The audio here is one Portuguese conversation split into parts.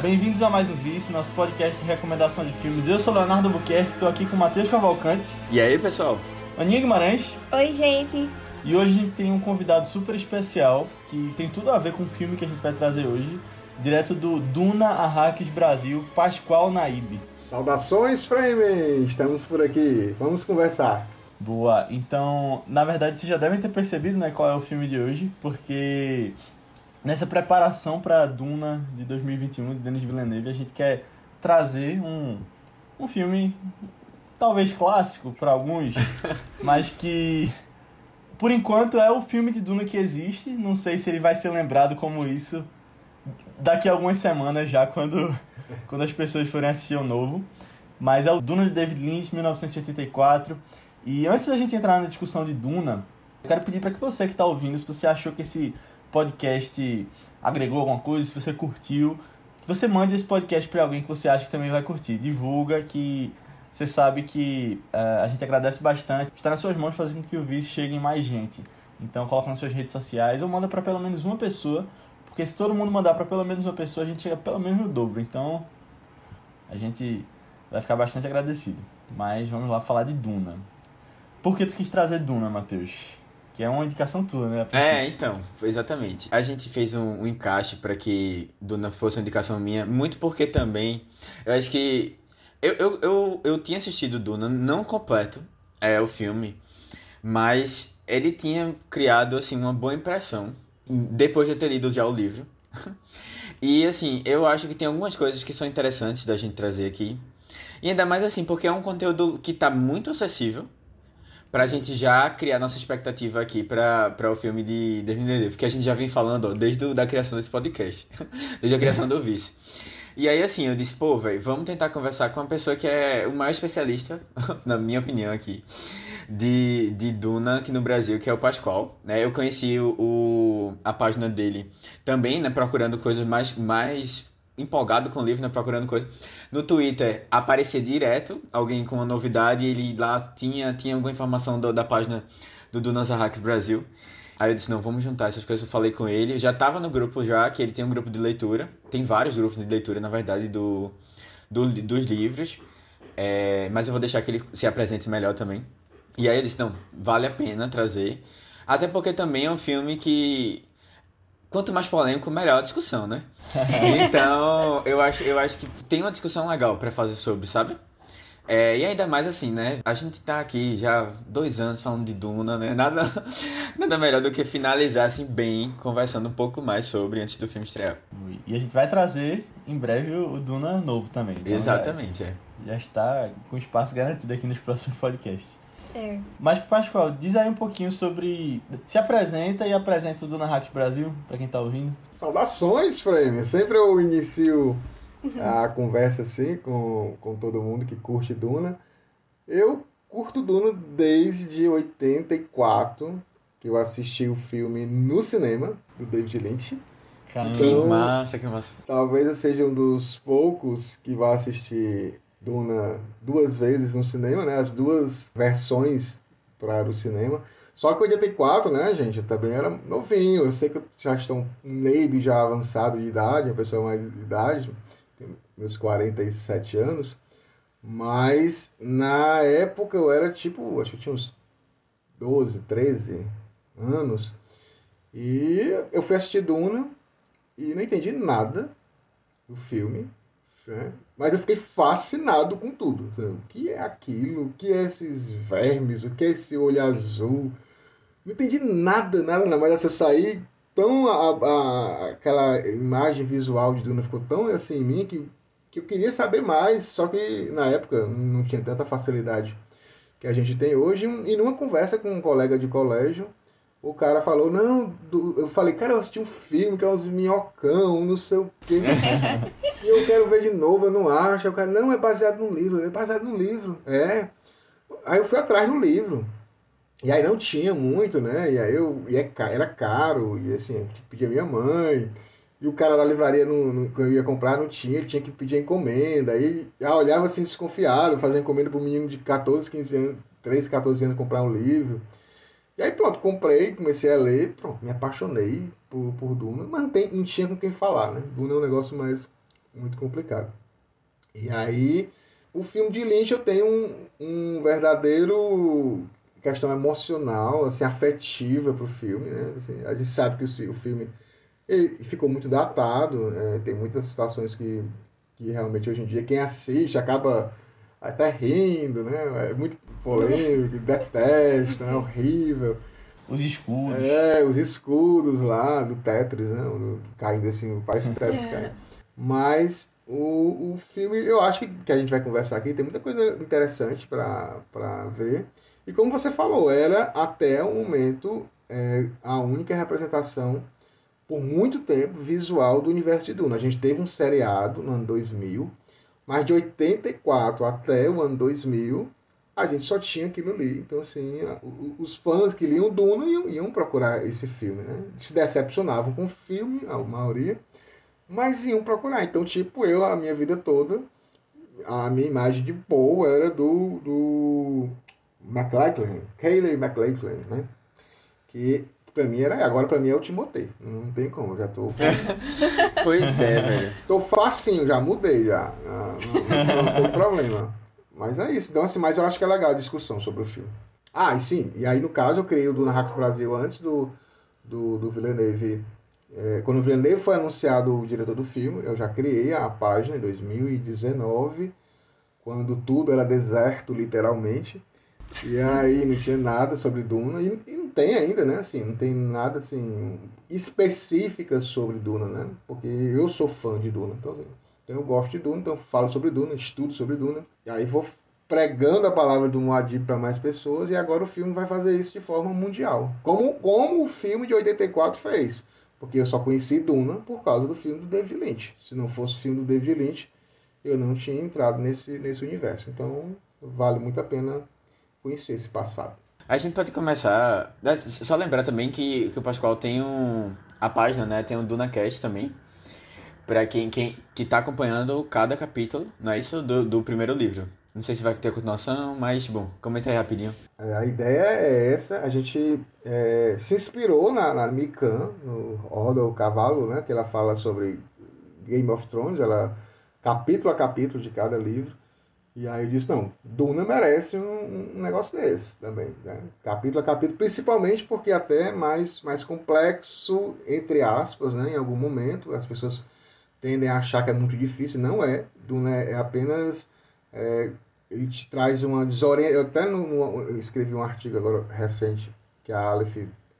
Bem-vindos a mais um Vice, nosso podcast de recomendação de filmes. Eu sou Leonardo Buquerque, estou aqui com o Matheus Cavalcante. E aí, pessoal? Aninha Guimarães. Oi, gente. E hoje tem um convidado super especial que tem tudo a ver com o filme que a gente vai trazer hoje, direto do Duna Arrakis Brasil, Pascoal Naib. Saudações, Frame! Estamos por aqui, vamos conversar. Boa, então, na verdade vocês já devem ter percebido né, qual é o filme de hoje, porque nessa preparação para Duna de 2021 de Denis Villeneuve, a gente quer trazer um, um filme talvez clássico para alguns, mas que por enquanto é o filme de Duna que existe. Não sei se ele vai ser lembrado como isso daqui a algumas semanas já, quando, quando as pessoas forem assistir o novo. Mas é o Duna de David Lynch, 1984. E antes da gente entrar na discussão de Duna, eu quero pedir para que você que está ouvindo, se você achou que esse podcast agregou alguma coisa, se você curtiu, você mande esse podcast para alguém que você acha que também vai curtir. Divulga que você sabe que uh, a gente agradece bastante. Está nas suas mãos fazer com que o Vice chegue em mais gente. Então coloca nas suas redes sociais ou manda para pelo menos uma pessoa, porque se todo mundo mandar para pelo menos uma pessoa, a gente chega pelo menos no dobro. Então a gente vai ficar bastante agradecido. Mas vamos lá falar de Duna. Por que tu quis trazer Duna, Matheus? Que é uma indicação tua, né? É, então, exatamente. A gente fez um, um encaixe para que Duna fosse uma indicação minha, muito porque também eu acho que eu, eu, eu, eu tinha assistido Duna, não completo, é o filme, mas ele tinha criado assim uma boa impressão depois de ter lido já o livro. e assim, eu acho que tem algumas coisas que são interessantes da gente trazer aqui. E ainda mais assim, porque é um conteúdo que está muito acessível pra gente já criar nossa expectativa aqui pra, o filme de 2019, que a gente já vem falando ó, desde a da criação desse podcast, desde a criação do Vice. E aí, assim, eu disse, pô, velho, vamos tentar conversar com uma pessoa que é o maior especialista, na minha opinião aqui, de, de Duna aqui no Brasil, que é o Pascoal. Né? Eu conheci o, o, a página dele também, né, procurando coisas mais, mais empolgado com o livro, né, procurando coisas. No Twitter aparecia direto alguém com uma novidade ele lá tinha, tinha alguma informação do, da página do Dunas Arrax Brasil. Aí eu disse, não, vamos juntar essas coisas. Eu falei com ele, eu já tava no grupo já, que ele tem um grupo de leitura. Tem vários grupos de leitura, na verdade, do, do dos livros. É, mas eu vou deixar que ele se apresente melhor também. E aí eu disse, não, vale a pena trazer. Até porque também é um filme que quanto mais polêmico, melhor a discussão, né? então, eu acho, eu acho que tem uma discussão legal para fazer sobre, sabe? É, e ainda mais assim, né? A gente tá aqui já dois anos falando de Duna, né? Nada, nada melhor do que finalizar assim bem, conversando um pouco mais sobre antes do filme estrear. E a gente vai trazer em breve o Duna novo também. Então Exatamente, já, é. Já está com espaço garantido aqui nos próximos podcasts. É. Mas, Pascoal, diz aí um pouquinho sobre. Se apresenta e apresenta o Duna Hacks Brasil, para quem tá ouvindo. Saudações, Frame! Sempre eu inicio a conversa assim com, com todo mundo que curte Duna. Eu curto Duna desde 84, que eu assisti o filme no cinema, do David Lynch. Caramba. Que massa, que massa. Talvez eu seja um dos poucos que vai assistir Duna duas vezes no cinema, né? As duas versões para o cinema. Só que 84, né, gente, eu também era novinho. Eu sei que já estão maybe já avançado de idade, uma pessoa mais de idade, meus 47 anos. Mas na época eu era tipo, acho que eu tinha uns 12, 13 anos. E eu fui assistir Duna e não entendi nada do filme. Né? Mas eu fiquei fascinado com tudo. O que é aquilo? O que é esses vermes? O que é esse olho azul? Não entendi nada, nada, nada. Mas assim, eu saí tão. A, a, aquela imagem visual de Duna ficou tão assim em mim que, que eu queria saber mais. Só que na época não tinha tanta facilidade que a gente tem hoje. E numa conversa com um colega de colégio, o cara falou, não, do... eu falei, cara, eu assisti um filme que é uns minhocão, não sei o quê. e eu quero ver de novo, eu não acho. O cara, não, é baseado num livro, é baseado num livro. É. Aí eu fui atrás do livro. E aí não tinha muito, né? E aí eu e é era caro, e assim, eu pedir a minha mãe. E o cara da livraria não, não, que eu ia comprar não tinha, ele tinha que pedir a encomenda. Aí já olhava assim desconfiado, fazer encomenda para um menino de 14, 15 anos, 13, 14 anos comprar um livro. E aí pronto, comprei, comecei a ler, pronto, me apaixonei por, por Duna, mas não, tem, não tinha com quem falar, né? Duna é um negócio mais muito complicado. E aí, o filme de Lynch eu tenho um, um verdadeiro questão emocional, assim, afetiva pro filme, né? Assim, a gente sabe que o, o filme ele ficou muito datado, é, tem muitas situações que, que realmente hoje em dia quem assiste acaba até rindo, né? É muito polêmico, detesta, é horrível. Os escudos. É, os escudos lá do Tetris, né? Caindo assim, parece um Tetris é. caindo. Mas o, o filme, eu acho que, que a gente vai conversar aqui, tem muita coisa interessante para ver. E como você falou, era até o momento é, a única representação por muito tempo visual do universo de Duna. A gente teve um seriado no ano 2000, mas de 84 até o ano 2000, a gente só tinha aquilo ali. Então, assim, os fãs que liam Duna iam, iam procurar esse filme, né? Se decepcionavam com o filme, a maioria, mas iam procurar. Então, tipo, eu, a minha vida toda, a minha imagem de Poe era do, do McLachlan, Kayleigh McLachlan, né? Que pra mim era. Agora pra mim é o Timotei. Não tem como, já tô. pois é, velho. Tô facinho, já mudei já. Não, não, não tem problema. Mas é isso. Então, assim, mas eu acho que é legal a discussão sobre o filme. Ah, e sim, e aí no caso eu criei o Duna Hacks Brasil antes do, do, do Villeneuve. É, quando o Villeneuve foi anunciado o diretor do filme, eu já criei a página em 2019, quando tudo era deserto, literalmente. E aí não tinha nada sobre Duna. E, e, não tem ainda, né? Assim, não tem nada assim específica sobre Duna, né? Porque eu sou fã de Duna. Então, então eu gosto de Duna, então falo sobre Duna, estudo sobre Duna. E aí vou pregando a palavra do Moadib para mais pessoas. E agora o filme vai fazer isso de forma mundial. Como, como o filme de 84 fez. Porque eu só conheci Duna por causa do filme do David Lynch. Se não fosse o filme do David Lynch, eu não tinha entrado nesse, nesse universo. Então vale muito a pena conhecer esse passado. A gente pode começar. Né, só lembrar também que, que o Pascoal tem um. A página, né? Tem um DunaCast também. Pra quem, quem que tá acompanhando cada capítulo, não é isso? Do, do primeiro livro. Não sei se vai ter continuação, mas bom, comenta aí rapidinho. É, a ideia é essa, a gente é, se inspirou na, na Mikan, no Roda o Cavalo, né? Que ela fala sobre Game of Thrones, ela capítulo a capítulo de cada livro. E aí eu disse, não, Duna merece um, um negócio desse também, né? capítulo a capítulo, principalmente porque até é mais, mais complexo, entre aspas, né? em algum momento, as pessoas tendem a achar que é muito difícil, não é, Duna é apenas, é, ele te traz uma desorientação, eu até no, eu escrevi um artigo agora recente, que a Aleph,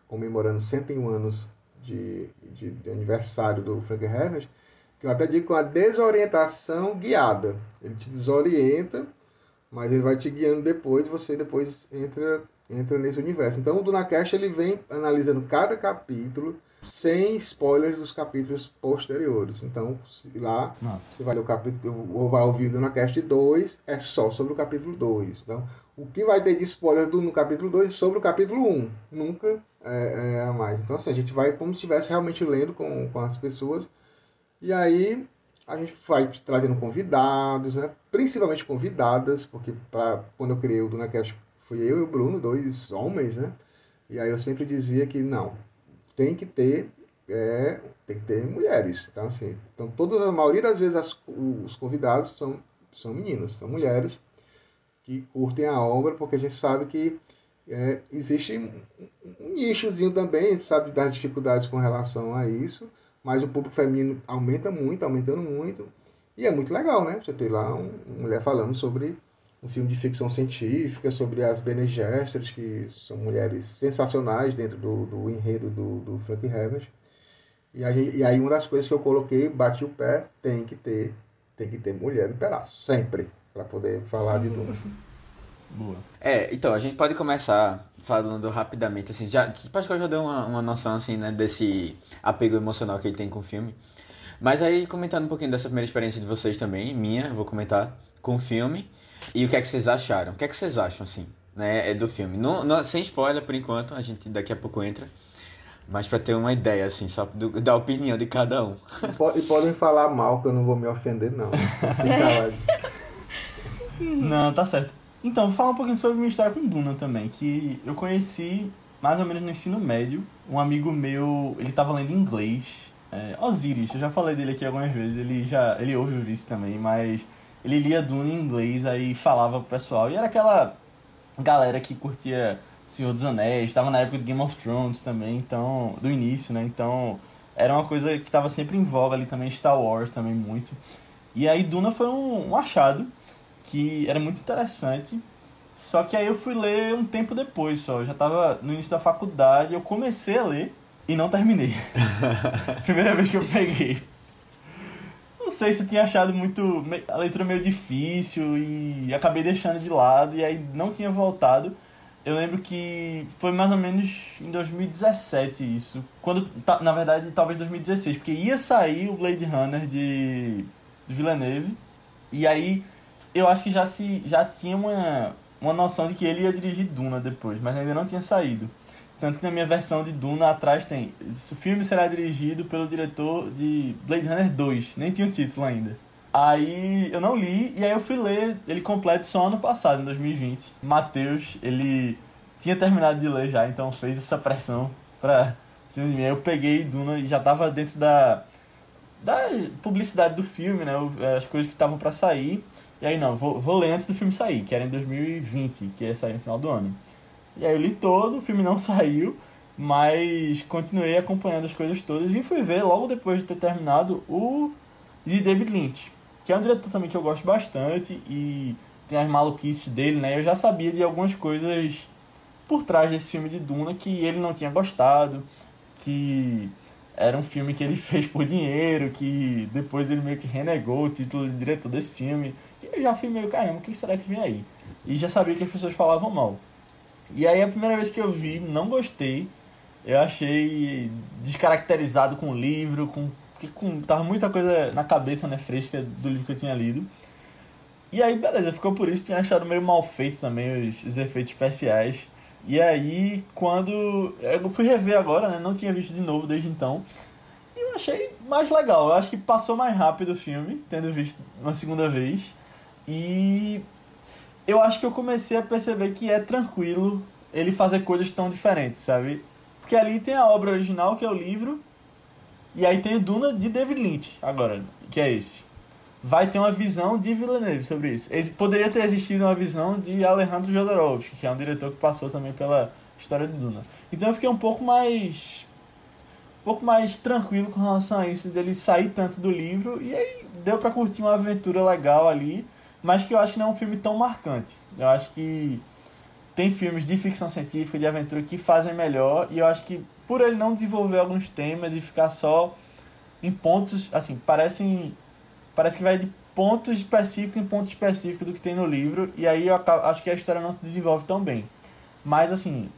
comemorando 101 anos de, de, de aniversário do Frank Herbert, que eu até digo com a desorientação guiada. Ele te desorienta, mas ele vai te guiando depois, você depois entra entra nesse universo. Então o DunaCast ele vem analisando cada capítulo sem spoilers dos capítulos posteriores. Então, lá Nossa. você vai ler o capítulo, ou vai ouvir o DunaCast 2, é só sobre o capítulo 2. Então, o que vai ter de spoiler do, no capítulo 2 sobre o capítulo 1. Nunca é, é, a mais. Então, assim, a gente vai como se estivesse realmente lendo com, com as pessoas e aí a gente vai trazendo convidados, né? principalmente convidadas, porque pra, quando eu criei o DunaCast fui eu e o Bruno, dois homens, né? E aí eu sempre dizia que não, tem que ter é, tem que ter mulheres. Então, assim, então todas, a maioria das vezes as, os convidados são, são meninos, são mulheres que curtem a obra, porque a gente sabe que é, existe um, um nichozinho também, a gente sabe das dificuldades com relação a isso, mas o público feminino aumenta muito, aumentando muito. E é muito legal, né? Você ter lá um, uma mulher falando sobre um filme de ficção científica, sobre as Bene Gesserit, que são mulheres sensacionais dentro do, do enredo do, do Frank Herbert. E, e aí uma das coisas que eu coloquei, bati o pé, tem que ter, tem que ter mulher no pedaço, sempre, para poder falar de tudo. Boa. É, então, a gente pode começar falando rapidamente, assim, já, acho que eu já dei uma, uma noção, assim, né, desse apego emocional que ele tem com o filme. Mas aí, comentando um pouquinho dessa primeira experiência de vocês também, minha, vou comentar, com o filme, e o que é que vocês acharam? O que é que vocês acham, assim, né, é do filme? Não, não, sem spoiler, por enquanto, a gente daqui a pouco entra, mas para ter uma ideia, assim, só do, da opinião de cada um. E podem falar mal, que eu não vou me ofender, não. não, tá certo. Então, vou falar um pouquinho sobre minha história com Duna também, que eu conheci mais ou menos no ensino médio. Um amigo meu, ele tava lendo inglês. É, Osiris, eu já falei dele aqui algumas vezes, ele já ele ouve o isso também, mas ele lia Duna em inglês, aí falava pro pessoal. E era aquela galera que curtia Senhor dos Anéis, estava na época de Game of Thrones também, então, do início, né? Então, era uma coisa que estava sempre em voga ali também, Star Wars também muito. E aí Duna foi um, um achado que era muito interessante. Só que aí eu fui ler um tempo depois só. Eu já estava no início da faculdade, eu comecei a ler e não terminei. Primeira vez que eu peguei. Sei se eu tinha achado muito. a leitura meio difícil e acabei deixando de lado e aí não tinha voltado. Eu lembro que foi mais ou menos em 2017 isso. Quando, na verdade, talvez 2016, porque ia sair o Blade Runner de Villeneuve. E aí eu acho que já se já tinha uma, uma noção de que ele ia dirigir Duna depois, mas ainda não tinha saído. Tanto que na minha versão de Duna atrás tem. O filme será dirigido pelo diretor de Blade Runner 2. Nem tinha o título ainda. Aí eu não li, e aí eu fui ler ele completo só ano passado, em 2020. Matheus, ele tinha terminado de ler já, então fez essa pressão pra cima de mim. Aí eu peguei Duna e já tava dentro da, da publicidade do filme, né? As coisas que estavam para sair. E aí, não, vou, vou ler antes do filme sair, que era em 2020, que ia sair no final do ano. E aí eu li todo, o filme não saiu, mas continuei acompanhando as coisas todas e fui ver logo depois de ter terminado o de David Lynch, que é um diretor também que eu gosto bastante e tem as maluquices dele, né? Eu já sabia de algumas coisas por trás desse filme de Duna que ele não tinha gostado, que era um filme que ele fez por dinheiro, que depois ele meio que renegou o título de diretor desse filme. E eu já fui meio, caramba, o que será que vem aí? E já sabia que as pessoas falavam mal. E aí a primeira vez que eu vi, não gostei. Eu achei descaracterizado com o livro, com, com tava muita coisa na cabeça, né, fresca do livro que eu tinha lido. E aí, beleza, ficou por isso, tinha achado meio mal feito também os, os efeitos especiais. E aí, quando eu fui rever agora, né, não tinha visto de novo desde então. E eu achei mais legal. Eu acho que passou mais rápido o filme, tendo visto uma segunda vez. E eu acho que eu comecei a perceber que é tranquilo ele fazer coisas tão diferentes, sabe? Porque ali tem a obra original, que é o livro, e aí tem o Duna de David Lynch, agora, que é esse. Vai ter uma visão de Villeneuve sobre isso. Poderia ter existido uma visão de Alejandro Jodorowsky, que é um diretor que passou também pela história de Duna. Então eu fiquei um pouco mais um pouco mais tranquilo com relação a isso dele sair tanto do livro e aí deu para curtir uma aventura legal ali mas que eu acho que não é um filme tão marcante. Eu acho que tem filmes de ficção científica, de aventura que fazem melhor, e eu acho que por ele não desenvolver alguns temas e ficar só em pontos, assim, parecem parece que vai de ponto específico em ponto específico do que tem no livro, e aí eu acho que a história não se desenvolve tão bem. Mas assim,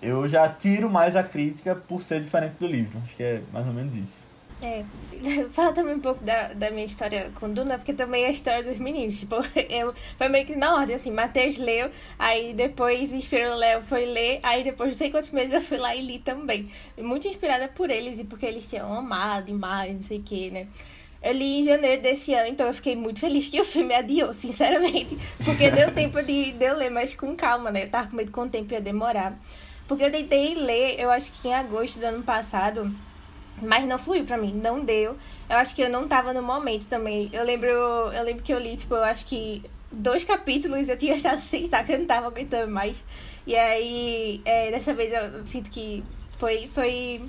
eu já tiro mais a crítica por ser diferente do livro. Acho que é mais ou menos isso. É, fala também um pouco da, da minha história com Duna, porque também é a história dos meninos. Tipo, eu, foi meio que na ordem, assim, Matheus leu, aí depois inspirou o Léo foi ler, aí depois não sei quantos meses eu fui lá e li também. Muito inspirada por eles e porque eles tinham amado demais, não sei o que, né? Eu li em janeiro desse ano, então eu fiquei muito feliz que o filme adiou, sinceramente. Porque deu tempo de, de eu ler, mas com calma, né? Eu tava com medo que o tempo ia demorar. Porque eu tentei ler, eu acho que em agosto do ano passado mas não fluiu para mim, não deu. Eu acho que eu não tava no momento também. Eu lembro, eu lembro que eu li, tipo, eu acho que dois capítulos eu tinha estado sem saco, eu não tava aguentando mais. E aí, é, dessa vez eu sinto que foi, foi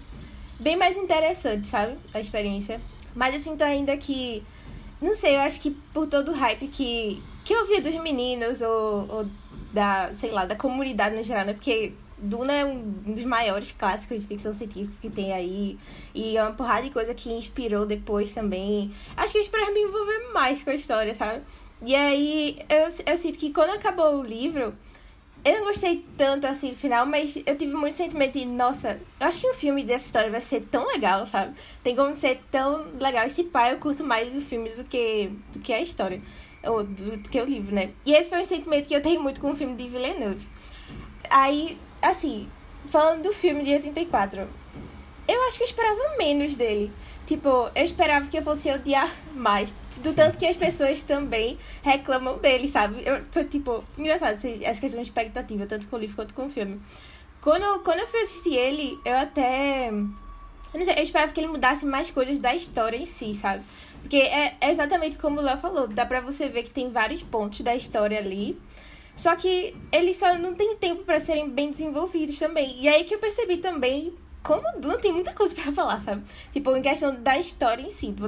bem mais interessante, sabe? A experiência. Mas eu sinto ainda que. Não sei, eu acho que por todo o hype que, que eu vi dos meninos ou, ou da, sei lá, da comunidade no geral, né? Porque Duna é um dos maiores clássicos de ficção científica que tem aí. E é uma porrada de coisa que inspirou depois também. Acho que inspirou me envolver mais com a história, sabe? E aí eu, eu sinto que quando acabou o livro, eu não gostei tanto assim do final, mas eu tive muito sentimento de, nossa, eu acho que um filme dessa história vai ser tão legal, sabe? Tem como ser tão legal. Esse pai eu curto mais o filme do que, do que a história. Ou do, do que o livro, né? E esse foi um sentimento que eu tenho muito com o filme de Villeneuve. Aí assim, falando do filme de 84, eu acho que eu esperava menos dele. Tipo, eu esperava que eu fosse odiar mais. Do tanto que as pessoas também reclamam dele, sabe? Eu, tipo, engraçado essa questão de expectativa, tanto com o livro quanto com o filme. Quando, quando eu fui assistir ele, eu até. Eu, não sei, eu esperava que ele mudasse mais coisas da história em si, sabe? Porque é, é exatamente como o Léo falou, dá pra você ver que tem vários pontos da história ali. Só que eles só não tem tempo para serem bem desenvolvidos também. E aí que eu percebi também como Duna tem muita coisa para falar, sabe? Tipo, em questão da história em si. Tipo,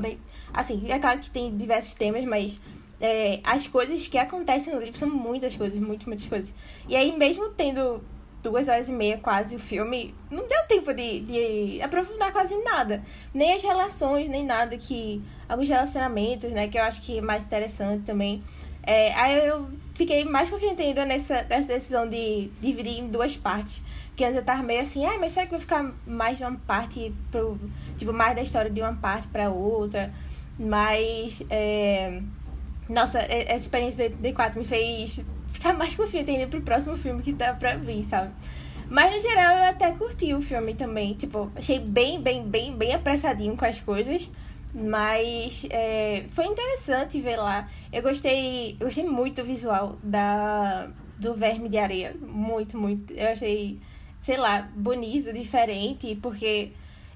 assim, é claro que tem diversos temas, mas é, as coisas que acontecem no livro são muitas coisas, muitas, muitas coisas. E aí, mesmo tendo duas horas e meia quase o filme, não deu tempo de, de aprofundar quase nada. Nem as relações, nem nada que. Alguns relacionamentos, né? Que eu acho que é mais interessante também. É, aí eu fiquei mais confiante ainda nessa, nessa decisão de dividir em duas partes. Que antes eu tava meio assim, ah, mas será que vai ficar mais de uma parte pro. Tipo, mais da história de uma parte pra outra? Mas. É, nossa, essa experiência do D4 me fez ficar mais confiante ainda pro próximo filme que tá pra vir, sabe? Mas no geral eu até curti o filme também. Tipo, achei bem, bem, bem, bem apressadinho com as coisas. Mas é, foi interessante ver lá. Eu gostei, eu gostei muito do visual da, do Verme de Areia. Muito, muito. Eu achei, sei lá, bonito, diferente, porque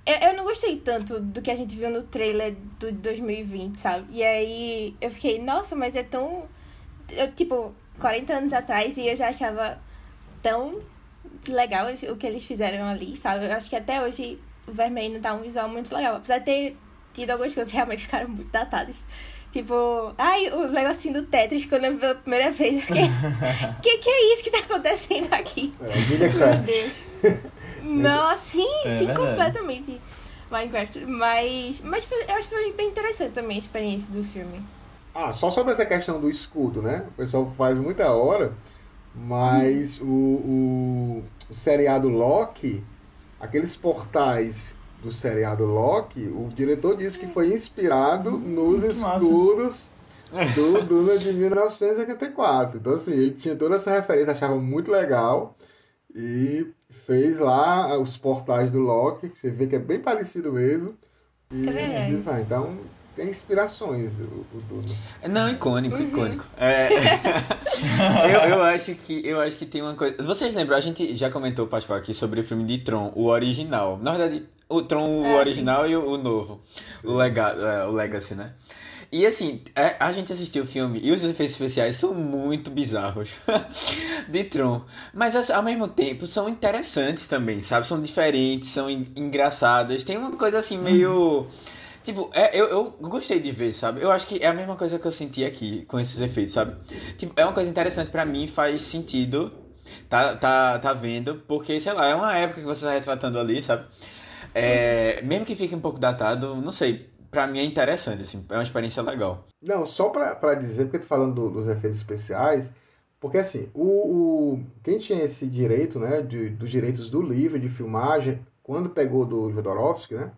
eu, eu não gostei tanto do que a gente viu no trailer do 2020, sabe? E aí eu fiquei, nossa, mas é tão. Eu, tipo, 40 anos atrás e eu já achava tão legal o que eles fizeram ali, sabe? Eu acho que até hoje o Verme ainda tá um visual muito legal. Apesar de ter tido algumas coisas que realmente ficaram muito datadas. Tipo, ai, o negocinho do Tetris, quando eu vi pela primeira vez, fiquei. que que é isso que tá acontecendo aqui? É, Meu Deus. Não, assim, é, sim, completamente. Minecraft. Mas, mas foi, eu acho que foi bem interessante também a experiência do filme. Ah, só sobre essa questão do escudo, né? O pessoal faz muita hora, mas hum. o, o, o seriado Loki, aqueles portais do seriado Loki, o diretor disse que foi inspirado nos que escudos massa. do Duna de 1984. Então, assim, ele tinha toda essa referência, achava muito legal e fez lá os portais do Loki, que você vê que é bem parecido mesmo. E, é então, tem inspirações o, o Duna. Não, icônico, uhum. icônico. É... eu, eu, acho que, eu acho que tem uma coisa. Vocês lembram? A gente já comentou, Pascoal, aqui sobre o filme de Tron, o original. Na verdade, o Tron é, original sim. e o, o novo. O, lega, é, o Legacy, né? E assim, é, a gente assistiu o filme e os efeitos especiais são muito bizarros de Tron. Mas ao mesmo tempo são interessantes também, sabe? São diferentes, são engraçadas. Tem uma coisa assim meio. Tipo, é, eu, eu gostei de ver, sabe? Eu acho que é a mesma coisa que eu senti aqui com esses efeitos, sabe? Tipo, é uma coisa interessante para mim, faz sentido. Tá, tá, tá vendo, porque, sei lá, é uma época que você tá retratando ali, sabe? É, mesmo que fique um pouco datado, não sei, pra mim é interessante, assim, é uma experiência legal. Não, só pra, pra dizer, porque eu tô falando do, dos efeitos especiais, porque assim, o, o, quem tinha esse direito, né, de, dos direitos do livro, de filmagem, quando pegou do Jodorowsky, né,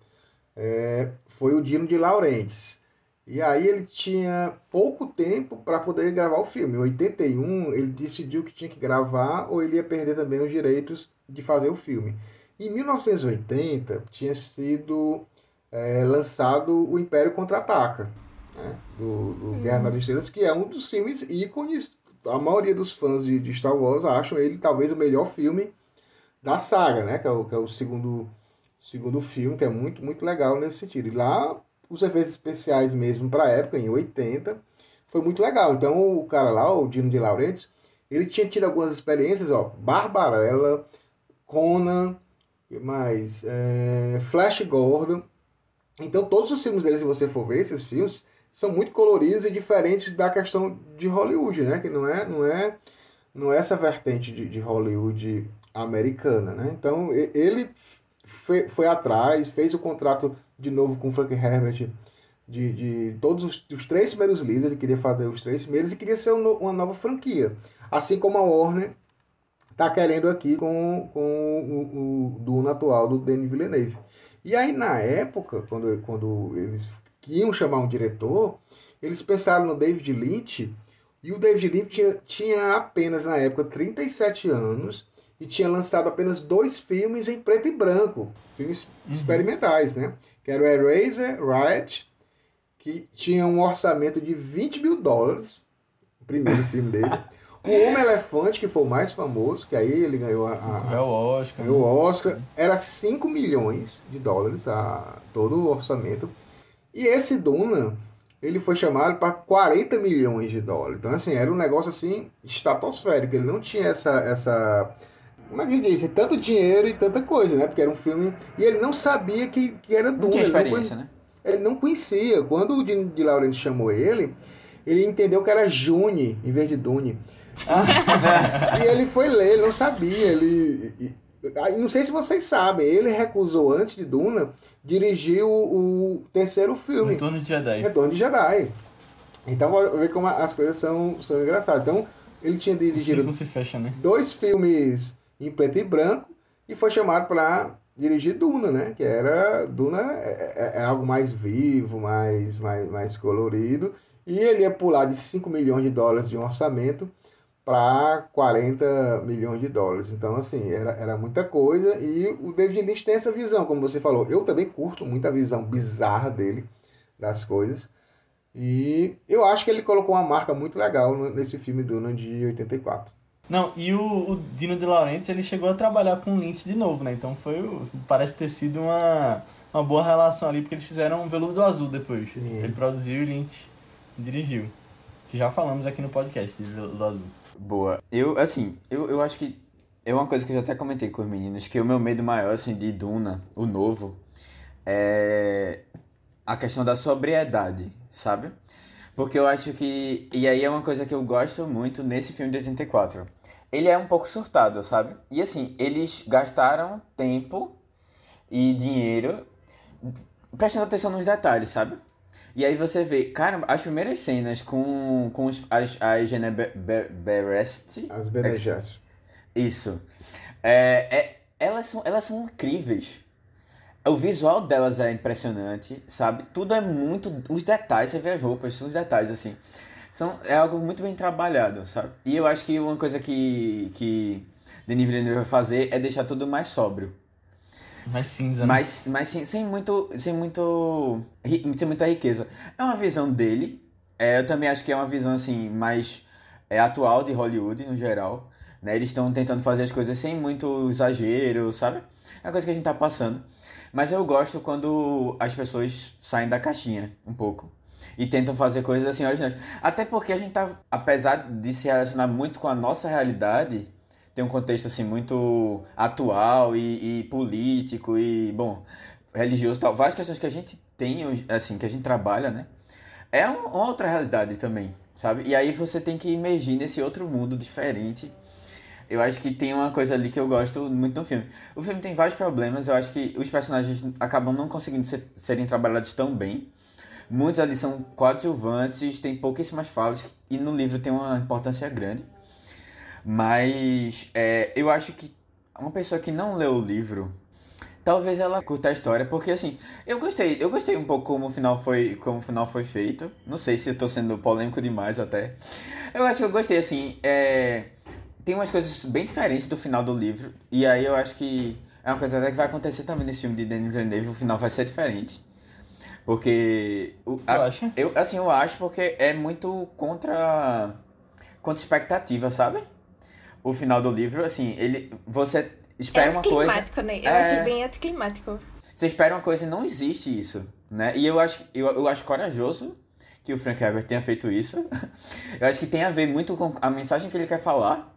é, foi o Dino de Laurentiis. E aí ele tinha pouco tempo para poder gravar o filme. Em 81, ele decidiu que tinha que gravar ou ele ia perder também os direitos de fazer o filme. Em 1980 tinha sido é, lançado o Império Contra-Ataca, né, do, do uhum. Guerra nas Estrelas, que é um dos filmes ícones. A maioria dos fãs de, de, Star Wars acham ele talvez o melhor filme da saga, né? Que é o, que é o segundo, segundo filme, que é muito, muito legal nesse sentido. E lá, os efeitos especiais mesmo para a época, em 80, foi muito legal. Então, o cara lá, o Dino de Laurentiis, ele tinha tido algumas experiências, ó, Barbarella, Conan, mais é, Flash Gordon. Então todos os filmes deles, se você for ver esses filmes, são muito coloridos e diferentes da questão de Hollywood, né? Que não é, não é, não é essa vertente de, de Hollywood americana, né? Então ele foi, foi atrás, fez o contrato de novo com Frank Herbert de, de todos os, os, três primeiros livros, ele queria fazer os três primeiros e queria ser uma nova franquia. Assim como a Warner está querendo aqui com, com o, o Duna atual do Denis Villeneuve. E aí, na época, quando, quando eles iam chamar um diretor, eles pensaram no David Lynch, e o David Lynch tinha, tinha apenas, na época, 37 anos, e tinha lançado apenas dois filmes em preto e branco, filmes uhum. experimentais, né? Que era o Eraser, Riot, que tinha um orçamento de 20 mil dólares, o primeiro filme dele. O Homem-Elefante, que foi o mais famoso, que aí ele ganhou a, a, Concorreu ao Oscar. ganhou o Oscar, era 5 milhões de dólares a todo o orçamento. E esse Duna, ele foi chamado para 40 milhões de dólares. Então, assim, era um negócio assim estratosférico. Ele não tinha essa. essa como é que diz? Tanto dinheiro e tanta coisa, né? Porque era um filme. E ele não sabia que, que era Duna. Não tinha ele não experiência, né? ele não conhecia. Quando o Dino de Laurenti chamou ele, ele entendeu que era June em vez de Dune. e ele foi ler, ele não sabia. Ele, não sei se vocês sabem, ele recusou antes de Duna dirigir o, o terceiro filme, Retorno de Jedi. Retorno de Jedi. Então, ver como as coisas são, são engraçadas. Então, ele tinha dirigido ciclo se fecha, né? dois filmes em preto e branco e foi chamado para dirigir Duna, né? Que era Duna é, é- é algo mais vivo, mais, mais, mais colorido. E ele ia pular de 5 milhões de dólares de um orçamento para 40 milhões de dólares. Então, assim, era, era muita coisa. E o David Lynch tem essa visão, como você falou. Eu também curto muito a visão bizarra dele das coisas. E eu acho que ele colocou uma marca muito legal nesse filme Duna de 84. Não, e o, o Dino De Laurentiis, ele chegou a trabalhar com o Lynch de novo, né? Então foi, o- parece ter sido uma, uma boa relação ali, porque eles fizeram um Veludo Azul depois. Sim. Ele produziu e o Lynch dirigiu. Que já falamos aqui no podcast de Veludo Azul. Boa. Eu, assim, eu, eu acho que é uma coisa que eu já até comentei com os meninos, que o meu medo maior, assim, de Duna, o novo, é a questão da sobriedade, sabe? Porque eu acho que. E aí é uma coisa que eu gosto muito nesse filme de 84. Ele é um pouco surtado, sabe? E assim, eles gastaram tempo e dinheiro prestando atenção nos detalhes, sabe? E aí você vê, cara, as primeiras cenas com, com os, as, as Gene Be- Be- Berest, As Bene Gesserit. isso. É, é, elas, são, elas são incríveis. O visual delas é impressionante, sabe? Tudo é muito. Os detalhes, você vê as roupas, são os detalhes, assim. São, é algo muito bem trabalhado, sabe? E eu acho que uma coisa que, que Denis Villeneuve vai fazer é deixar tudo mais sóbrio. Mais cinza, né? Mas, mas sem, sem muito. Sem muito. Sem muita riqueza. É uma visão dele. É, eu também acho que é uma visão assim, mais é, atual de Hollywood no geral. Né? Eles estão tentando fazer as coisas sem muito exagero, sabe? É uma coisa que a gente tá passando. Mas eu gosto quando as pessoas saem da caixinha um pouco. E tentam fazer coisas assim originais. Até porque a gente tá, apesar de se relacionar muito com a nossa realidade, tem um contexto assim muito atual e, e político e, bom, religioso tal. Várias questões que a gente tem, assim, que a gente trabalha, né? É um- uma outra realidade também, sabe? E aí você tem que emergir nesse outro mundo diferente. Eu acho que tem uma coisa ali que eu gosto muito no filme. O filme tem vários problemas, eu acho que os personagens acabam não conseguindo ser- serem trabalhados tão bem. Muitos ali são coadjuvantes, tem pouquíssimas falas, e no livro tem uma importância grande. Mas é, eu acho que uma pessoa que não leu o livro, talvez ela curta a história, porque assim, eu gostei, eu gostei um pouco como o final foi, como o final foi feito. Não sei se eu tô sendo polêmico demais até. Eu acho que eu gostei, assim, é, tem umas coisas bem diferentes do final do livro, e aí eu acho que é uma coisa até que vai acontecer também nesse filme de Denis Villeneuve, o final vai ser diferente. Porque o, a- acha? eu, assim, eu acho porque é muito contra contra expectativa, sabe? O final do livro, assim, ele você É espera uma coisa, anticlimático, né? Eu É. achei bem anticlimático. você espera uma coisa e não existe isso, né? E eu acho eu, eu acho corajoso que o Frank Herbert tenha feito isso. eu acho que tem a ver muito com a mensagem que ele quer falar,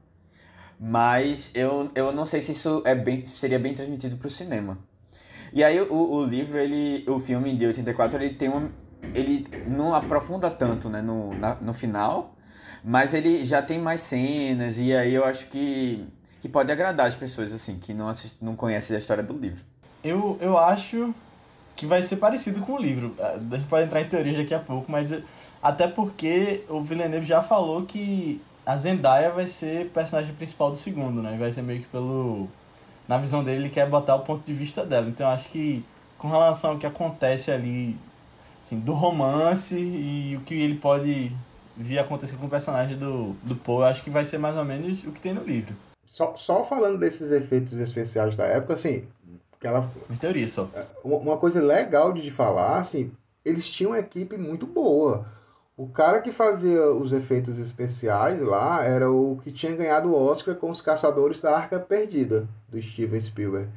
mas eu, eu não sei se isso é bem seria bem transmitido pro cinema. E aí o, o livro, ele, o filme de 84, ele tem uma, ele não aprofunda tanto, né, no, na- no final, mas ele já tem mais cenas e aí eu acho que, que pode agradar as pessoas assim que não assist, não conhecem a história do livro. Eu, eu acho que vai ser parecido com o livro. Ah, A gente pode entrar em teoria daqui a pouco, mas eh, até porque o Villeneuve já falou que a Zendaya vai ser personagem principal do segundo, né? Vai ser meio que pelo. Na visão dele, ele quer botar o ponto de vista dela. Então acho que com relação ao que acontece ali, assim, do romance e o que ele pode vir acontecer com o personagem do, do Poe, acho que vai ser mais ou menos o que tem no livro. Só, só falando desses efeitos especiais da época, assim, aquela, Em teoria só. uma uma coisa legal de falar, assim, eles tinham uma equipe muito boa. O, cara que fazia os efeitos especiais lá era o que tinha ganhado o Oscar com os Caçadores da Arca Perdida, do Steven Spielberg.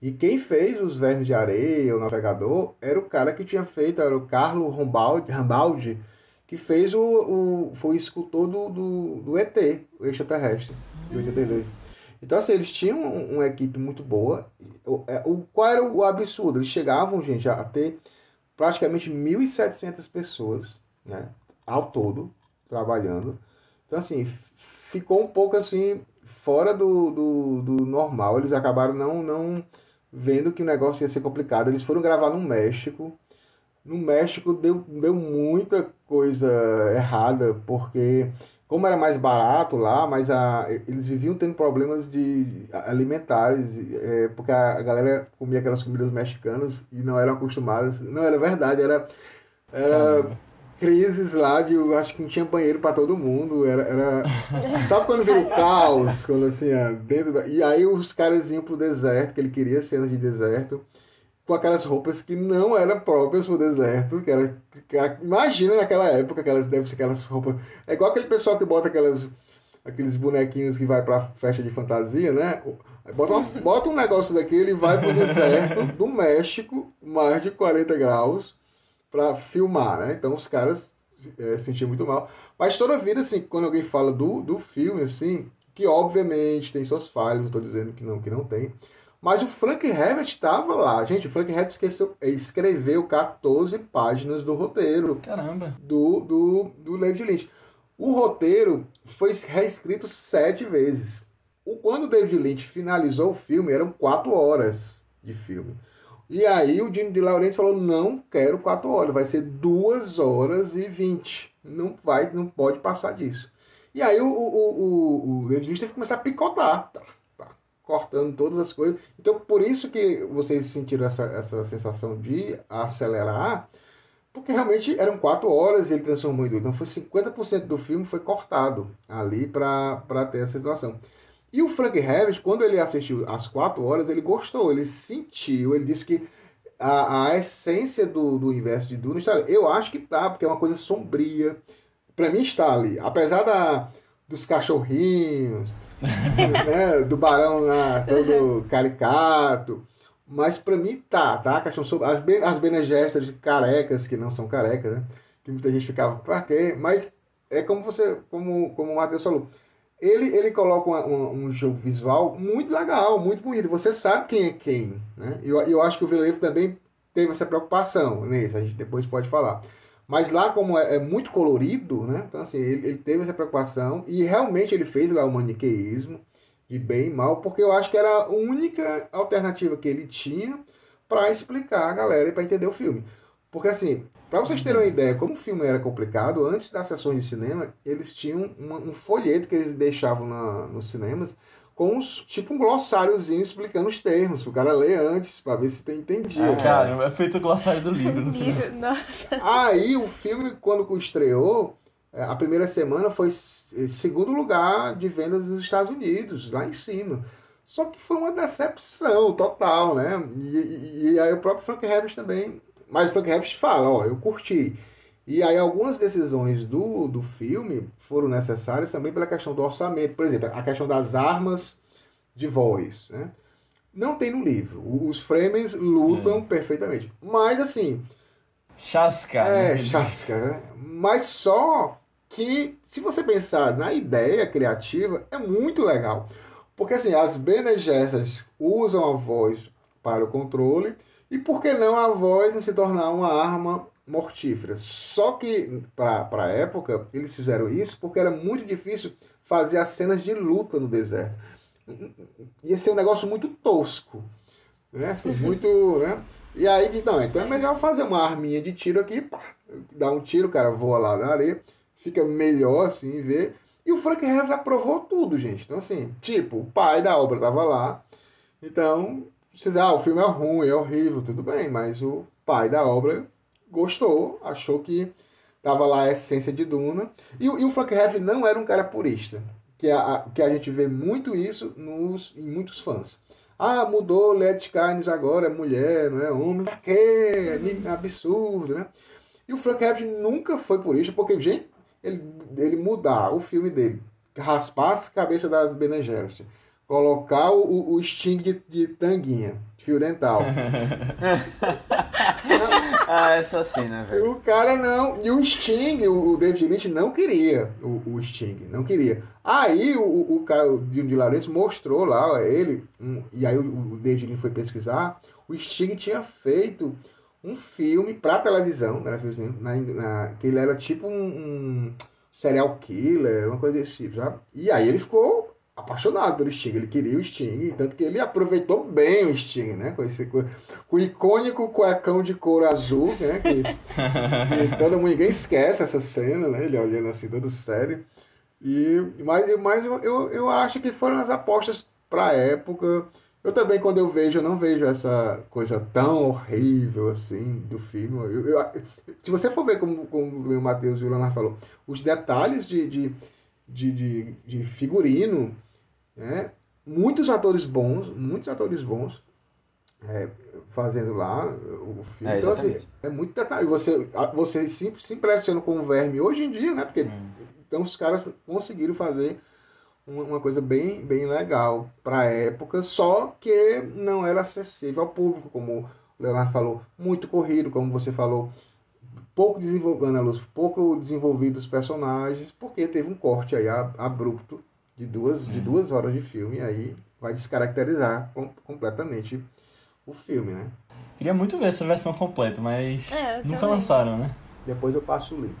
E quem fez os Vermes de Areia, o Navegador, era o cara que tinha feito, era o Carlo Rambaldi, Rambaldi que fez o, o foi o escultor do, do, do ET, o extraterrestre, de 82. Então, assim, eles tinham uma equipe muito boa. O, é, o, qual era o absurdo? Eles chegavam, gente, a ter praticamente 1.700 pessoas, né, ao todo, trabalhando. Então, assim, ficou um pouco, assim, fora do, do, do normal. Eles acabaram não, não vendo que o negócio ia ser complicado. Eles foram gravar no México. No México deu, deu muita coisa errada, porque como era mais barato lá, mas a, eles viviam tendo problemas de alimentares, é, porque a, galera comia aquelas comidas mexicanas e não eram acostumadas. Não era verdade, era, era crises lá de, eu acho que não tinha banheiro para todo mundo, era, era sabe quando vira o caos, quando assim, dentro da, e aí os caras iam pro deserto, que ele queria cenas de deserto com aquelas roupas que não eram próprias pro deserto, que era, que era imagina naquela época, aquelas devem ser aquelas roupas, é igual aquele pessoal que bota aquelas aqueles bonequinhos que vai pra festa de fantasia, né? Bota, uma, bota um negócio daquele e vai pro deserto do México, mais de 40 graus, para filmar, né? Então os caras é, sentiam muito mal. Mas toda a vida, assim, quando alguém fala do, do filme, assim, que obviamente tem suas falhas, não estou dizendo que não, que não tem, mas o Frank Herbert estava lá. Gente, o Frank Herbert esqueceu, escreveu 14 páginas do roteiro. Caramba! Do, do, do David Lynch. O roteiro foi reescrito sete vezes. O, quando o David Lynch finalizou o filme, eram quatro horas de filme. E aí o Dino de Laurenti falou: não quero quatro horas, vai ser duas horas e vinte. Não vai, não pode passar disso. E aí o, o, o, o teve que começar a picotar. Tá? cortando todas as coisas. Então, por isso que vocês sentiram essa, essa sensação de acelerar, porque realmente eram quatro horas e ele transformou em dois. Então, foi 50% do filme foi cortado ali para ter essa situação. E o Frank Herbert, quando ele assistiu as quatro horas, ele gostou, ele sentiu, ele disse que a, a essência do, do universo de Duna está ali. Eu acho que tá, porque é uma coisa sombria. Para mim está ali. Apesar da, dos cachorrinhos, né, do barão lá, todo caricato. Mas pra mim tá, tá? Questão sobre as, as Bene carecas, que não são carecas, né? Que muita gente ficava, pra quê? Mas é como você, como, como o Matheus falou, ele, ele coloca uma, uma, um jogo visual muito legal, muito bonito. Você sabe quem é quem, né? Eu, eu acho que o Villeneuve também teve essa preocupação nisso, a gente depois pode falar. Mas lá, como é, é muito colorido, né? Então, assim, ele, ele, teve essa preocupação e realmente ele fez lá o maniqueísmo de bem e mal, porque eu acho que era a única alternativa que ele tinha para explicar a galera e para entender o filme. Porque, assim, para vocês terem uma ideia como o filme era complicado, antes das sessões de cinema, eles tinham uma, um folheto que eles deixavam na, nos cinemas com uns, tipo um glossáriozinho explicando os termos, o cara ler antes, pra ver se tem entendia. Ah, cara, é feito o glossário do livro. livro nossa. Aí o filme, quando estreou, é, a primeira semana foi segundo lugar de vendas nos Estados Unidos, lá em cima. Só que foi uma decepção total, né? E, e, e aí o próprio Frank Herbert também. Mas o Frank Herbert fala, ó, eu curti. E aí algumas decisões do, do filme foram necessárias também pela questão do orçamento. Por exemplo, a questão das armas de voz. Né? Não tem no livro. Os Fremen lutam hum. perfeitamente. Mas assim. Chasca. É, né? chasca. Né? Mas só que, se você pensar na ideia criativa, é muito legal. Porque assim, as Bene usam a voz para o controle. E por que não a voz se tornar uma arma mortíferas. Só que, para a época, eles fizeram isso porque era muito difícil fazer as cenas de luta no deserto. Ia ser um negócio muito tosco. Né? Assim, muito. Né? E aí, não, então é melhor fazer uma arminha de tiro aqui, pá, dá um tiro, o cara voa lá na areia, fica melhor assim, ver. E o Frank Herbert aprovou tudo, gente. Então, assim, tipo, o pai da obra tava lá. Então, vocês, ah, o filme é ruim, é horrível, tudo bem, mas o pai da obra gostou, achou que tava lá a essência de Duna. E, e o Frank Herbert não era um cara purista, que a, que a gente vê muito isso nos, em muitos fãs. Ah, mudou Led Carnes agora, é mulher, não é homem. Pra quê? É absurdo, né? E o Frank Herbert nunca foi por isso, porque, gente, ele, ele mudar o filme dele, raspar a cabeça das Bene Gesserit, colocar o, o Sting de, de tanguinha, de fio dental. ah, essa cena, velho. O cara não. E o Sting, o David Lynch não queria o, o Sting, não queria. Aí o, o cara, o de Laurence, mostrou lá, ele, um, e aí o, o David Lynch foi pesquisar, o Sting tinha feito um filme pra televisão, né, na, na, que ele era tipo um, um serial killer, uma coisa desse tipo, sabe? E aí ele ficou apaixonado pelo Sting, ele queria o Sting, tanto que ele aproveitou bem o Sting, né? Com, esse, com, o icônico cuecão de couro azul, né? Que, que todo mundo, ninguém esquece essa cena, né? Ele olhando assim, todo sério. E, mas mas eu, eu, eu acho que foram as apostas para a época. Eu também, quando eu vejo, eu não vejo essa coisa tão horrível assim do filme. Eu, eu, se você for ver, como, como o Matheus e o Leonardo falou, os detalhes de, de de, de, de figurino, né? muitos atores bons, muitos atores bons é, fazendo lá o filme. É, então, assim, é muito detalhe. Você, você se, se impressiona com o verme hoje em dia, né? Porque hum. então os caras conseguiram fazer uma, coisa bem, bem legal para a época, só que não era acessível ao público, como o Leonardo falou, muito corrido, como você falou pouco desenvolvendo a luz, pouco desenvolvido os personagens, porque teve um corte aí abrupto de duas, de duas horas de filme, aí vai descaracterizar com, completamente o filme, né? Queria muito ver essa versão completa, mas é, nunca também. lançaram, né? Depois eu passo o link.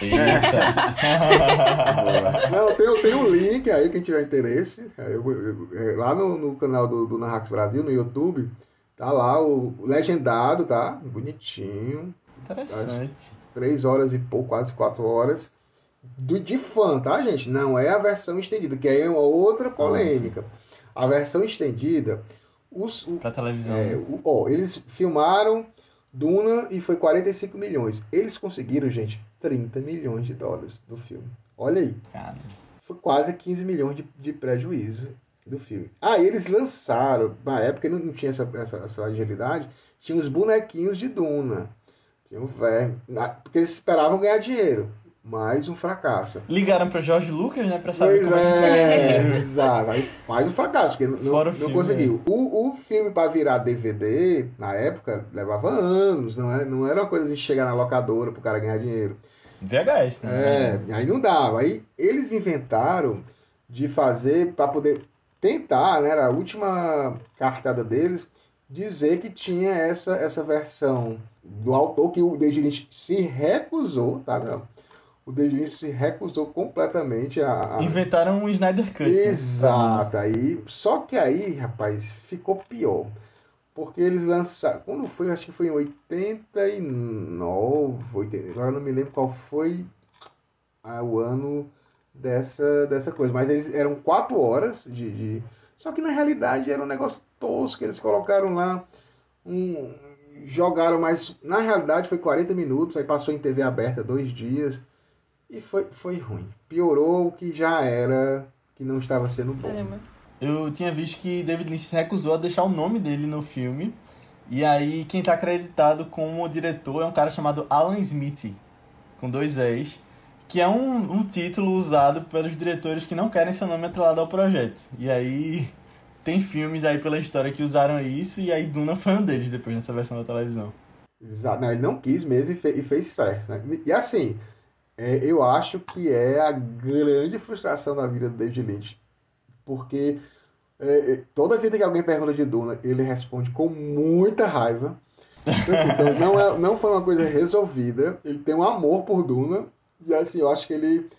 Não, tem, tem um link aí, quem tiver interesse. Eu, eu, eu, lá no, no canal do, do Narrax Brasil, no YouTube, tá lá o legendado, tá? Bonitinho. Interessante. Três horas e pouco, quase quatro horas. Do, de fã, tá, gente? Não é a versão estendida, que aí é uma outra polêmica. A versão estendida. Os, o, pra televisão. É, né? o, ó, eles filmaram Duna e foi 45 milhões. Eles conseguiram, gente, 30 milhões de dólares do filme. Olha aí. Cara. Foi quase 15 milhões de, de prejuízo do filme. Ah, eles lançaram, na época não, não tinha essa, essa, essa agilidade, tinha os bonequinhos de Duna. Tinha o verme. Porque eles esperavam ganhar dinheiro. Mais um fracasso. Ligaram para Jorge Lucas, né? Pra saber pois como é, é. Exato. Aí mais um fracasso, porque não, não filme, conseguiu. É. O, o filme para virar DVD, na época, levava anos. Não era, é, não era uma coisa de chegar na locadora pro cara ganhar dinheiro. VHS, né? É, aí não dava. Aí eles inventaram de fazer para poder tentar, né? Era a última cartada deles dizer que tinha essa, essa versão do autor que o David Lynch se recusou, tá, meu? O Lynch se recusou completamente a... Inventaram um Snyder Cut. Né? Exato. Né? Aí, só que aí, rapaz, ficou pior. Porque eles lançaram... Quando foi? Acho que foi em 89, 80, agora não me lembro qual foi o ano dessa, dessa coisa. Mas eles eram quatro horas de, de... Só que na realidade era um negócio tosco. Eles colocaram lá um jogaram mais. Na realidade foi 40 minutos, aí passou em TV aberta dois dias. E foi, foi ruim. Piorou o que já era, que não estava sendo bom. Caramba. Eu tinha visto que David Lynch se recusou a deixar o nome dele no filme. E aí quem está acreditado como diretor é um cara chamado Alan Smith, com dois E's, que é um, um título usado pelos diretores que não querem seu nome atrelado ao projeto. E aí tem filmes aí pela história que usaram isso, e aí Duna foi um deles depois nessa versão da televisão. Exato, não, ele não quis mesmo e, fez, e fez certo, né? E assim, é, eu acho que é a grande frustração da vida do David Lynch, porque é, é toda vida que alguém pergunta de Duna, ele responde com muita raiva. Então, assim, então não, é, não foi uma coisa resolvida, ele tem um amor por Duna, e assim, eu acho que ele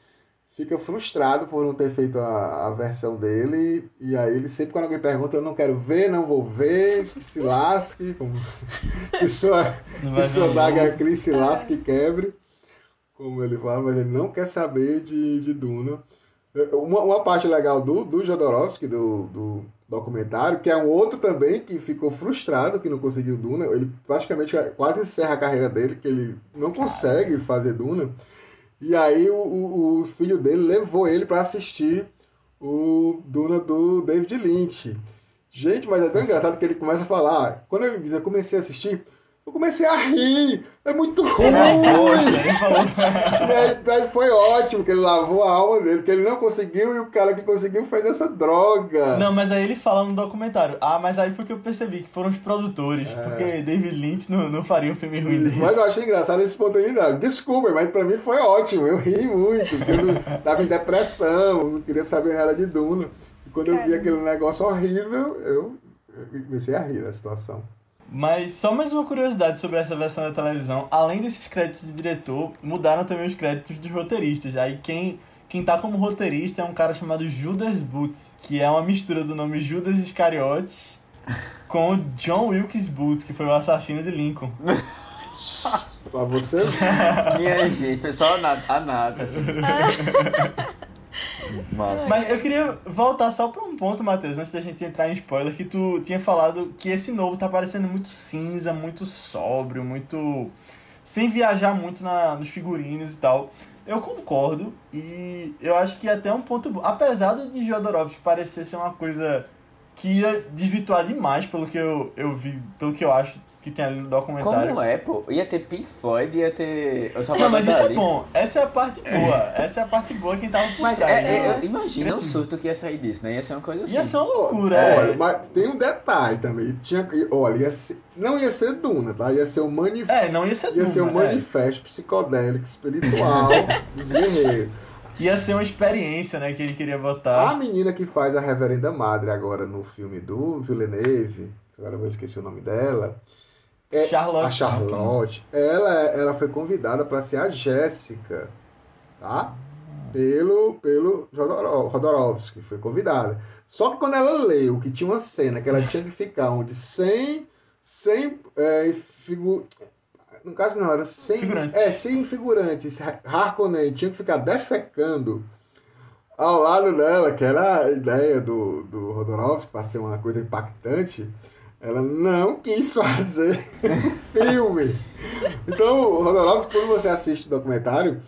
fica frustrado por não ter feito a, a, versão dele. E aí ele sempre quando alguém pergunta, eu não quero ver, não vou ver, que se lasque, como que sua, que sua daga Cris se lasque e quebre, como ele fala, mas ele não quer saber de, de Duna. Uma, uma parte legal do, do Jodorowsky, do, do documentário, que é um outro também que ficou frustrado que não conseguiu Duna. Ele praticamente quase encerra a carreira dele, que ele não consegue fazer Duna. E aí o, o, o filho dele levou ele para assistir o Duna do David Lynch. Gente, mas é tão engraçado que ele começa a falar. Quando eu, eu comecei a assistir, Eu comecei a rir. É muito ruim. Falou. E aí, aí foi ótimo que ele lavou a alma dele, que ele não conseguiu e o cara que conseguiu fez essa droga. Não, mas aí ele fala no documentário. Ah, mas aí foi que eu percebi que foram os produtores. Porque David Lynch não, não faria um filme ruim desse. Mas eu achei engraçado essa espontaneidade. Desculpa, mas pra mim foi ótimo. Eu ri muito. porque Eu não- tava em depressão, não queria saber nada de Duna. E quando eu vi aquele negócio horrível, eu, eu comecei a rir da situação. Mas só mais uma curiosidade sobre essa versão da televisão. Além desses créditos de diretor, mudaram também os créditos dos roteiristas. Aí quem, quem tá como roteirista é um cara chamado Judas Booth, que é uma mistura do nome Judas Iscariotes com John Wilkes Booth, que foi o assassino de Lincoln. Pra você, E aí, gente, só a nata. A nata assim. Massa. Mas eu queria voltar só pra um ponto, Matheus, antes da gente entrar em spoiler, que tu tinha falado que esse novo tá parecendo muito cinza, muito sóbrio, muito. sem viajar muito na, nos figurinos e tal. Eu concordo, e eu acho que é até um ponto. Apesar de Jodorowsky parecer ser uma coisa que ia desvirtuar demais pelo que eu, eu vi, pelo que eu acho que tem ali no documentário. Como é, pô? Ia ter Pink Floyd, ia ter. O Não, mas isso é bom. Essa é a parte boa. Essa é a parte boa quem tava por Mas trás, é, né? é, eu- imagina o surto que ia sair disso, né? Ia ser uma coisa assim. Ia ser uma loucura, Olha, é. mas tem um detalhe também. Tinha, olha, ia ser- não ia ser Duna, tá? Ia ser o manifesto. É, não ia ser Ia ser um Duna, é. manifesto psicodélico espiritual dos guerreiros. Ia ser uma experiência, né, que ele queria A botar. menina que faz a Reverenda Madre agora no filme do Villeneuve, agora eu vou esquecer o nome dela, é Charlotte. a Charlotte, ela, ela foi convidada para ser a Jéssica, tá? Pelo, pelo Jodorowsky, foi convidada. Só que quando ela leu que tinha uma cena que ela tinha que ficar onde sem, sem é, figu... no caso não, era sem, Figurantes. é, sem figurantes, Harkonnen tinha que ficar defecando ao lado dela, que era a ideia do, do Rodorovsky para ser uma coisa impactante, ela não quis fazer filme. Então, o Rodorovsky, quando você assiste o documentário,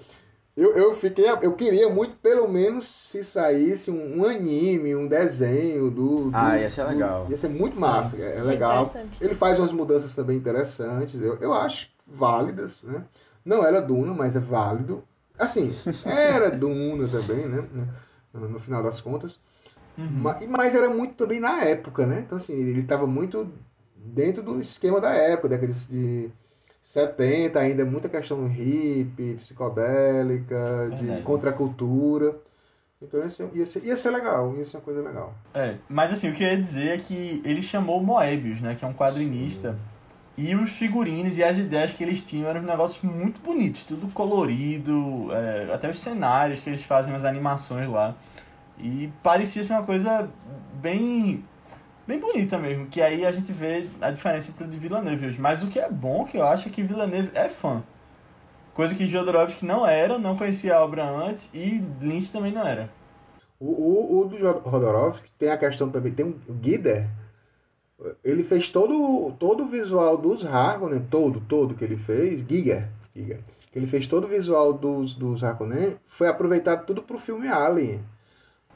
eu, eu fiquei. Eu queria muito, pelo menos, se saísse um, um anime, um desenho do. do- Ah, ia ser do- legal. ia ser muito massa, é, é legal. Ele faz umas mudanças também interessantes, eu, eu acho válidas, né? Não era Duna, mas é válido. Assim, era Duna também, né? No, no final das contas. Uhum. Ma- e- Mas era muito também na época, né? Então, assim, ele estava muito dentro do esquema da época, década de 70, ainda muita questão hippie, psicodélica, de Verdade. contracultura. Então ia ser, ia, ser, ia ser legal, ia ser uma coisa legal. É, mas assim, o que eu ia dizer é que ele chamou Moebius, né, que é um quadrinista. E os figurinos e as ideias que eles tinham eram negócios muito bonitos, tudo colorido, é, até os cenários que eles fazem, as animações lá. E parecia ser uma coisa bem bem bonita mesmo, que aí a gente vê a diferença pro de Villeneuve hoje. Mas o que é bom, que eu acho, é que Villeneuve é fã. Coisa que Jodorowsky não era, não conhecia a obra antes, e Lynch também não era. O, o, o do Rodorovsky tem a questão também, tem o Guider, ele fez todo, todo o visual dos Harkonnen, todo, todo que ele fez, Giger, Giger, ele fez todo o visual dos, dos Harkonnen, foi aproveitado tudo pro filme Alien.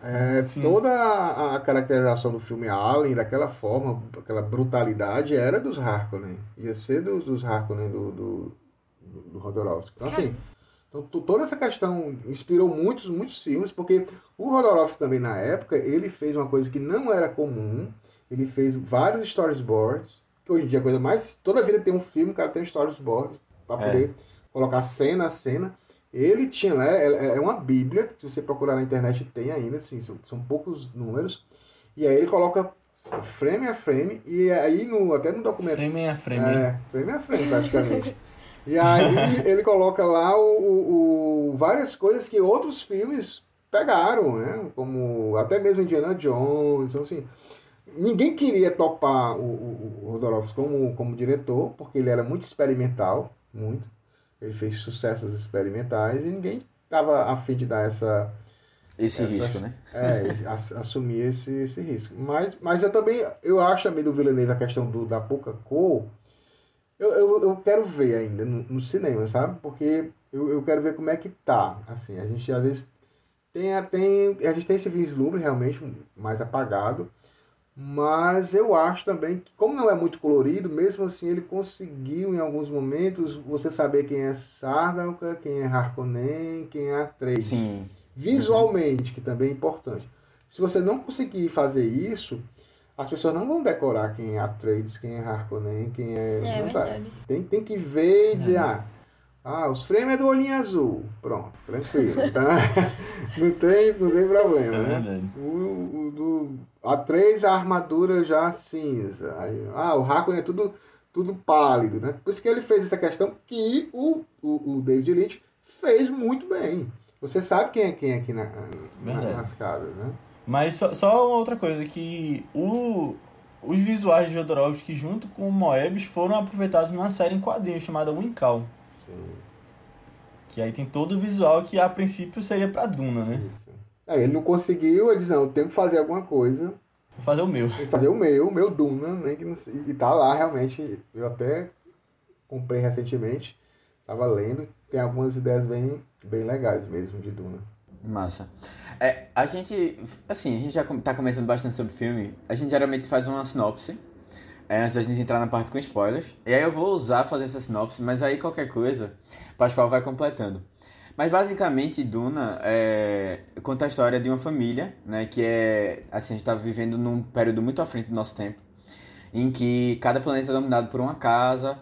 É, toda a, a caracterização do filme Alien, daquela forma, aquela brutalidade, era dos Harkonnen. Ia ser dos, dos Harkonnen do, do, do, do. Então, assim, então, to- toda essa questão inspirou muitos, muitos filmes, porque o Rodorovsky também, na época, ele fez uma coisa que não era comum. Ele fez vários storyboards, que hoje em dia é coisa mais... Toda vida tem um filme, o cara tem um storyboard, para É. poder colocar cena a cena. Ele tinha, né, é é uma bíblia, se você procurar na internet tem ainda, assim, são, são poucos números. E aí ele coloca frame a frame, e aí no, até no documentário... Frame a frame. É, frame a frame, praticamente. e aí ele coloca lá o, o- o- várias coisas que outros filmes pegaram, né? Como até mesmo Indiana Jones, então, assim. Ninguém queria topar o, o, o Rodorovsky como, como diretor, porque ele era muito experimental, muito. Ele fez sucessos experimentais e ninguém estava afim de dar essa, Esse Essa- risco, né? é, ass- assumir esse, esse risco. Mas, mas eu também, eu acho também do Villeneuve a questão do, da pouca cor, eu, eu, eu quero ver ainda no, no cinema, sabe? Porque eu, eu quero ver como é que tá. Assim, a gente às vezes tem, a- tem, a gente tem esse vislumbre realmente mais apagado, Mas eu acho também que, como não é muito colorido, mesmo assim ele conseguiu em alguns momentos você saber quem é Sardaukar, quem é Harkonnen, quem é Atreides. Sim. Visualmente, que também é importante. Se você não conseguir fazer isso, as pessoas não vão decorar quem é Atreides, quem é Harkonnen, quem é... É. Tem, tem que ver e dizer, ah, ah, os frames é do olhinho azul. Pronto, tranquilo. Tá? não, tem, não tem problema, É né? verdade. O, o do A3, a armadura já cinza. Aí, ah, o Harkonnen é tudo, tudo pálido, né? Por isso que ele fez essa questão que o, o, o David Lynch fez muito bem. Você sabe quem é quem aqui na, na- nas casas, né? Mas só, só uma outra coisa, que o, os visuais de Jodorowsky junto com o Moebius foram aproveitados numa série em quadrinhos chamada Winkal. Sim, Que aí tem todo o visual que a princípio seria pra Duna, né? isso. Aí ele não conseguiu, ele disse, não, eu tenho que fazer alguma coisa. Vou fazer o meu. Tem que fazer o meu, o meu Duna, né? Que não e tá lá realmente. Eu até comprei recentemente, tava lendo, tem algumas ideias bem, bem legais mesmo de Duna. Massa. É, a gente, assim, a gente já tá comentando bastante sobre o filme. A gente geralmente faz uma sinopse, é, antes da gente entrar na parte com spoilers. E aí eu vou usar fazer essa sinopse, mas aí qualquer coisa, Pascoal vai completando. Mas basicamente, Duna é, conta a história de uma família, né, que é, assim, a gente tá vivendo num período muito à frente do nosso tempo, em que cada planeta é dominado por uma casa,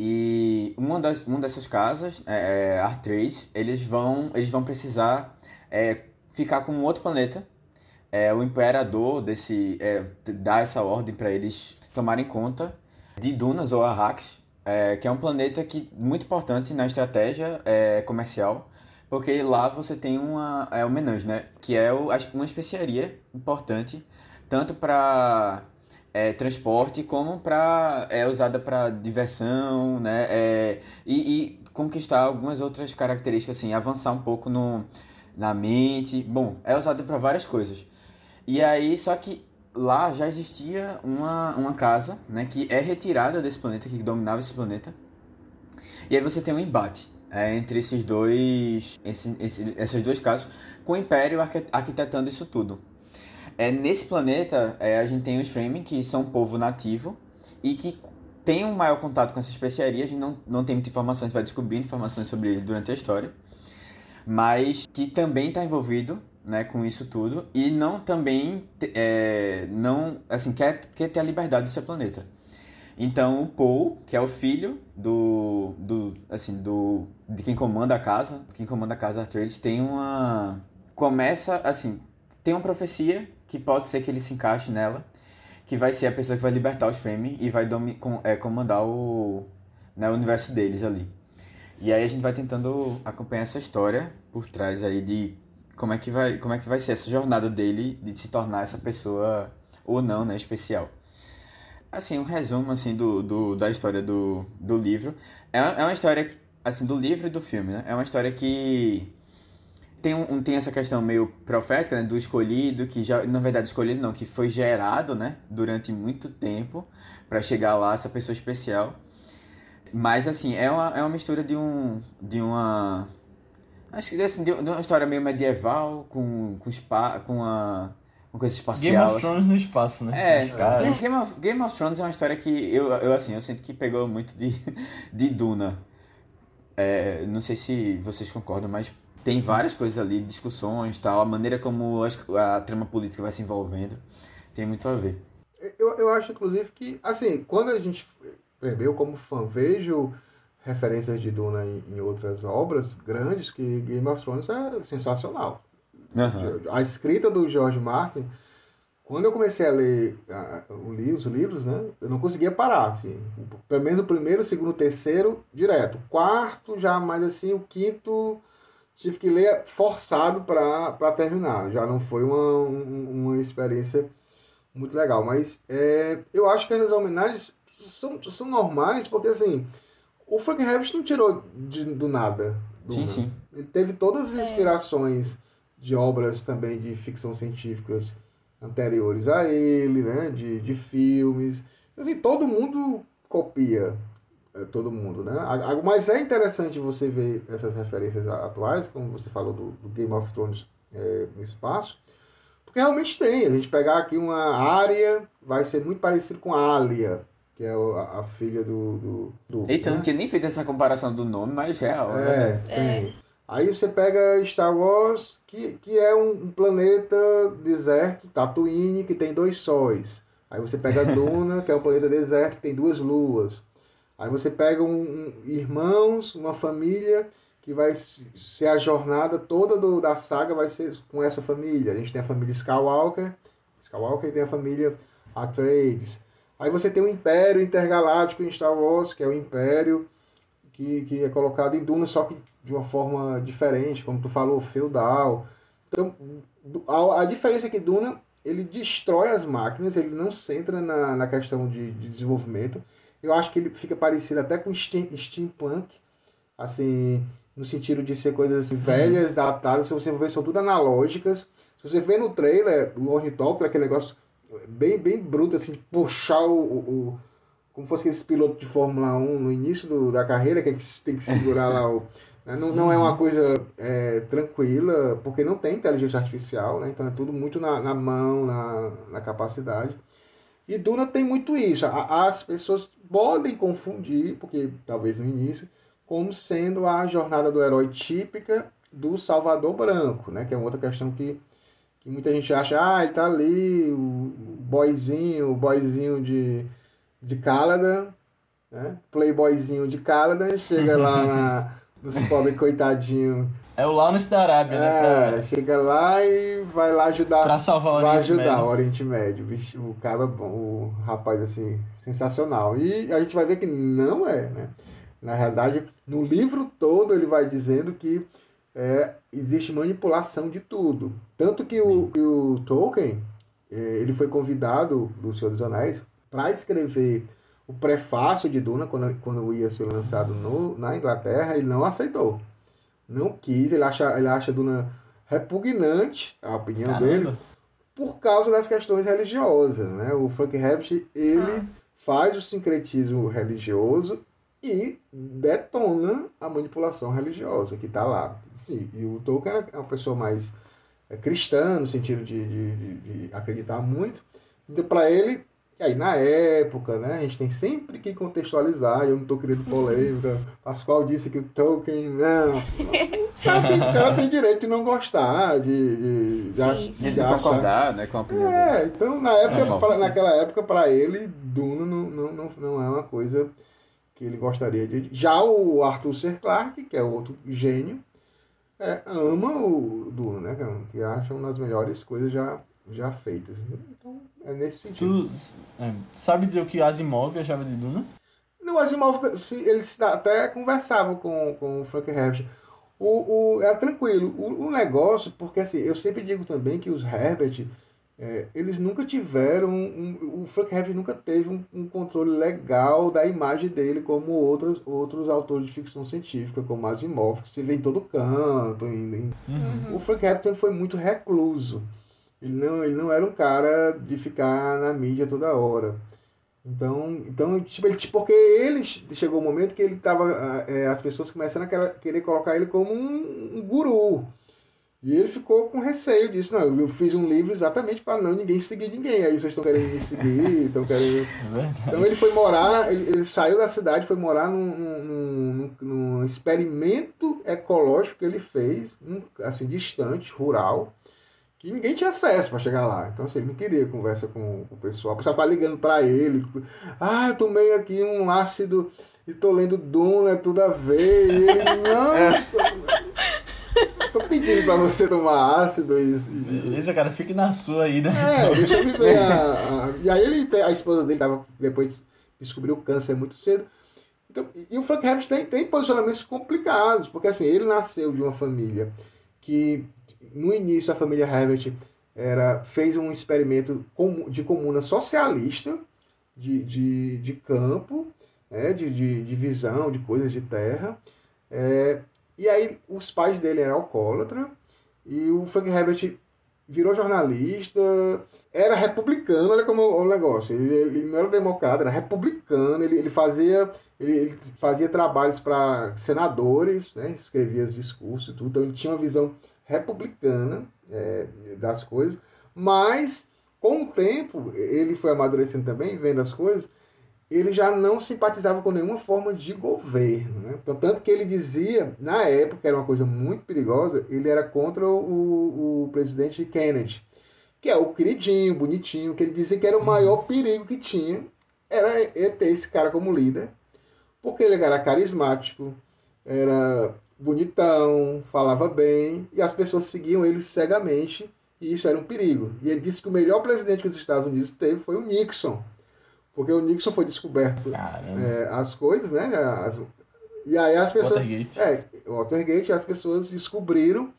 e uma, das, uma dessas casas, é, é, Artrês, eles vão, eles vão precisar é, ficar com um outro planeta. É, o imperador desse é, dá essa ordem para eles tomarem conta de Dunas ou Arrax, é, que é um planeta que muito importante na estratégia é, comercial, porque lá você tem uma é o Menage, né, que é o, uma especiaria importante tanto para é, transporte como para é usada para diversão, né, é, e, e conquistar algumas outras características assim, avançar um pouco no na mente. Bom, é usado para várias coisas. E aí, só que lá já existia uma, uma casa, né, que é retirada desse planeta, que dominava esse planeta. E aí você tem um embate é, entre esses dois, esse, esse, essas duas casas, com o Império arqui- arquitetando isso tudo. É, nesse planeta, é, a gente tem os Fremen, que são um povo nativo e que tem um maior contato com essa especiaria. A gente não, não tem muita informação, a gente vai descobrindo informações sobre ele durante a história mas que também está envolvido né, com isso tudo e não também é, não assim quer, quer ter a liberdade do seu planeta. Então o Paul, que é o filho do, do assim do de quem comanda a casa, quem comanda a casa Atreides, tem uma começa assim tem uma profecia que pode ser que ele se encaixe nela, que vai ser a pessoa que vai libertar os Fremen e vai domi, com, é, comandar o né, o universo deles ali. E aí a gente vai tentando acompanhar essa história por trás aí de como é que vai, como é que vai ser essa jornada dele de se tornar essa pessoa ou não, né, especial. Assim, um resumo assim do, do da história do, do livro. É, é uma história assim do livro e do filme, né? É uma história que tem, um, tem essa questão meio profética, né, do escolhido, que já, na verdade, escolhido não, que foi gerado, né, durante muito tempo para chegar lá, essa pessoa especial. Mas, assim, é uma, é uma mistura de um, de uma, acho que assim, de uma história meio medieval, com, com, spa, com uma, uma coisa espacial. Game of. Thrones no espaço, né? É. Game of, Game of Thrones é uma história que eu, eu assim, eu sinto que pegou muito de, de Duna. É, não sei se vocês concordam, mas tem várias coisas ali, discussões tal, a maneira como as- a trama política vai se envolvendo, tem muito a ver. Eu, eu acho, inclusive, que, assim, quando a gente, eu como fã, vejo referências de Duna em, em outras obras grandes, que Game of Thrones é sensacional. Aham. A escrita do George Martin, quando eu comecei a ler o li- os livros, né, eu não conseguia parar, assim, pelo menos o primeiro, o segundo, o terceiro, direto. O quarto, já mais assim, o quinto, tive que ler forçado para terminar. Já não foi uma, um- uma experiência muito legal, mas é, eu acho que essas homenagens são, são normais, porque assim, o Frank Herbert não tirou de- do nada. Sim, Duna. sim. Ele teve todas as É. inspirações de obras também de ficção científicas anteriores a ele, né? De, de filmes. Assim, todo mundo copia é, todo mundo, né? A- a- Mas é interessante você ver essas referências atuais, como você falou do, do Game of Thrones é, no espaço, Porque realmente tem. A gente pegar aqui uma área, vai ser muito parecido com a Alia, que é a, a filha do, do, do Eita, eu né? não tinha nem feito essa comparação do nome, mas real. É, né? tem. Aí você pega Star Wars, que, que é um, um planeta deserto, Tatooine, que tem dois sóis. Aí você pega Duna, que é um planeta deserto, que tem duas luas. Aí você pega um, um- irmãos, uma família, que vai se- ser a jornada toda do- da saga vai ser com essa família. A gente tem a família Skywalker, Skywalker e tem a família Atreides. Aí você tem o Império Intergaláctico em Star Wars, que é o Império que, que é colocado em Duna, só que de uma forma diferente, como tu falou, feudal. Então, a, a diferença é que Duna, ele destrói as máquinas, ele não centra na, na questão de, de desenvolvimento. Eu acho que ele fica parecido até com steam, steampunk, assim, no sentido de ser coisas assim, velhas, datadas, se você ver, são tudo analógicas. Se você vê no trailer, o Ornithopter, aquele negócio bem, bem bruto, assim, de puxar o, o- como fosse aqueles pilotos de Fórmula 1 no início do- da carreira, que tem que segurar lá o. né? Não, não é uma coisa é, tranquila, porque não tem inteligência artificial, né? Então é tudo muito na, na mão, na, na capacidade. E Duna tem muito isso. A- As pessoas podem confundir, porque talvez no início, como sendo a jornada do herói típica do Salvador Branco, né? Que é uma outra questão que, que muita gente acha, ah, ele tá ali, o boyzinho, o boyzinho de, de Caladan, né? Playboyzinho de Caladan, chega lá na, nos pobres coitadinhos. É o Lawrence da Arábia, né? É, chega lá e vai lá ajudar. Pra, salvar o Vai Oriente ajudar Médio. o Oriente Médio. Bicho, o cara bom, o rapaz assim, sensacional. E a gente vai ver que não é, né? Na realidade, no livro todo ele vai dizendo que é, existe manipulação de tudo. Tanto que o, que o Tolkien, é, ele foi convidado do Senhor dos Anéis para escrever o prefácio de Duna quando, quando ia ser lançado no, na Inglaterra, ele não aceitou. Não quis, ele acha, ele acha Duna repugnante, a opinião dele, Caramba. por causa das questões religiosas. Né? O Frank Herbert ele faz o sincretismo religioso e detona a manipulação religiosa que está lá. Sim, e o Tolkien é uma pessoa mais é, cristã, no sentido de, de, de- de acreditar muito. Então, para ele, aí na época, né, a gente tem sempre que contextualizar, eu não estou querendo polêmica. Pascoal disse que o Tolkien. Não, o cara tem, direito de não gostar, de, de, de, Sim, sim. De não achar- concordar né, com a opinião dele. é, então na época, É, pra- naquela época, para ele, Duna não, não, não, não é uma coisa que ele gostaria de. Já o Arthur C. Clarke, que é outro gênio, é, ama o Duna, né? Que acha uma das melhores coisas já, já feitas. Então, é nesse sentido. Tu é, sabe dizer o que Asimov achava de Duna? No Asimov, se- eles até conversavam com, com o Frank Herbert. O, o, era tranquilo. O, o negócio, porque assim, eu sempre digo também que os Herbert, é, eles nunca tiveram. um- o Frank Herbert nunca teve um, um controle legal da imagem dele, como outros, outros autores de ficção científica, como Asimov, que se vê em todo canto. Em, em- Uhum. o Frank Herbert foi muito recluso. Ele não, ele não era um cara de ficar na mídia toda hora. Então, então tipo, ele, tipo, porque ele chegou um momento que ele tava. é, as pessoas começaram a querer- querer colocar ele como um, um guru. E ele ficou com receio disso. Não, eu fiz um livro exatamente para não ninguém seguir ninguém. Aí vocês estão querendo me seguir, estão querendo. É. Então ele foi morar, ele, ele saiu da cidade, foi morar num, num, num- num experimento ecológico que ele fez, num- assim, distante, rural, que ninguém tinha acesso para chegar lá. Então assim, ele não queria conversa com o pessoal. O pessoal tá ligando para ele. Ah, eu tomei aqui um ácido e tô lendo Duna, é tudo a ver. E ele, não, tô, pedindo para você tomar ácido e, Beleza, cara, fique na sua aí, né? é, deixa eu viver a, a- E aí ele, a esposa dele tava, depois descobriu o câncer muito cedo. Então, e, o Frank Herbert tem, tem posicionamentos complicados, porque assim, ele nasceu de uma família que, no início, a família Herbert era, fez um experimento de comuna socialista, de, de, de campo, né, de, de, de visão, de coisas de terra. É, e aí os pais dele eram alcoólatras, e o Frank Herbert virou jornalista, era republicano, olha como é o negócio. Ele, ele não era democrata, era republicano, ele, ele fazia. Ele, ele fazia trabalhos para senadores, né? escrevia os discursos e tudo, então ele tinha uma visão republicana é, das coisas, Mas, com o tempo, ele foi amadurecendo também, vendo as coisas, ele já não simpatizava com nenhuma forma de governo. Né? Então, tanto que ele dizia, na época, era uma coisa muito perigosa, ele era contra o, o presidente Kennedy, que é o queridinho, bonitinho, que ele dizia que era o maior perigo que tinha, era ter esse cara como líder, porque ele era carismático, era bonitão, falava bem, e as pessoas seguiam ele cegamente, e isso era um perigo. E ele disse que o melhor presidente que os Estados Unidos teve foi o Nixon, porque o Nixon foi descoberto é, as coisas, né? As, e aí as pessoas. Watergate. É, Watergate, as pessoas descobriram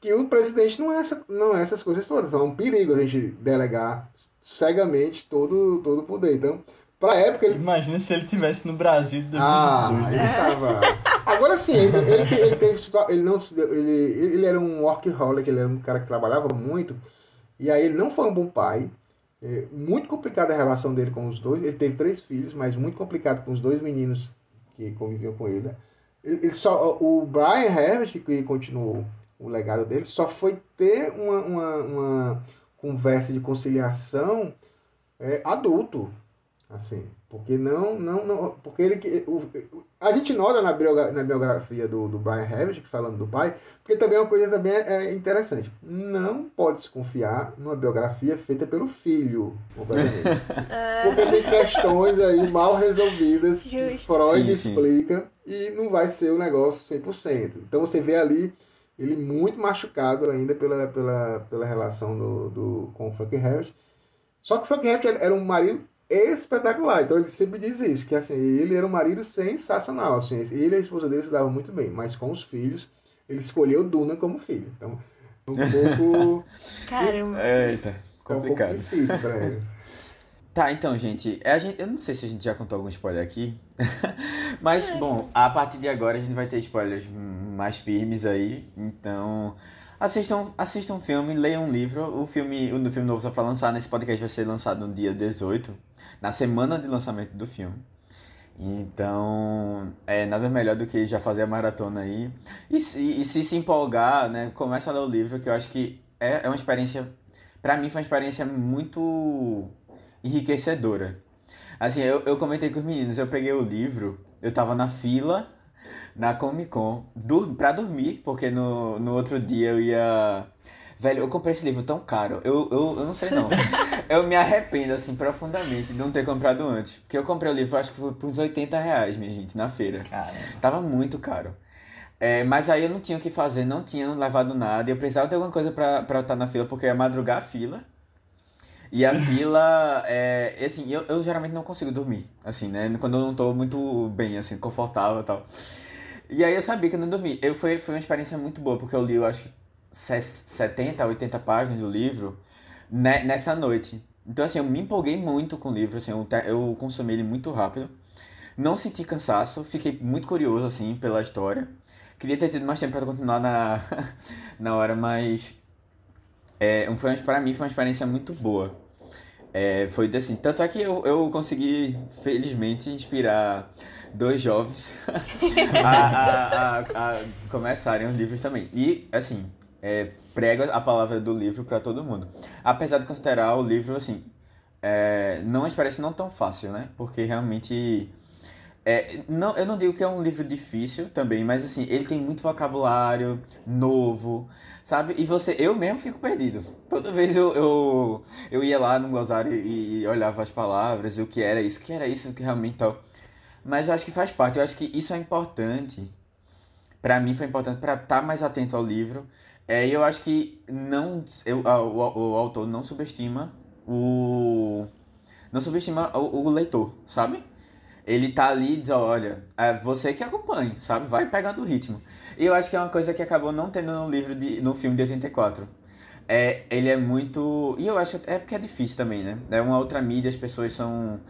que o presidente não é, essa, não é essas coisas todas. Então é um perigo a gente delegar cegamente todo, todo o poder. Então, pra época ele. Imagina se ele tivesse no Brasil de 2022. Ah, né? ele tava. Agora sim, ele, ele, ele, teve, ele não ele, ele era um workaholic, ele era um cara que trabalhava muito. E aí ele não foi um bom pai. É, muito complicada a relação dele com os dois. Ele teve três filhos, mas muito complicado com os dois meninos que conviviam com ele. Ele, ele só, o Brian Herbert, que continuou o legado dele, só foi ter uma, uma, uma conversa de conciliação é, adulto. Assim, porque não, não, não porque ele que- o, a gente nota na, biogra- na biografia do, do Brian Herbert, falando do pai, porque também é uma coisa também é, é interessante. Não pode se confiar numa biografia feita pelo filho, completamente. porque tem questões aí mal resolvidas que Justo. Freud Sim, sim. explica e não vai ser o negócio 100%. Então você vê ali ele muito machucado ainda pela, pela, pela relação do, do, com o Frank Herbert. Só que o Frank Herbert era um marido espetacular. Então ele sempre diz isso, que assim, ele era um marido sensacional. Assim, ele e a esposa dele se davam muito bem, mas com os filhos, ele escolheu Duna como filho. Então, é um pouco, Caramba. Eita, é um pouco complicado. difícil para ele. Tá, então, gente, é a gente, eu não sei se a gente já contou algum spoiler aqui, mas, Acho. bom, a partir de agora a gente vai ter spoilers mais firmes aí, então assistam, assistam um filme, leiam um livro, o filme, o filme novo só pra lançar, nesse podcast vai ser lançado no dia 18, na semana de lançamento do filme. Então, é nada melhor do que já fazer a maratona aí. E se, e se se empolgar, né, começa a ler o livro, que eu acho que é, é uma experiência, pra mim foi uma experiência muito enriquecedora. Assim, eu, eu comentei com os meninos, eu peguei o livro, eu tava na fila na Comic Con dur pra dormir, porque no, no outro dia eu ia. Velho, eu comprei esse livro tão caro, eu, eu, eu não sei não. eu me arrependo, assim, profundamente de não ter comprado antes. Porque eu comprei o livro, acho que foi por uns 80 reais, minha gente, na feira. Caramba. Tava muito caro. É, mas aí eu não tinha o que fazer, não tinha levado nada. E eu precisava ter alguma coisa pra, pra eu estar na fila, porque ia madrugar a fila. E a fila, é, assim, eu, eu geralmente não consigo dormir, assim, né? Quando eu não tô muito bem, assim, confortável e tal. E aí eu sabia que eu não dormi. Eu, foi, foi uma experiência muito boa, porque eu li, eu acho que se- 70, 80 páginas do livro ne- nessa noite. Então, assim, eu me empolguei muito com o livro, assim, eu, eu consumi ele muito rápido. Não senti cansaço, fiquei muito curioso, assim, pela história. Queria ter tido mais tempo para continuar na, na hora, mas é, foi, pra mim foi uma experiência muito boa. É, foi assim, tanto é que eu, eu consegui, felizmente, inspirar dois jovens a, a, a, a começarem os livros também. E, assim, é, prego a palavra do livro para todo mundo. Apesar de considerar o livro, assim, é, não parece não tão fácil, né? Porque realmente. É, não, eu não digo que é um livro difícil também, mas assim, ele tem muito vocabulário novo, sabe? E você, eu mesmo fico perdido. Toda vez eu, eu, eu ia lá no glossário e, e olhava as palavras, e o que era isso, o que era isso, o que realmente tal. Mas eu acho que faz parte, eu acho que isso é importante. Pra mim foi importante pra estar mais atento ao livro. É, eu acho que não, eu, a- o, o autor não subestima o. Não subestima o, o leitor, sabe? Ele tá ali e diz, olha, é você que acompanha, sabe? Vai pegando o ritmo. E eu acho que é uma coisa que acabou não tendo no livro, de, no filme de 84. É, ele é muito... E eu acho é porque é difícil também, né? É uma outra mídia, as pessoas são...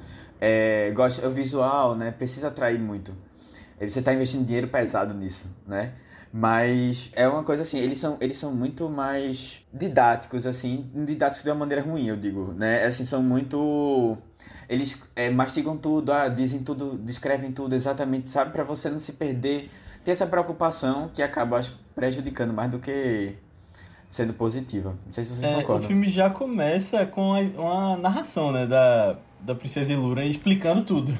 É, gosta, o visual, né? Precisa atrair muito. Você tá investindo dinheiro pesado nisso, né? Mas é uma coisa assim, eles são, eles são muito mais didáticos, assim, didáticos de uma maneira ruim, eu digo, né? Assim, são muito. Eles é, mastigam tudo, ah, dizem tudo, descrevem tudo exatamente, sabe? Pra você não se perder. Ter essa preocupação que acaba acho, prejudicando mais do que sendo positiva. Não sei se vocês É, o concordam. filme já começa com uma narração, né, da, da Princesa Ilura explicando tudo.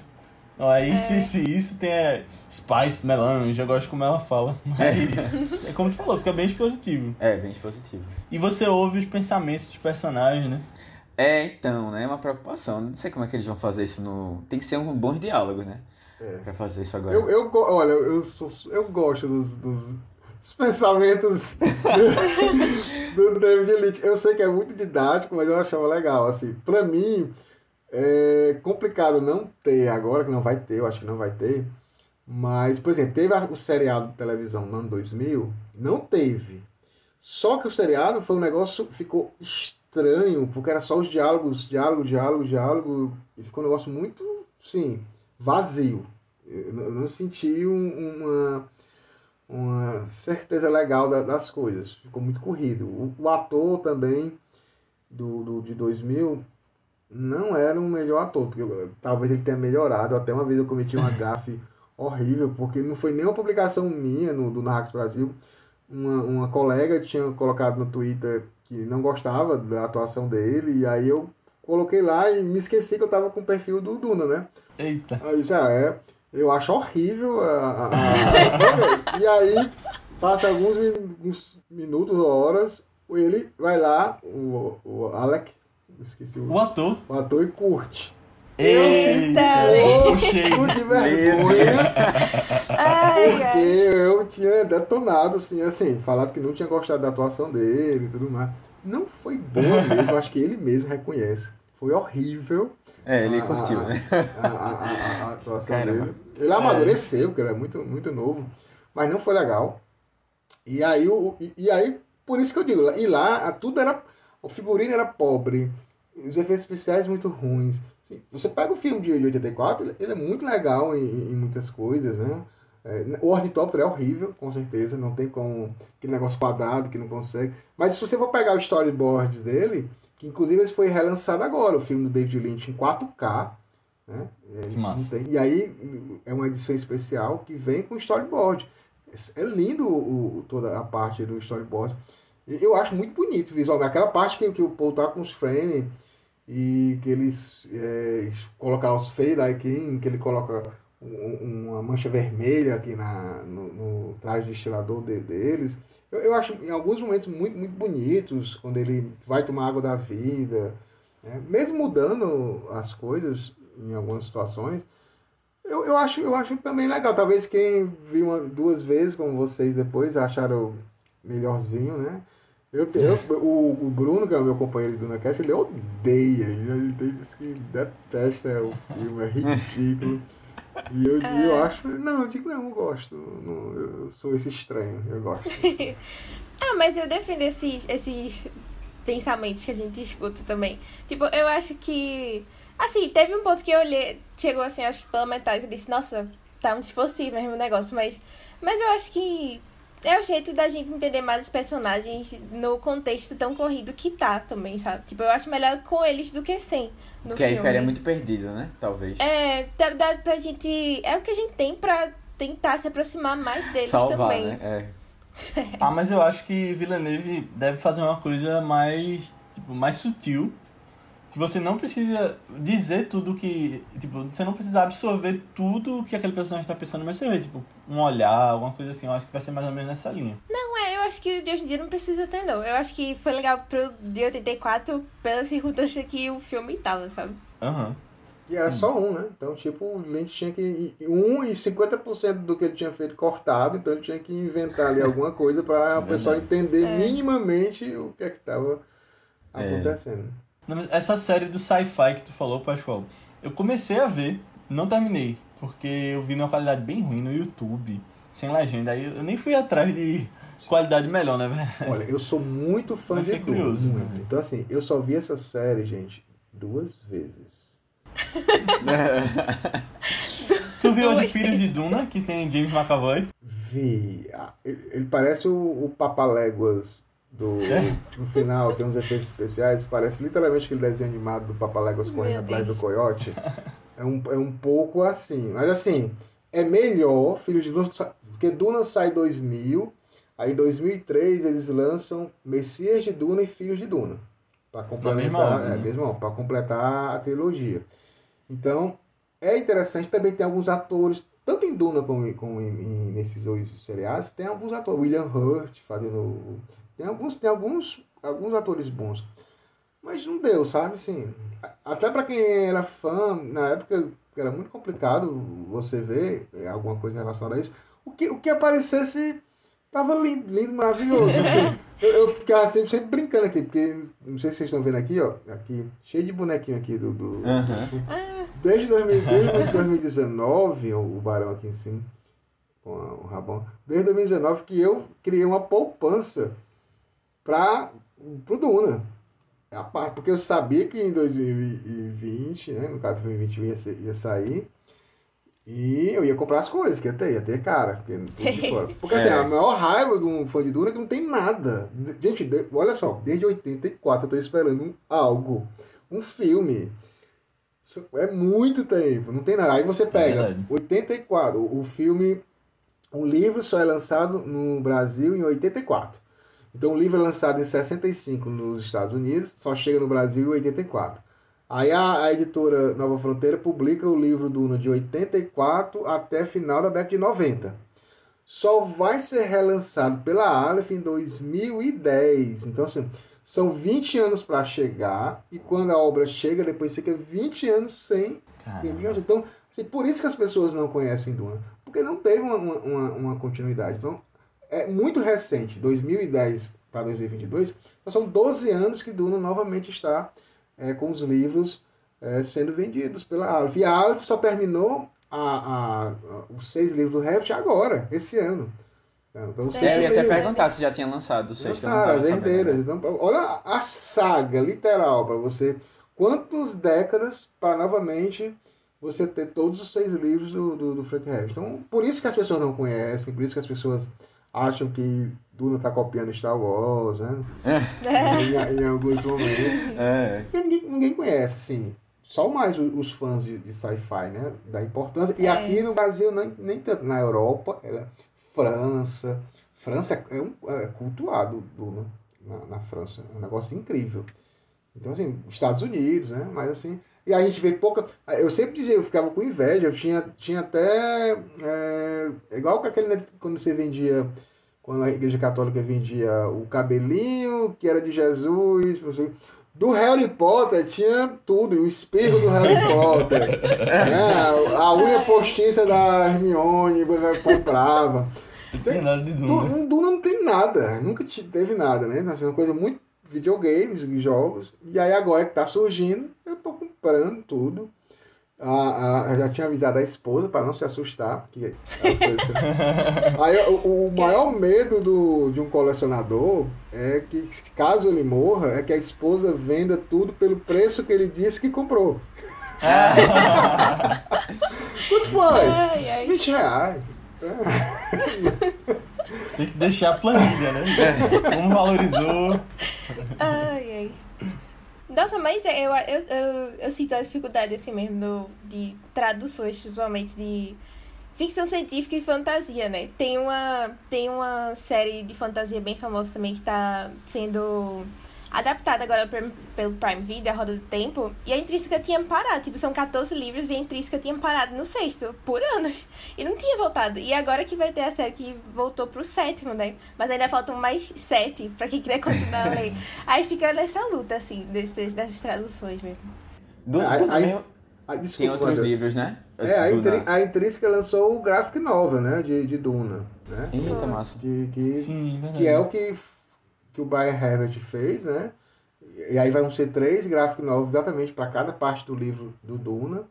Ó, é isso, isso e isso, tem é, Spice, Melange, eu gosto como ela fala. Mas, é como tu falou, fica bem expositivo. É, bem positivo. E você ouve os pensamentos dos personagens, né? É, então, né? É uma preocupação. Não sei como é que eles vão fazer isso no. Tem que ser um bons diálogos, né? É. Pra fazer isso agora. Eu, eu, olha, eu, sou, eu gosto dos, dos, dos pensamentos do, do David Lynch. Eu sei que é muito didático, mas eu achava legal. Assim, pra mim, é complicado não ter agora, que não vai ter, eu acho que não vai ter. Mas, por exemplo, teve o seriado de televisão no ano 2000? Não teve. Só que o seriado foi um negócio, ficou estranho, porque era só os diálogos, diálogo, diálogo, diálogo, e ficou um negócio muito, sim, vazio. Eu não- senti um- uma, uma certeza legal da- das coisas. Ficou muito corrido. O, o ator também do, do, de 2000 não era o melhor ator. talvez ele tenha melhorado. Até uma vez eu cometi uma gafe horrível, porque não foi nem uma publicação minha no, do Narcos Brasil. Uma, uma colega tinha colocado no Twitter que não gostava da atuação dele, e aí eu coloquei lá e me esqueci que eu tava com o perfil do Duna, né? Eita. Aí já é. Eu acho horrível a, a- E aí, passa alguns min- uns minutos ou horas, ele vai lá, o, o Alec, esqueci o, O ator. o ator, e curte. Eita! Eu fico de vergonha, porque eu tinha detonado, assim, assim, falado que não tinha gostado da atuação dele e tudo mais. Não foi boa mesmo, acho que ele mesmo reconhece. Foi horrível. É, ele Ah, curtiu, né? a, a, a- a atuação Caramba. dele. Ele amadureceu, porque ele é muito, muito novo, mas não foi legal. E aí, o, e, e aí, por isso que eu digo, e lá a- tudo era. O figurino era pobre, os efeitos especiais muito ruins. Assim, você pega o filme de, de 84, ele, ele é muito legal em, em muitas coisas, né? É, o ornitóptero é horrível, com certeza, não tem como. Aquele negócio quadrado que não consegue. Mas se você for pegar o storyboard dele, que inclusive esse foi relançado agora, o filme do David Lynch em 4K. Né? É, Que massa. tem- E aí é uma edição especial que vem com storyboard. É lindo o, o- toda a parte do storyboard. Eu acho muito bonito visualmente. Aquela parte que, que o Paul tá com os frames e que eles é, colocar os fade aqui, que ele coloca um- uma mancha vermelha aqui na, no, no traje de estilador de- deles. Eu, eu acho em alguns momentos muito, muito bonitos, quando ele vai tomar água da vida, né? mesmo mudando as coisas em algumas situações. Eu, eu, acho, eu acho também legal. Talvez quem viu uma, duas vezes, como vocês depois, acharam melhorzinho, né? Eu, eu, o, o Bruno, que é o meu companheiro do Dunacast, ele odeia. Ele, ele diz que detesta o filme, é ridículo. E eu, e eu acho. Não, eu digo, não, eu gosto. Não, eu sou esse estranho, eu gosto. Ah, mas eu defendo esses, esses pensamentos que a gente escuta também. Tipo, eu acho que. Assim, teve um ponto que eu olhei, chegou assim, acho que pela metade, que eu disse, nossa, tá muito possível mesmo o negócio, mas. Mas eu acho que é o jeito da gente entender mais os personagens no contexto tão corrido que tá também, sabe? Tipo, eu acho melhor com eles do que sem. No Porque aí ficaria muito perdido, né? Talvez. É, dá, dá pra gente. É o que a gente tem pra tentar se aproximar mais deles Salvar, também. né? É. Ah, mas eu acho que Villeneuve deve fazer uma coisa mais, tipo, mais sutil. Que você não precisa dizer tudo que. Tipo, você não precisa absorver tudo que aquele personagem tá pensando, mas você vê, tipo, um olhar, alguma coisa assim. Eu acho que vai ser mais ou menos nessa linha. Não é, eu acho que o de hoje em dia não precisa ter, não. Eu acho que foi legal pro de 84 pela circunstância que o filme tava, sabe? Aham. E era só um, né? Então, tipo, o Lynch tinha que. Um e 50% do que ele tinha feito cortado, então ele tinha que inventar ali alguma coisa para o pessoal entender É. minimamente o que é que estava É. acontecendo. Mas Essa série do sci-fi que tu falou, Pascoal, eu comecei a ver, não terminei, porque eu vi numa qualidade bem ruim no YouTube, sem legenda. Aí eu nem fui atrás de qualidade melhor, né, velho? Olha, eu sou muito fã Mas de Duna, curioso, muito. né? Então, assim, eu só vi essa série, gente, duas vezes. Tu viu o de Duas Filhos de Duna, que tem James McAvoy? Vi. Ah, Ele ele parece o, o Papaléguas do, É? no final, tem uns efeitos especiais, parece literalmente aquele desenho animado do Papaléguas correndo atrás do coiote. É um, é um pouco assim. Mas assim, é melhor Filhos de Duna, porque Duna sai 2000, Aí em 2003 eles lançam Messias de Duna e Filhos de Duna. Para completar, ordem, é, né? mesmo, para completar a trilogia. Então, é interessante também tem alguns atores, tanto em Duna como, como em, em- nesses dois seriados, tem alguns atores, William Hurt fazendo, o- tem alguns, tem alguns, alguns atores bons. Mas não deu, sabe? Assim, até para quem era fã, na época era muito complicado você ver é, alguma coisa relacionada a isso. O que, o que aparecesse tava lindo, lindo maravilhoso. assim. eu, eu ficava sempre, sempre brincando aqui, porque não sei se vocês estão vendo aqui, ó, aqui, cheio de bonequinho aqui do, do- Aham. Desde, 2000 desde 2019, o o Barão aqui em cima, com o Rabão, desde 2019 que eu criei uma poupança para o Duna. É a parte, porque eu sabia que em 2020, né, no caso 2021 ia, ser- ia sair, e eu ia comprar as coisas que ter, ia ter cara. Porque, não porque assim, É. a maior raiva de um fã de Duna é que não tem nada. Gente, de- olha só, desde 84 eu tô esperando um- algo, um filme. Isso É muito tempo, não tem nada. Aí você pega verdade. 84, o filme, o livro só é lançado no Brasil em 84. Então o livro é lançado em 65 nos Estados Unidos, só chega no Brasil em 84. Aí a, a editora Nova Fronteira publica o livro Duna de 84 até final da década de 90. Só vai ser relançado pela Aleph em 2010. Então, assim, são 20 anos para chegar, e quando a obra chega, depois fica 20 anos sem. Então, assim, por isso que as pessoas não conhecem Duna. Porque não teve uma, uma, uma- uma continuidade. Então, é muito recente, 2010 para 2022, então são 12 anos que Duna novamente está é, com os livros é, sendo vendidos pela Aleph. E a Aleph só terminou a, a- a- os seis livros do Heft agora, esse ano. Então, o É, eu ia até perguntar se já tinha lançado o sexto. eu não Lançaram, tava as herdeiras. Então, olha a saga literal para você. Quantas décadas para novamente você ter todos os seis livros do, do, do Frank Herbert. Então, por isso que as pessoas não conhecem, por isso que as pessoas acham que Duna está copiando Star Wars, né? em, em alguns momentos. É. Porque ninguém, ninguém conhece, assim. Só mais os fãs de, de sci-fi, né? Da importância. E É. aqui no Brasil, nem, nem tanto. Na Europa, ela, França. França é, é um, é cultuado Duna na, na França. É um negócio incrível. Então, assim, Estados Unidos, né? Mas assim. E a gente vê pouca. Eu sempre dizia, eu ficava com inveja. Eu tinha, tinha até. É, igual com aquele. Quando você vendia. Quando a Igreja Católica vendia o cabelinho, que era de Jesus. sei. Do Harry Potter tinha tudo, o espirro do Harry Potter, né? a unha postiça da Hermione, você comprava. não tem nada de Du- Duna. Duna não tem nada, nunca te- teve nada, né? Sendo uma coisa muito videogames, jogos. E aí agora que tá surgindo, eu tô comprando tudo. Ah, ah, eu já tinha avisado a esposa para não se assustar, porque as coisas... Aí o, o maior medo do, de um colecionador é que, caso ele morra, é que a esposa venda tudo pelo preço que ele disse que comprou. Quanto foi? Ai, ai. 20 reais. Tem que deixar a planilha, né? Como valorizou. Ai, ai. Nossa, mas é, eu, eu, eu, eu sinto a dificuldade assim mesmo do, de traduções, principalmente de ficção científica e fantasia, né? Tem uma, tem uma série de fantasia bem famosa também que tá sendo adaptada agora pelo, Prime Video, A Roda do Tempo, e a Intrínseca tinha parado, tipo, são 14 livros e a Intrínseca tinha parado no sexto, por anos, e não tinha voltado. E agora que vai ter a série que voltou pro sétimo, né? Mas ainda faltam mais sete pra quem quiser continuar a ler. Aí fica nessa luta, assim, desses, dessas traduções mesmo. Do, mesmo Ah, tem desculpa, outros livros, né? É, a. Intri- a Intrínseca lançou o graphic novel, né? De, de Duna, né? Eita, massa. Que, que, Sim, verdade. que é o que, que o Brian Herbert fez, né? E aí vão ser três graphic novels exatamente para cada parte do livro do Duna.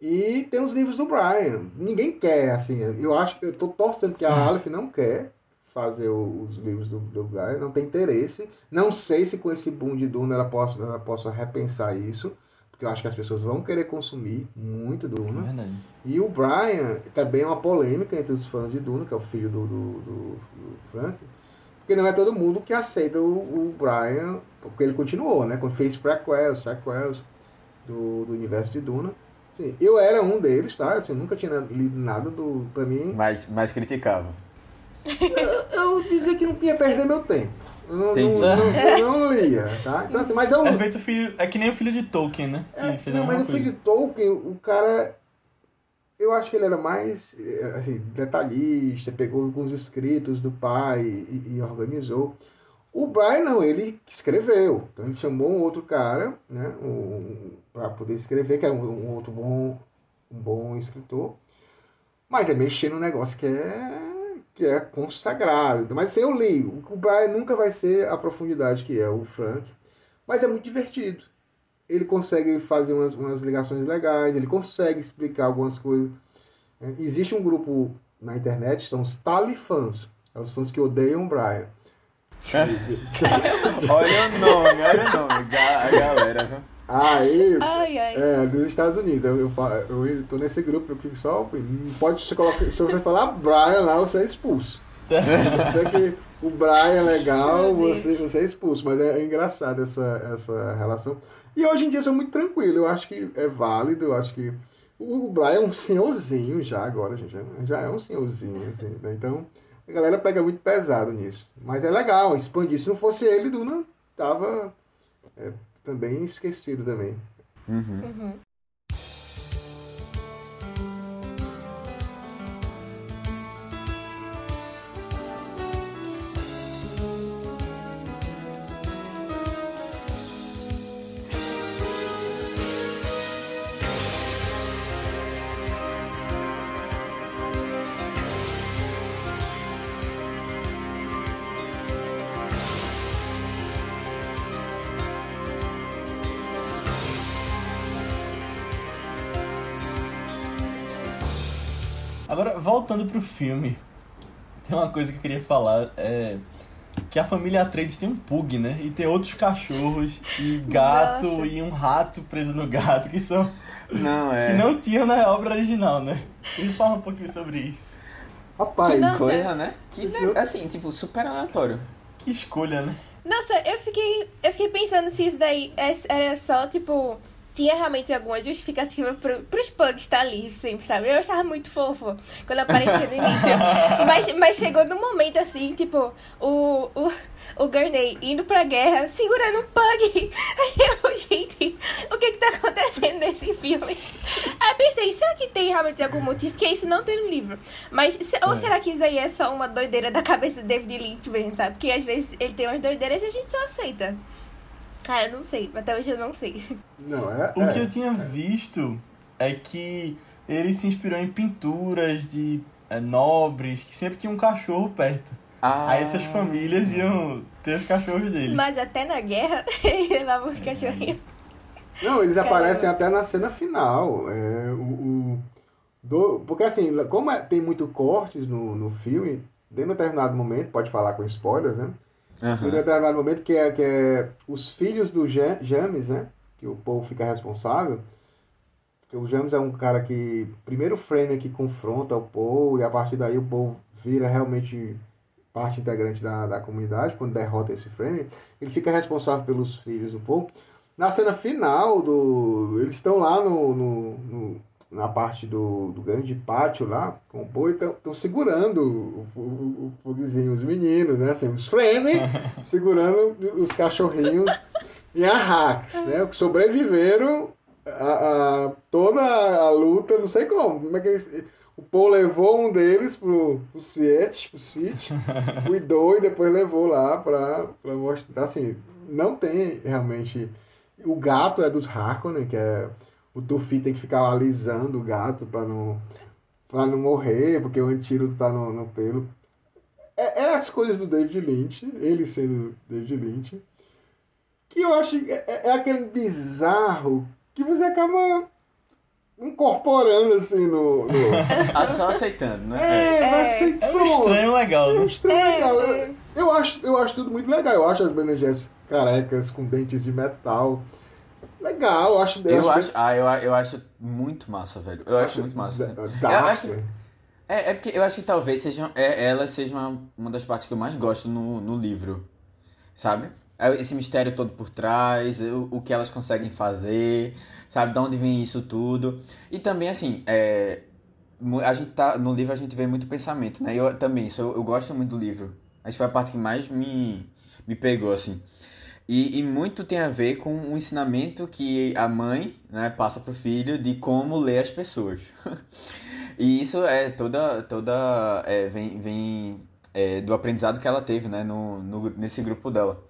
E tem os livros do Brian. Ninguém quer, assim. Eu acho que eu tô torcendo que a Aleph não quer fazer os livros do, do Brian, não tem interesse. Não sei se com esse boom de Duna ela possa, ela possa repensar isso, porque eu acho que as pessoas vão querer consumir muito É Duna. verdade. E o Brian também é uma polêmica entre os fãs de Duna, que é o filho do, do, do- do Frank, porque não é todo mundo que aceita o, o Brian, porque ele continuou, né? Quando fez prequels, sequels do, do universo de Duna. Assim, eu era um deles, tá? Assim, nunca tinha lido nada do. Pra mim, Mas, mas criticava. Eu, eu dizia que não ia perder meu tempo. Eu não, não, não, não lia, tá? Então, assim, mas eu, É feito filho. É que nem o filho de Tolkien, né? Que É, não, mas o filho de Tolkien, o cara. Eu acho que ele era mais eh, assim, detalhista, pegou alguns escritos do pai e, e organizou. O Brian, não, ele escreveu. Então ele chamou um outro cara, né, um, para poder escrever, que era um, um outro bom, um bom escritor. Mas é mexer num negócio que é, que é consagrado. Mas assim, eu li. O Brian nunca vai ser a profundidade que é o Frank. Mas é muito divertido ele consegue fazer umas, umas ligações legais, ele consegue explicar algumas coisas. É, Existe um grupo na internet, são os Talifãs, é os fãs que odeiam o Brian. Olha o nome, olha o nome, a galera? Aí, Ai, ai. é, dos Estados Unidos, eu, eu, fa- eu tô nesse grupo, eu fico só, não pode se colocar, se você falar Brian lá, você é expulso. Você que o Brian é legal, você, você é expulso, mas é, é engraçado essa, essa relação. E hoje em dia eu sou muito tranquilo, eu acho que é válido, eu acho que o, Brian é um senhorzinho já agora, gente, já- já é um senhorzinho, assim, né? Então a galera pega muito pesado nisso. Mas é legal, expandir. Se não fosse ele, Duna tava é, também esquecido também. Uhum. Uhum. Voltando pro filme, tem uma coisa que eu queria falar, é que a família Atreides tem um pug, né? E tem outros cachorros e gato Nossa. e um rato preso no gato que são Não, é. que não tinham na obra original, né? Ele fala um pouquinho sobre isso. Rapaz, Que não- Coisa, né? Que, Isso- ne- assim, tipo, super aleatório. Que escolha, né? Nossa, eu fiquei, eu fiquei pensando se isso daí é- era só, tipo, tinha realmente alguma justificativa pro, pros pugs estar ali sempre, sabe? Eu achava muito fofo quando aparecia no início. mas, mas chegou num momento assim, tipo, o, o, o Gurney indo pra guerra, segurando um pug. Aí eu, gente, o que que tá acontecendo nesse filme? Aí pensei, será que tem realmente algum motivo? Porque isso não tem no livro. Mas, ou É. será que isso aí é só uma doideira da cabeça do David Lynch mesmo, sabe? Porque às vezes ele tem umas doideiras e a gente só aceita. Ah, eu não sei. Até hoje eu não sei. não, é, O é. que eu tinha visto é que ele se inspirou em pinturas de é, nobres que sempre tinham um cachorro perto. Ah, Aí essas famílias iam ter os cachorros deles. Mas até na guerra, ele levava um cachorrinho. Não, eles Caramba. aparecem até na cena final. É, o, o- do- porque assim, como é- tem muito cortes no, no filme, de um determinado momento, pode falar com spoilers, né? Aham. Tem determinado momento que é, que é os filhos do Ja- James, né? Que o povo fica responsável. Porque o James é um cara que. Primeiro frame que confronta o Paul, e a partir daí o Paul vira realmente parte integrante da, da comunidade, quando derrota esse frame. Ele fica responsável pelos filhos do Paul. Na cena final do. Eles estão lá no, no- no- na parte do, do grande pátio lá, com o e estão segurando o, o, os meninos, né? Assim, os frame segurando os cachorrinhos em arraques, né? Que sobreviveram a, a- toda a luta, não sei como. como é que o Paul levou um deles pro, pro Siete, pro City, cuidou e depois levou lá pra, pra mostrar. Assim, não tem realmente. O gato é dos Harkonnen, que é. O Tufi tem que ficar alisando o gato pra não, pra não morrer, porque o antídoto tá no, no pelo. É, é as coisas do David Lynch, ele sendo David Lynch, que eu acho que é, é aquele bizarro que você acaba incorporando assim no. no... Ah, só aceitando, né? É, vai É. ser É um estranho legal, É um né? estranho É, legal. é. Eu, acho, eu acho tudo muito legal. Eu acho as Bene Gesserit carecas com dentes de metal. Legal, eu acho. Eu acho, ah, eu, eu acho muito massa, velho. Eu acho muito massa. assim. Eu acho que- É, é porque eu acho que talvez sejam, é, elas sejam uma, uma das partes que eu mais gosto no, no livro, sabe? É Esse mistério todo por trás, o, o que elas conseguem fazer, sabe? De onde vem isso tudo. E também, assim, é, a gente tá, no livro a gente vê muito pensamento, né? Eu também, eu, eu gosto muito do livro. Acho que foi a parte que mais me, me pegou, assim. E, e muito tem a ver com o ensinamento que a mãe né, passa pro filho de como ler as pessoas. e isso é toda. toda é, vem vem é, do aprendizado que ela teve né, no, no, nesse grupo dela.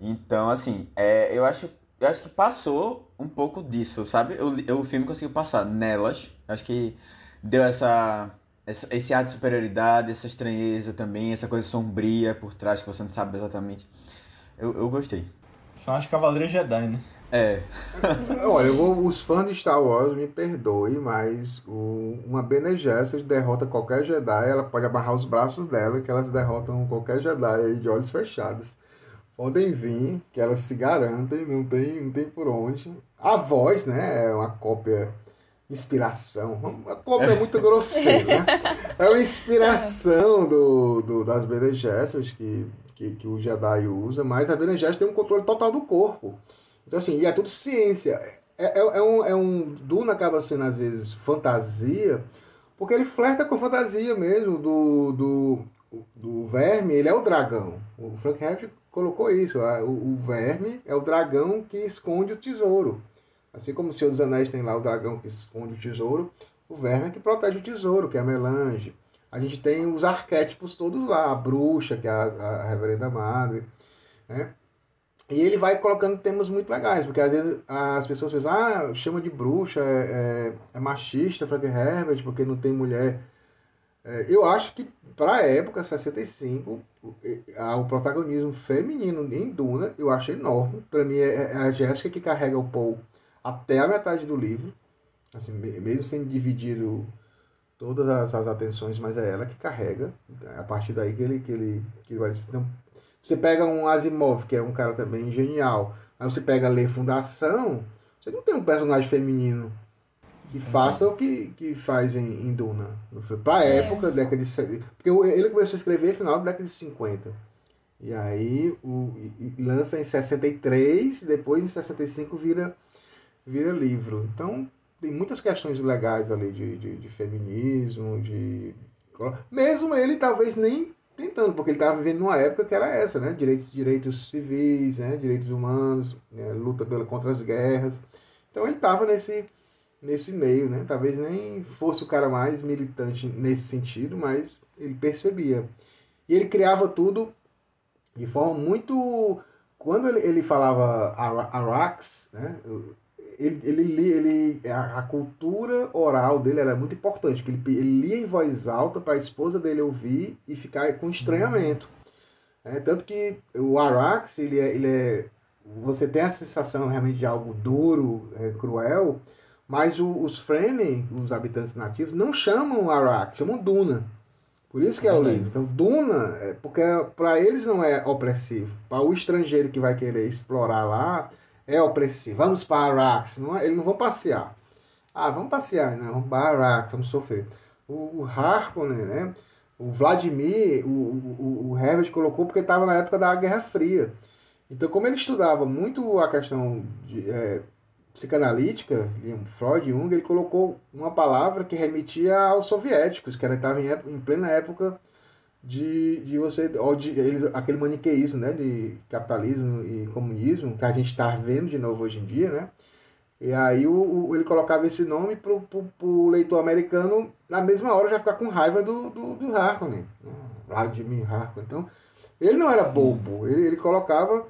Então, assim, é, eu, acho, eu acho que passou um pouco disso, sabe? O, o filme conseguiu passar nelas. Acho que deu essa, essa, esse ar de superioridade, essa estranheza também, essa coisa sombria por trás que você não sabe exatamente. Eu, eu gostei. São as Cavaleiras Jedi, né? É. Olha, vou, os fãs de Star Wars me perdoem, mas o, uma Bene Gesserit derrota qualquer Jedi, ela pode amarrar os braços dela, que elas derrotam qualquer Jedi aí de olhos fechados. Podem vir, que elas se garantem, não tem, não tem por onde. A voz, né, é uma cópia inspiração. A cópia é muito grosseira, né? É uma inspiração do, do, das Bene Gesserit que, que, que o Jedi usa, mas a Gesserit tem um controle total do corpo. Então, assim, e é tudo ciência. É, é, é, um, é um. Duna acaba sendo, às vezes, fantasia, porque ele flerta com fantasia mesmo do, do, do verme, ele é o dragão. O Frank Herbert colocou isso. O, o verme é o dragão que esconde o tesouro. Assim como o Senhor dos Anéis tem lá o dragão que esconde o tesouro, o verme é que protege o tesouro, que é a melange. A gente tem os arquétipos todos lá, a bruxa, que é a, a reverenda madre, né? E ele vai colocando temas muito legais, porque às vezes as pessoas pensam, ah, chama de bruxa, é, é, é machista, Frank Herbert, porque não tem mulher. É, eu acho que, para a época, 65, o, o protagonismo feminino em Duna, eu acho enorme. Para mim, é, é a Jéssica que carrega o Paul até a metade do livro, assim, mesmo sendo dividido todas as, as atenções, mas é ela que carrega. É a partir daí que ele, que ele, que ele vai. Então, você pega um Asimov, que é um cara também genial. Aí você pega Ler Fundação, você não tem um personagem feminino que faça o que, que faz em, em Duna. Pra é. época, década de. Porque ele começou a escrever no final da década de 50. E aí o, e lança em 63, depois em 65 vira, vira livro. Então tem muitas questões legais ali de, de, de feminismo, de. Mesmo ele talvez nem tentando, porque ele estava vivendo numa época que era essa, né? Direitos, direitos civis, né? direitos humanos, né? luta pela, contra as guerras. Então ele estava nesse, nesse meio, né? Talvez nem fosse o cara mais militante nesse sentido, mas ele percebia. E ele criava tudo de forma muito. Quando ele, ele falava Arax, né? Ele, ele, ele a, a, cultura oral dele era muito importante, que ele, ele lia em voz alta para a esposa dele ouvir e ficar com estranhamento. É, tanto que o Arax, ele é, ele é, você tem a sensação realmente de algo duro, é, cruel, mas o, os Fremen, os habitantes nativos, não chamam Arax, chamam Duna. Por isso que é o livro. Então, Duna, é, porque para eles não é opressivo. Para o estrangeiro que vai querer explorar lá, é opressivo. Vamos para Arax. Não, é, eles não vão passear. Ah, vamos passear, né? Vamos para Arax, vamos sofrer. O, o Harkonnen, né? O Vladimir, o, o, o Herbert colocou porque estava na época da Guerra Fria. Então, como ele estudava muito a questão de, é, psicanalítica, Freud Jung, ele colocou uma palavra que remetia aos soviéticos, que estava em, em plena época de, de você, de, eles, aquele maniqueísmo, né, de capitalismo e comunismo, que a gente está vendo de novo hoje em dia, né? E aí o, o ele colocava esse nome pro, pro, pro, leitor americano, na mesma hora já ficar com raiva do, do, do Harkonnen, né? Vladimir Harkonnen. Então, ele não era Sim. bobo, ele, ele colocava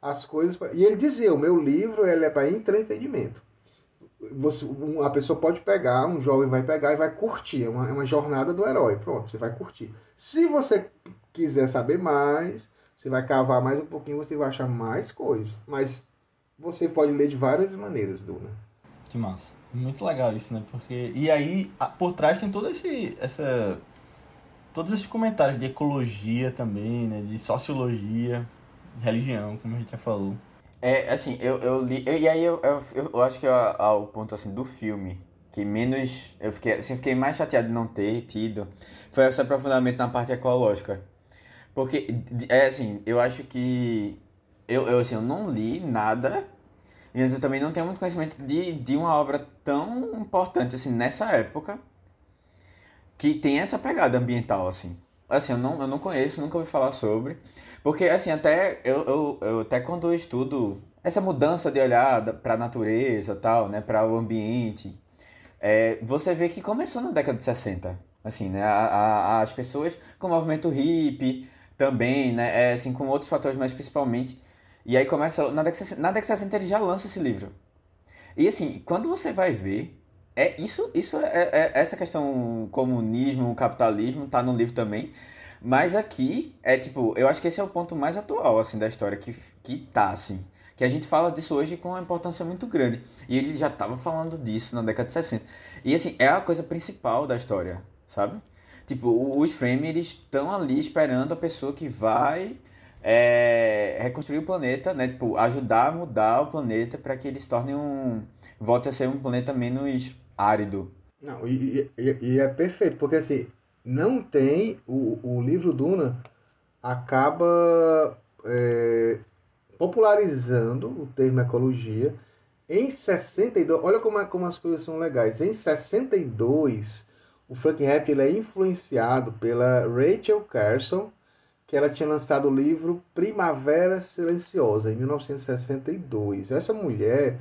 as coisas... Pra, e ele dizia, o meu livro ele é para entretenimento você, a pessoa pode pegar, um jovem vai pegar e vai curtir. É uma, é uma jornada do herói. Pronto, você vai curtir. Se você quiser saber mais, você vai cavar mais um pouquinho, você vai achar mais coisas. Mas você pode ler de várias maneiras, Duna. Que massa. Muito legal isso, né? Porque. E aí, por trás tem todo esse. essa todos esses comentários de ecologia também, né? De sociologia, religião, como a gente já falou. É, assim, eu, eu li. Eu, e aí eu, eu, eu, acho que ao ponto assim do filme que menos. Eu fiquei, assim, fiquei mais chateado de não ter tido foi esse aprofundamento na parte ecológica. Porque, é assim, eu acho que. Eu, eu, assim, eu não li nada, mas eu também não tenho muito conhecimento de, de uma obra tão importante assim nessa época que tem essa pegada ambiental, assim. Assim, eu não, eu não conheço, nunca ouvi falar sobre. Porque, assim, até eu, eu, eu até quando eu estudo essa mudança de olhar para a natureza tal, né, para o ambiente, é, você vê que começou na década de 60. Assim, né, a, a, as pessoas com o movimento hippie também, né, é, assim, com outros fatores, mas principalmente. E aí começa, na década, de 60, na década de 60 ele já lança esse livro. E assim, quando você vai ver, é isso, isso é, é essa questão comunismo, capitalismo, tá no livro também. Mas aqui é tipo, eu acho que esse é o ponto mais atual assim da história que que tá assim, que a gente fala disso hoje com uma importância muito grande. E ele já estava falando disso na década de 60. E assim, é a coisa principal da história, sabe? Tipo, os Frame eles estão ali esperando a pessoa que vai é, reconstruir o planeta, né? Tipo, ajudar a mudar o planeta para que ele se torne um. volte a ser um planeta menos árido. Não, e, e, e, é perfeito, porque assim, não tem. O, o livro Duna acaba é, popularizando o termo ecologia. Em 62, olha como, é, como as coisas são legais. Em 62, o Frank Herbert ele é influenciado pela Rachel Carson, que ela tinha lançado o livro Primavera Silenciosa, em 1962. Essa mulher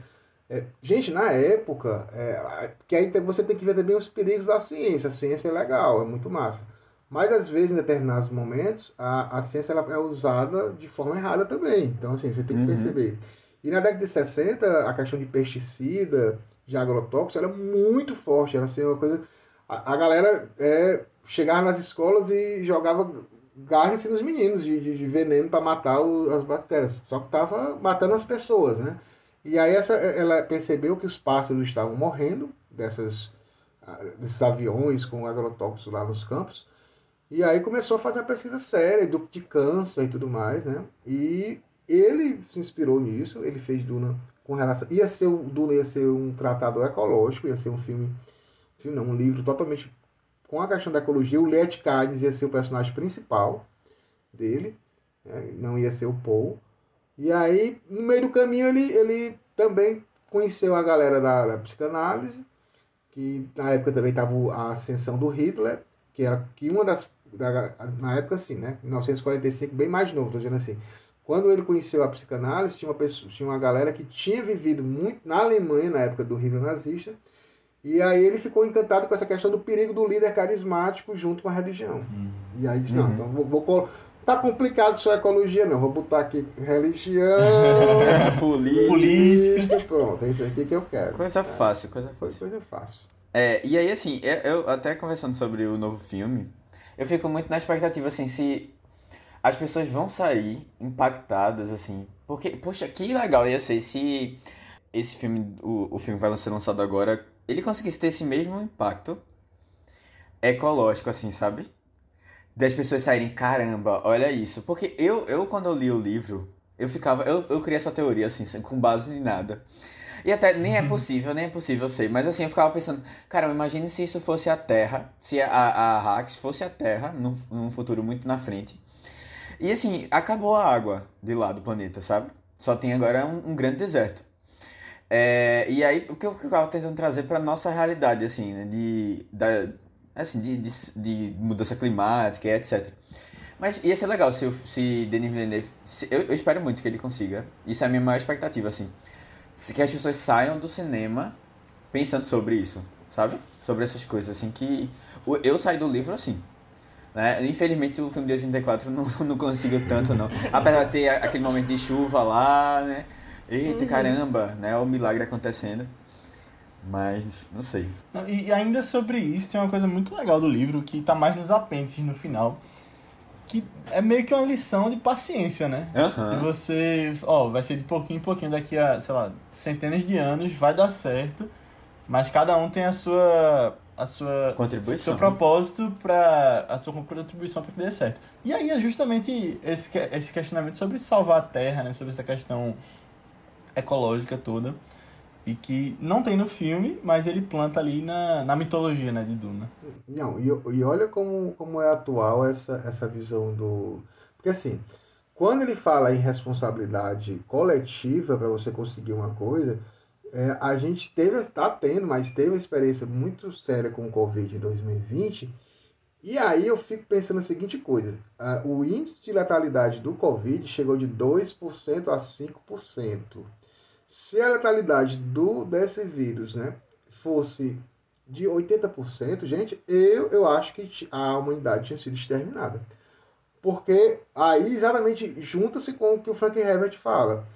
é, gente, na época, é, que aí você tem que ver também os perigos da ciência. A ciência é legal, é muito massa. Mas às vezes, em determinados momentos, a, a ciência ela é usada de forma errada também. Então, assim, você tem que uhum. perceber. E na década de 60, a questão de pesticida, de agrotóxicos, era muito forte. Era assim, uma coisa. A, a galera é, chegava nas escolas e jogava gás nos meninos de, de, de veneno para matar o, as bactérias. Só que estava matando as pessoas, né? E aí essa, ela percebeu que os pássaros estavam morrendo dessas, ah, desses aviões com agrotóxicos lá nos campos. E aí começou a fazer uma pesquisa séria do, de câncer e tudo mais, né? E ele se inspirou nisso, ele fez Duna com relação... Ia ser, Duna ia ser um tratado ecológico, ia ser um filme, filme não, um livro totalmente com a questão da ecologia. O Let Caddes ia ser o personagem principal dele, né? não ia ser o Paul. E aí, no meio do caminho, ele, ele também conheceu a galera da, da psicanálise, que na época também estava a ascensão do Hitler, que era que uma das. Da, na época, assim, né? 1945, bem mais novo, estou dizendo assim. Quando ele conheceu a psicanálise, tinha uma, pessoa, tinha uma galera que tinha vivido muito na Alemanha, na época do Hitler nazista, e aí ele ficou encantado com essa questão do perigo do líder carismático junto com a religião. Uhum. E aí disse, não, uhum. então vou, vou, Tá complicado sua ecologia, não. Vou botar aqui religião, política. política. Pronto, é isso aqui que eu quero. Coisa fácil, coisa fácil. Coisa fácil. É, e aí, assim, eu até conversando sobre o novo filme, eu fico muito na expectativa, assim, se as pessoas vão sair impactadas, assim. Porque, poxa, que legal ia ser se esse filme, o, o filme vai ser lançado agora, ele conseguisse ter esse mesmo impacto ecológico, assim, sabe? Das pessoas saírem, caramba, olha isso. Porque eu, eu quando eu li o livro, eu ficava, eu, eu criei essa teoria, assim, com base em nada. E até nem é possível, nem é possível ser. Mas assim, eu ficava pensando, cara, imagine se isso fosse a Terra, se a, a Hax fosse a Terra, num, num futuro muito na frente. E assim, acabou a água de lá do planeta, sabe? Só tem agora um, um grande deserto. É, e aí, o que eu ficava tentando trazer para nossa realidade, assim, né? De, da, assim, de, de, de mudança climática etc. Mas ia ser legal se, se Denis Villeneuve. Se, eu, eu, espero muito que ele consiga. Isso é a minha maior expectativa, assim. Que as pessoas saiam do cinema pensando sobre isso, sabe? Sobre essas coisas, assim, que. Eu saí do livro assim. Né? Infelizmente o filme de 84 não, não conseguiu tanto, não. Apesar de ter aquele momento de chuva lá, né? Eita uhum. caramba, né? O milagre acontecendo. Mas, não sei. E ainda sobre isso, tem uma coisa muito legal do livro que tá mais nos apêndices no final. Que é meio que uma lição de paciência, né? Uhum. Que você, ó, vai ser de pouquinho em pouquinho, daqui a, sei lá, centenas de anos, vai dar certo. Mas cada um tem a sua a sua contribuição, seu propósito para a sua contribuição para que dê certo. E aí é justamente esse esse questionamento sobre salvar a Terra, né, sobre essa questão ecológica toda e que não tem no filme, mas ele planta ali na, na mitologia, né, de Duna. Não, e, e olha como, como é atual essa, essa visão do... Porque assim, quando ele fala em responsabilidade coletiva para você conseguir uma coisa, é, a gente teve, está tendo, mas teve uma experiência muito séria com o Covid em 2020. E aí eu fico pensando a seguinte coisa: o índice de letalidade do Covid chegou de 2% a 5%. Se a letalidade do, desse vírus né, fosse de 80%, gente, eu, eu acho que a humanidade tinha sido exterminada. Porque aí exatamente junta-se com o que o Frank Herbert fala.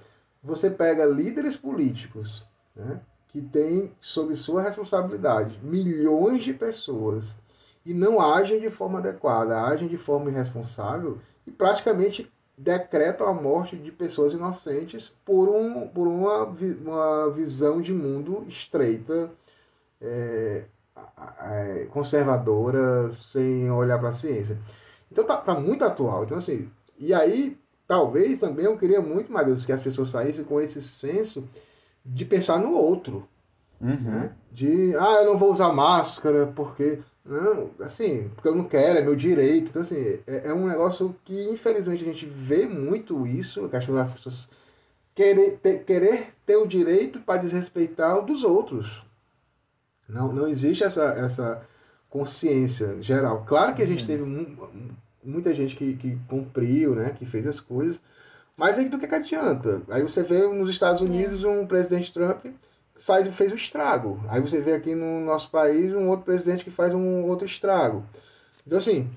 Você pega líderes políticos né, que têm sob sua responsabilidade milhões de pessoas e não agem de forma adequada, agem de forma irresponsável e praticamente decretam a morte de pessoas inocentes por, um, por uma, uma visão de mundo estreita, é, é, conservadora, sem olhar para a ciência. Então tá, tá, muito atual. Então, assim, e aí, talvez também eu queria muito, mais Deus, que as pessoas saíssem com esse senso de pensar no outro. Uhum. Né? De, ah, eu não vou usar máscara porque. Não, assim, porque eu não quero, é meu direito. Então, assim, é, é um negócio que, infelizmente, a gente vê muito isso, a questão das pessoas querer ter, querer ter o direito para desrespeitar o dos outros. Não, não existe essa, essa consciência geral. Claro que a gente uhum. teve muita gente que, que cumpriu, né, que fez as coisas, mas aí do que, que adianta? Aí você vê nos Estados Unidos um presidente Trump faz, fez o estrago. Aí você vê aqui no nosso país um outro presidente que faz um outro estrago. Então, assim,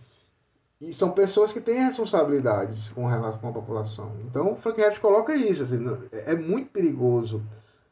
e são pessoas que têm responsabilidades com relação com a população. Então, o Frank Herbert coloca isso. Assim, é muito perigoso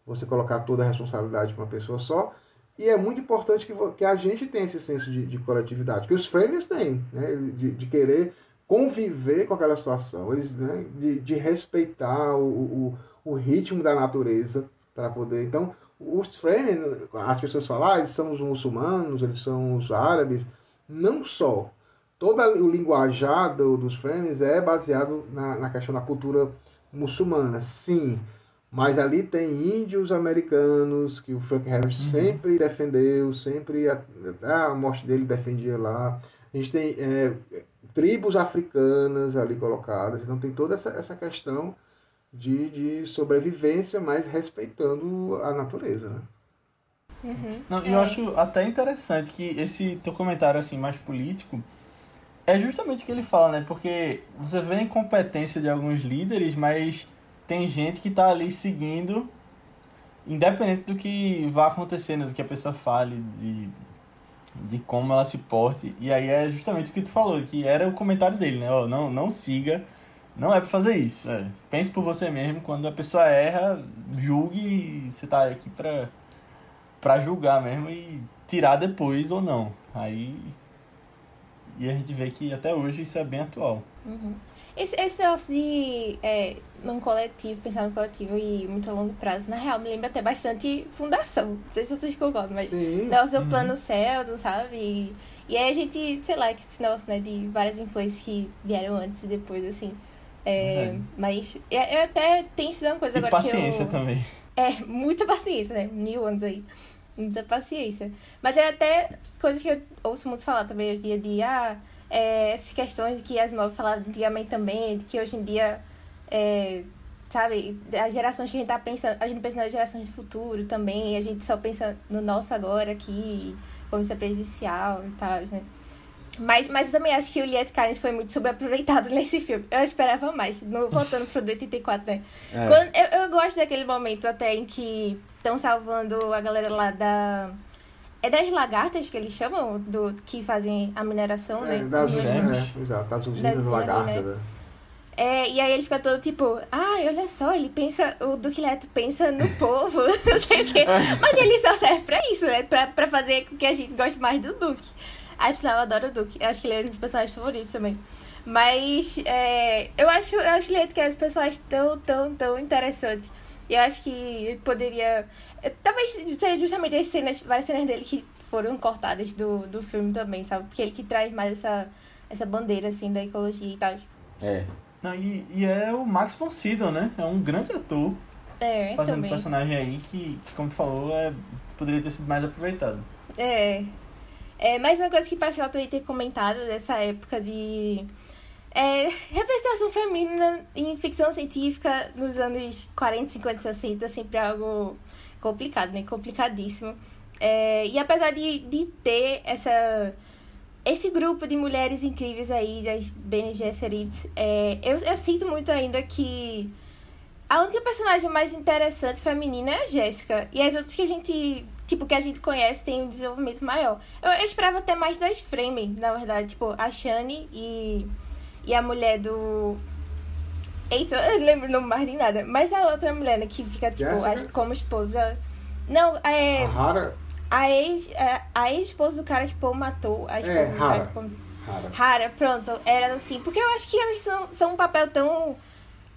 você colocar toda a responsabilidade para uma pessoa só. E é muito importante que, que a gente tenha esse senso de, de coletividade, que os framers têm, né? de, de querer conviver com aquela situação, eles, né? de, de respeitar o, o, o ritmo da natureza para poder. Então, os framers, as pessoas falam, ah, eles são os muçulmanos, eles são os árabes. Não só. Todo o linguajar do, dos framers é baseado na, na questão da cultura muçulmana, sim. Mas ali tem índios americanos que o Frank Harris uhum. sempre defendeu, sempre a, a, morte dele defendia lá. A gente tem é, tribos africanas ali colocadas, então tem toda essa, essa questão de, de sobrevivência, mas respeitando a natureza. Né? Uhum. Não, é. Eu acho até interessante que esse teu comentário assim mais político é justamente o que ele fala, né? Porque você vê a incompetência de alguns líderes, mas tem gente que tá ali seguindo, independente do que vá acontecendo, do que a pessoa fale, de, de como ela se porte. E aí é justamente o que tu falou, que era o comentário dele, né? Ó, não, não siga, não é pra fazer isso. É. Pense por você mesmo, quando a pessoa erra, julgue, você tá aqui pra, pra julgar mesmo e tirar depois ou não. Aí. E a gente vê que até hoje isso é bem atual. Uhum. Esse, esse negócio de é, num coletivo, pensar no coletivo e muito a longo prazo, na real, me lembra até bastante fundação. Não sei se vocês concordam, mas Sim. negócio do uhum. plano Sheldon, sabe? E, e aí a gente, sei lá, que esse negócio, né, de várias influências que vieram antes e depois, assim. É, mas eu, eu até tenho sido uma coisa e agora paciência que eu... também. É, muita paciência, né? Mil anos aí. Muita paciência. Mas é até coisas que eu ouço muito falar também hoje em dia de, ah, é, essas questões que as Asmov falava antigamente também, de que hoje em dia, é, sabe, as gerações que a gente tá pensando, a gente pensa nas gerações do futuro também, a gente só pensa no nosso agora aqui, como isso é prejudicial e tal, né? Mas, mas eu também acho que o Liet Kynes foi muito subaproveitado nesse filme. Eu esperava mais. No, voltando pro do 84, né? É. Quando, eu, eu gosto daquele momento até em que estão salvando a galera lá da é das lagartas que eles chamam, do que fazem a mineração, é, né? Das usinas, né? Exato, das usinas lagartas, né? É, e aí ele fica todo tipo, ah, olha só, ele pensa, o Duque Leto pensa no povo, não sei o quê. Mas ele só serve pra isso, é pra, pra fazer com que a gente goste mais do Duque. Aí, sinal, eu adoro o Duque. Eu acho que ele é um dos personagens favoritos também. Mas é, eu acho, eu acho Leto que é um personagem tão, tão, tão interessante. E eu acho que ele poderia Talvez seja justamente as cenas, várias cenas dele que foram cortadas do, do filme também, sabe? Porque ele que traz mais essa, essa bandeira, assim, da ecologia e tal. É. Não, e, e é o Max von Sydow, né? É um grande ator. É, fazendo também. um personagem aí que, que, como tu falou, é, poderia ter sido mais aproveitado. É. É, mais uma coisa que Pascal também ter comentado dessa época de é, representação feminina em ficção científica nos anos 40, 50, 60 sempre é algo complicado, né? Complicadíssimo. É, e apesar de, de ter essa esse grupo de mulheres incríveis aí das Bene Gesserits, é, eu, eu sinto muito ainda que a única personagem mais interessante feminina é a Jéssica. E as outras que a gente, tipo, que a gente conhece tem um desenvolvimento maior. Eu, eu esperava ter mais das Fremen, na verdade. Tipo, a Shani e, e a mulher do... Eita, eu não lembro o nome mais de nada. Mas a outra mulher, né, que fica, tipo, a, como esposa... Não, é... A Hara? A ex, é, a ex-esposa do cara que Paul matou. A esposa É, do cara Hara. que Paul... Hara. Hara, pronto. Era assim. Porque eu acho que elas são, são um papel tão.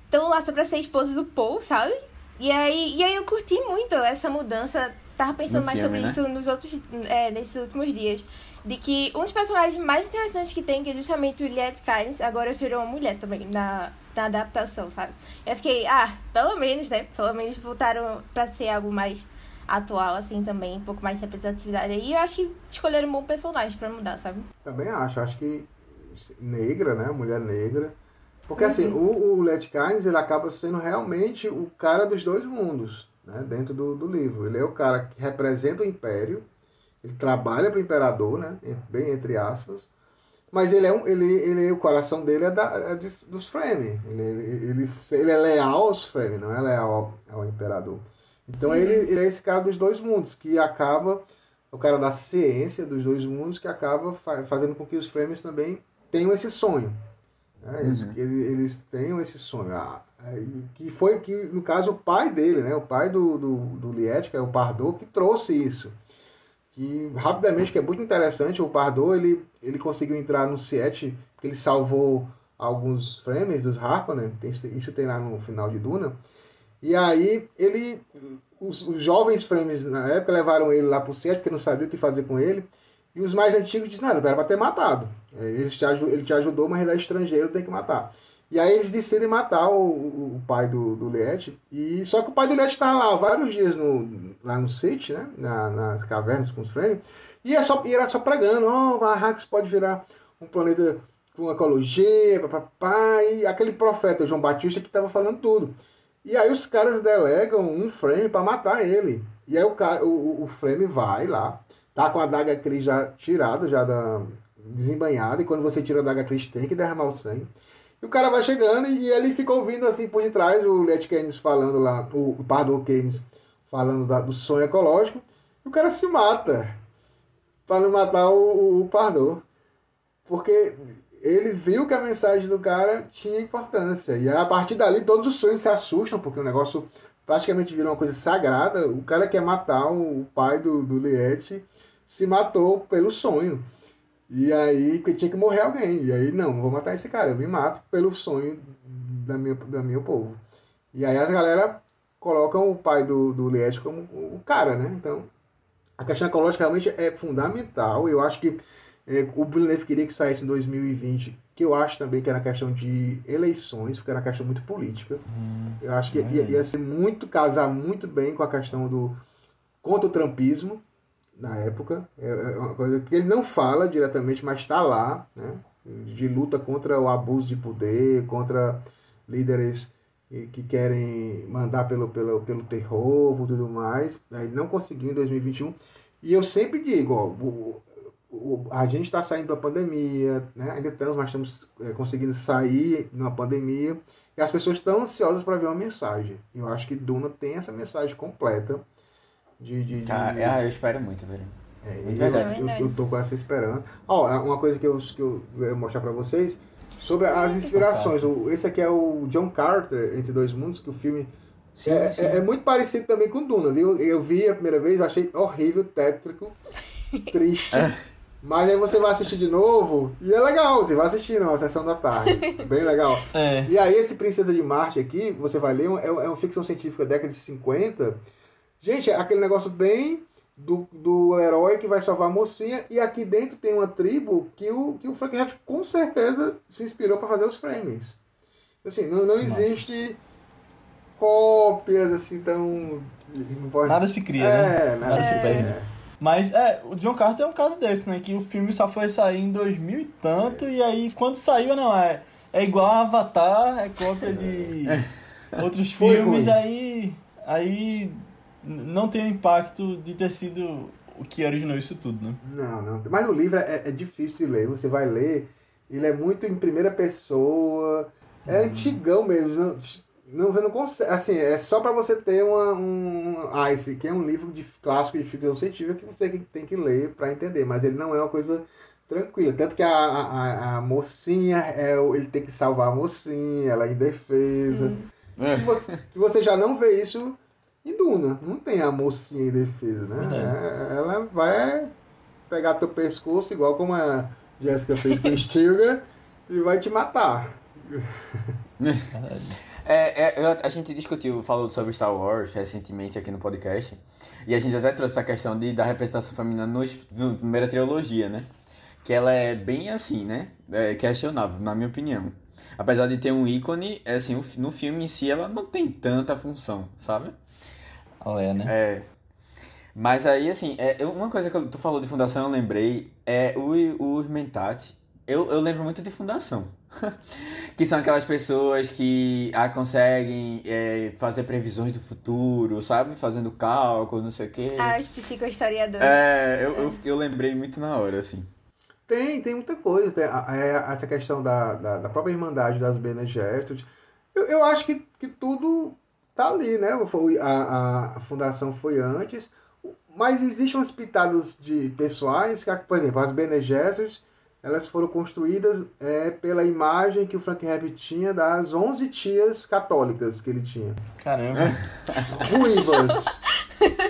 tão lá só pra ser esposa do Paul, sabe? E aí, e aí eu curti muito essa mudança. Tava pensando No mais filme, sobre né? isso nos outros. É, nesses últimos dias. De que um dos personagens mais interessantes que tem, que é justamente o Liet Kynes, agora virou uma mulher também na, na adaptação, sabe? Eu fiquei, ah, pelo menos, né? Pelo menos voltaram pra ser algo mais atual, assim, também, um pouco mais de representatividade. E eu acho que escolheram um bom personagem pra mudar, sabe? Também acho. Acho que negra, né? Mulher negra. Porque Uhum. assim, o, o Let Kynes, ele acaba sendo realmente o cara dos dois mundos, né? Dentro do, do livro. Ele é o cara que representa o Império. Ele trabalha para o Imperador, né? Bem entre aspas. Mas ele é um, ele, ele, o coração dele é, da, é de- dos Fremen. Ele, ele, ele, ele é leal aos Fremen, não é leal ao, ao Imperador. Então Uhum. ele, ele é esse cara dos dois mundos, que acaba, o cara da ciência dos dois mundos, que acaba fa- fazendo com que os Fremen também tenham esse sonho. né? Eles, Uhum. ele- eles tenham esse sonho. Ah, que foi, que no caso, o pai dele, né? o pai do, do, do Liet, que é o Pardot, que trouxe isso. Que rapidamente, que é muito interessante, o Pardot, ele, ele conseguiu entrar no Siete, porque ele salvou alguns frames dos Harkonnen, tem, isso tem lá no final de Duna, e aí ele, os, os jovens frames na época levaram ele lá pro Siete, porque não sabia o que fazer com ele, e os mais antigos disseram, não, era pra ter matado, É, ele te, ele te ajudou, mas ele é estrangeiro, tem que matar. E aí eles decidem matar o, o, o pai do, do Liet. E só que o pai do Liet estava lá vários dias no, lá no Sitch, né? Na- nas cavernas com os Fremen. E, é só, e era só pregando, oh, Arrakis pode virar um planeta com ecologia, papapá, e aquele profeta João Batista que estava falando tudo. E aí os caras delegam um frame para matar ele. E aí o, cara, o, o frame vai lá, tá com a daga Cris já tirada, já da, desembanhada, e quando você tira a daga Cris tem que derramar o sangue. E o cara vai chegando e ele fica ouvindo assim por detrás o Let Keynes falando lá, o, o Pardo Keynes falando da- do sonho ecológico, e o cara se mata para não matar o, o, o Pardo. Porque ele viu que a mensagem do cara tinha importância. E a partir dali todos os sonhos se assustam, porque o negócio praticamente virou uma coisa sagrada. O cara quer matar o, pai do, do se matou pelo sonho. E aí tinha que morrer alguém. E aí, não, vou matar esse cara, eu me mato pelo sonho da minha, da meu povo. E aí as galera colocam o pai do, do Liette como o cara, né? Então, a questão ecológica realmente é fundamental. Eu acho que é, o Villeneuve queria que saísse em 2020, que eu acho também que era questão de eleições, porque era uma questão muito política. Eu acho que ia, ia ser muito, casar muito bem com a questão do contra o trumpismo na época. É é uma coisa que ele não fala diretamente, mas está lá, né? De luta contra o abuso de poder, contra líderes que que querem mandar pelo, pelo, pelo terror e tudo mais. Aí não conseguiu em 2021. E eu sempre digo, ó, o, o- a gente está saindo da pandemia, né? ainda estamos, mas estamos é, conseguindo sair numa pandemia. E as pessoas estão ansiosas para ver uma mensagem. Eu acho que Duna tem essa mensagem completa de. de, de- ah, eu espero muito, velho. é, É eu- verdade. eu, eu, tô com essa esperança. Ó, uma coisa que eu, que eu quero mostrar para vocês sobre as inspirações. O- Esse aqui é o John Carter, Entre Dois Mundos, que o filme Sim, é, sim. é- é muito parecido também com Duna, viu? Eu vi a primeira vez, achei horrível, tétrico, triste. Mas aí você vai assistir de novo e é legal, você vai assistir numa sessão da tarde. Bem legal. É. E aí, esse Princesa de Marte aqui, você vai ler, é, é uma ficção científica década de 50. Gente, é aquele negócio bem do, do herói que vai salvar a mocinha. E aqui dentro tem uma tribo que o, que o Frank Herbert com certeza se inspirou para fazer os frames. Assim, não, não existe cópias assim tão. pode- Nada se cria, né? é, Nada se É. perde. Mas é, o John Carter é um caso desse, né? Que o filme só foi sair em 2000 e tanto, e aí quando saiu, não, é, é igual a Avatar, é cópia de outros Foi filmes, ruim. aí. Aí não tem o impacto de ter sido o que originou isso tudo, né? Não, não. Mas o livro é, é difícil de ler. Você vai ler, ele é muito em primeira pessoa. É hum. antigão mesmo. Não, não, não consegue. Assim, é só para você ter uma, um. Ah, esse aqui é um livro de clássico de ficção científica que você tem que ler para entender. Mas ele não é uma coisa tranquila. Tanto que a, a, a mocinha, é, ele tem que salvar a mocinha, ela é indefesa. Hum. É. Você, você já não vê isso em Duna. Não tem a mocinha em defesa, né? É, ela vai pegar teu pescoço, igual como a Jéssica fez com o Stilgar, e vai te matar. É, é, a gente discutiu, falou sobre Star Wars recentemente aqui no podcast, e a gente até trouxe essa questão de, da representação feminina nos, na primeira trilogia, né? Que ela é bem assim, né? É questionável, na minha opinião. Apesar de ter um ícone, é assim, no filme em si ela não tem tanta função, sabe? Ela é, né? É. Mas aí, assim, é, uma coisa que tu falou de fundação, eu lembrei, é o, o Mentat. Eu, eu lembro muito de fundação. que são aquelas pessoas que ah, conseguem é, fazer previsões do futuro, sabe? Fazendo cálculo, não sei o quê. Ah, os psicohistoriadores. É, eu, é. Eu, eu lembrei muito na hora, assim. Tem, tem muita coisa. Tem é, essa questão da, da, da, própria Irmandade das Bene Gestos. Eu, eu acho que, que tudo tá ali, né? Foi, a, a fundação foi antes. Mas existem umas pitadas de pessoais, que, por exemplo, as Bene Gesserit, elas foram construídas é, pela imagem que o Frank Herbert tinha das 11 tias católicas que ele tinha. Caramba! Ruivas!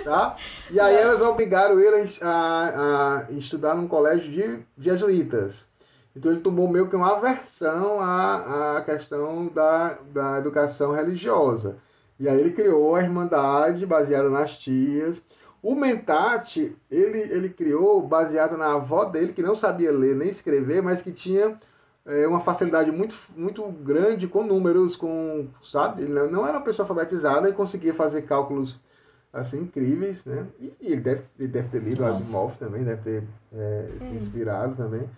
tá? E aí elas obrigaram ele a, a, estudar num colégio de jesuítas. Então ele tomou meio que uma aversão à, à questão da, da educação religiosa. E aí ele criou a Irmandade baseada nas tias. O Mentate, ele, ele criou baseado na avó dele, que não sabia ler nem escrever, mas que tinha é, uma facilidade muito, muito grande com números, com, sabe? Ele não era uma pessoa alfabetizada e conseguia fazer cálculos assim incríveis, né? E, e ele, deve, ele deve ter lido Nossa. Asimov também, deve ter é, se hum. inspirado também.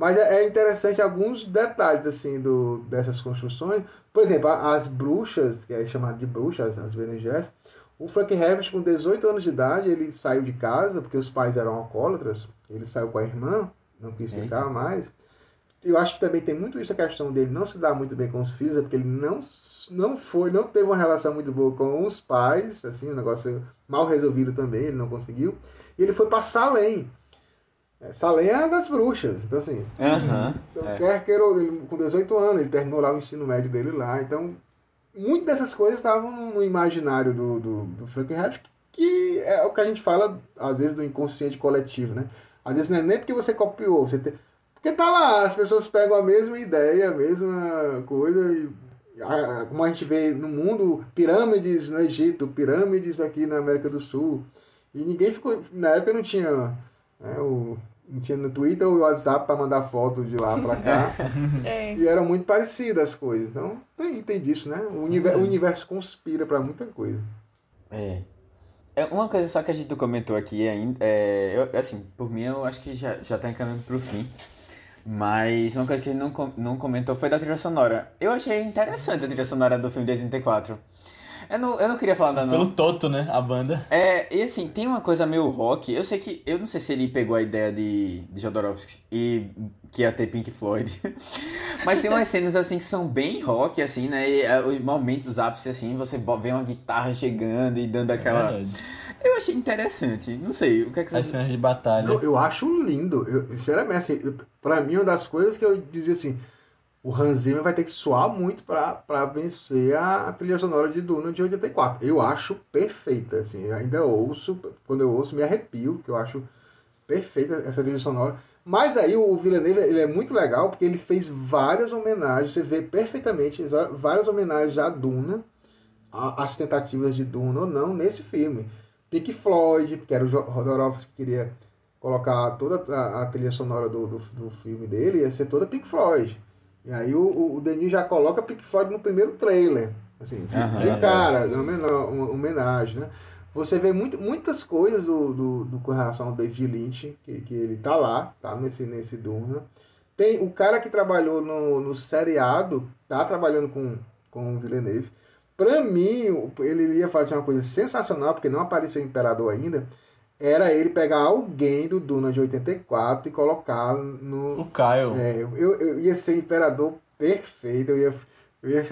Mas é, é interessante alguns detalhes assim do, dessas construções. Por exemplo, as bruxas, que é chamado de bruxas, as Bene o Frank Herbert, com 18 anos de idade, ele saiu de casa, porque os pais eram alcoólatras, ele saiu com a irmã, não quis ficar mais. Eu acho que também tem muito isso a questão dele não se dar muito bem com os filhos, é porque ele não, não foi, não teve uma relação muito boa com os pais, assim, um negócio mal resolvido também, ele não conseguiu. E ele foi para Salem, é, Salem é das bruxas, então assim. Uhum, então, é. quer queira, ele, com 18 anos, ele terminou lá o ensino médio dele lá. Então, muitas dessas coisas estavam no imaginário do, do, do Frankenheim, que é o que a gente fala, às vezes, do inconsciente coletivo, né? Às vezes não é nem porque você copiou, você tem... porque tá lá, as pessoas pegam a mesma ideia, a mesma coisa, e, a, como a gente vê no mundo, pirâmides no Egito, pirâmides aqui na América do Sul. E ninguém ficou. Na época não tinha né, o tinha no Twitter ou WhatsApp para mandar foto de lá para cá. É. E eram muito parecidas as coisas. Então, tem, tem disso, né? O universo, o universo conspira para muita coisa. É. é. Uma coisa só que a gente comentou aqui ainda, é, eu, assim, por mim eu acho que já, já tá encaminhando pro fim. Mas uma coisa que a gente não, não comentou foi da trilha sonora. Eu achei interessante a trilha sonora do filme de 84. Eu não, eu não queria falar nada, não. Pelo Toto, né? A banda. É, e assim, tem uma coisa meio rock. Eu sei que. Eu não sei se ele pegou a ideia de, de Jodorowsky e que ia ter Pink Floyd. Mas tem umas cenas assim que são bem rock, assim, né? E, uh, os momentos, os ápices, assim, você vê uma guitarra chegando e dando aquela. É eu achei interessante. Não sei, o que é que você... As cenas de batalha. Eu, eu acho lindo. Eu, sinceramente, assim, eu, pra mim, uma das coisas que eu dizia assim o Hans Zimmer vai ter que suar muito para vencer a, a, trilha sonora de Duna de 84. Eu acho perfeita, assim, ainda ouço, quando eu ouço me arrepio, que eu acho perfeita essa trilha sonora. Mas aí o Villeneuve ele é muito legal porque ele fez várias homenagens, você vê perfeitamente várias homenagens a Duna, as tentativas de Duna ou não nesse filme. Pink Floyd, que era o Jodorowsky que queria colocar toda a, a trilha sonora do, do, do filme dele, ia ser toda Pink Floyd. E aí o, o Denis já coloca Pink Floyd no primeiro trailer. Assim, de, uhum, de cara, uma, uma homenagem, né? Você vê muito, muitas coisas do, do, do, com relação ao David Lynch, que, que ele tá lá, tá nesse, nesse Duna. Tem o cara que trabalhou no, no seriado, tá trabalhando com, com o Villeneuve. Pra mim, ele ia fazer uma coisa sensacional, porque não apareceu o Imperador ainda, era ele pegar alguém do Duna de 84 e colocar no... O Kyle. É, eu, eu ia ser Imperador perfeito, eu ia, eu ia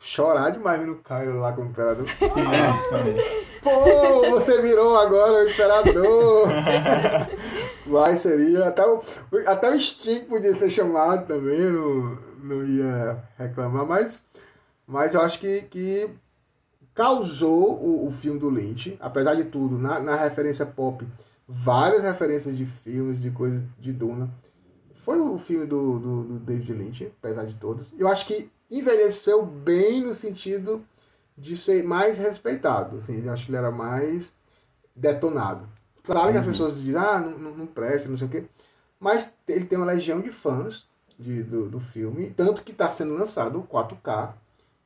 chorar demais vendo o Kyle lá como Imperador. Pô, você virou agora o Imperador! Mas seria. Até o, até o Sting podia ser chamado também, não, não ia reclamar, mas, mas eu acho que, que causou o, o filme do Lynch, apesar de tudo, na, na referência pop, várias referências de filmes, de coisas de Duna. Foi o filme do, do, do David Lynch, apesar de todas. Eu acho que envelheceu bem no sentido de ser mais respeitado. Assim, eu acho que ele era mais detonado. Claro que as pessoas dizem, ah, não, não, não presta, não sei o quê. Mas ele tem uma legião de fãs de, do, do filme, tanto que está sendo lançado 4K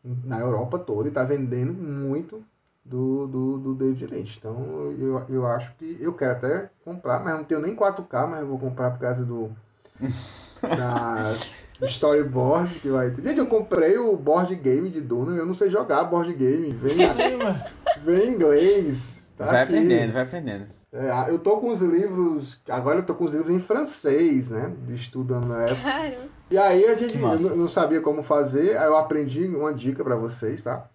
na Europa toda e está vendendo muito do, do, do David Lynch. Então eu, eu acho que eu quero até comprar, mas não tenho nem 4K, mas eu vou comprar por causa do das storyboards que vai ter. Gente, eu comprei o board game de Duna, eu não sei jogar board game, vem, vem em inglês. Tá vai aqui. aprendendo, vai aprendendo. É, eu tô com os livros, agora eu tô com os livros em francês, né? Estudando na época. Claro. E aí a gente não sabia como fazer, aí eu aprendi uma dica pra vocês, tá?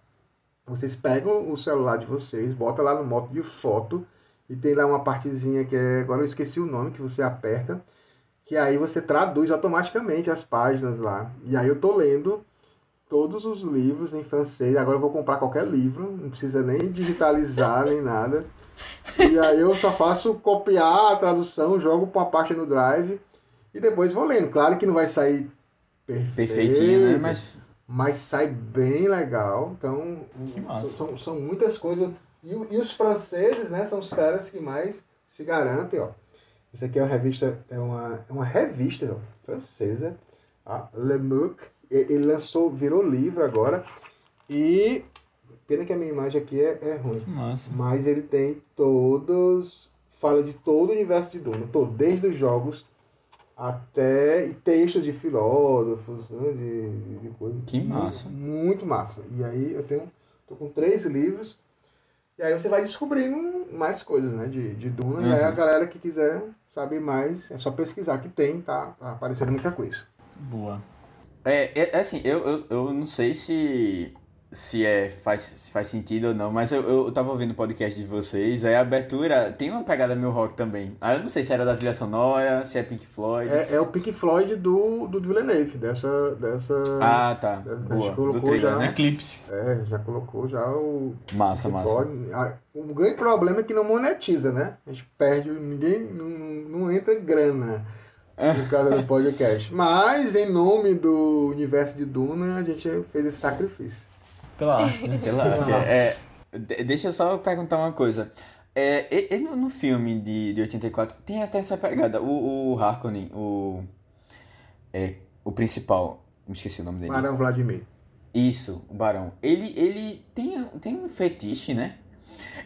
Vocês pegam o celular de vocês, bota lá no modo de foto e tem lá uma partezinha que é, agora eu esqueci o nome, que você aperta, que aí você traduz automaticamente as páginas lá. E aí eu tô lendo todos os livros em francês, agora eu vou comprar qualquer livro, não precisa nem digitalizar nem nada. E aí eu só faço copiar a tradução, jogo para uma parte no Drive e depois vou lendo. Claro que não vai sair perfeito, Perfeitinho, né? Mas mas sai bem legal. Então, são, são muitas coisas. E, e os franceses, né, são os caras que mais se garantem, ó. Isso aqui é uma revista, é uma, é uma revista ó, francesa, a Le Muc. E- Ele lançou, virou livro agora. E pena que a minha imagem aqui é, é ruim. Que massa. Mas ele tem todos. Fala de todo o universo de Duna, todo, desde os jogos até textos de filósofos, né, de, de coisas. Que massa. Muito massa. E aí eu tenho. tô com três livros. E aí você vai descobrindo mais coisas, né? De, de Duna. E aí Uhum. a galera que quiser saber mais, é só pesquisar que tem, tá, tá aparecendo muita coisa. Boa. É, é, é assim, eu, eu, eu não sei se, se, é, faz, se faz sentido ou não, mas eu, eu tava ouvindo o podcast de vocês, aí a abertura tem uma pegada meio rock também. Aí eu não sei se era da trilha sonora, se é Pink Floyd. É, é o Pink Floyd do, do Villeneuve, dessa. dessa Ah, tá. A gente Boa. Do colocou trailer, já. né? Eclipse. É, já colocou já o. Massa, Pink massa. Floyd. Ah, O grande problema é que não monetiza, né? A gente perde, ninguém. Não, não entra grana por causa do podcast. Mas, em nome do universo de Duna, a gente fez esse sacrifício. Pela arte, né? Pela arte. É, é, de- deixa eu só perguntar uma coisa. É, e- e no, no filme de, de 84 tem até essa pegada. O, o Harkonnen, o. É, o principal. Me esqueci o nome dele. Barão Vladimir. Isso, o Barão. Ele, ele tem, tem um fetiche, né?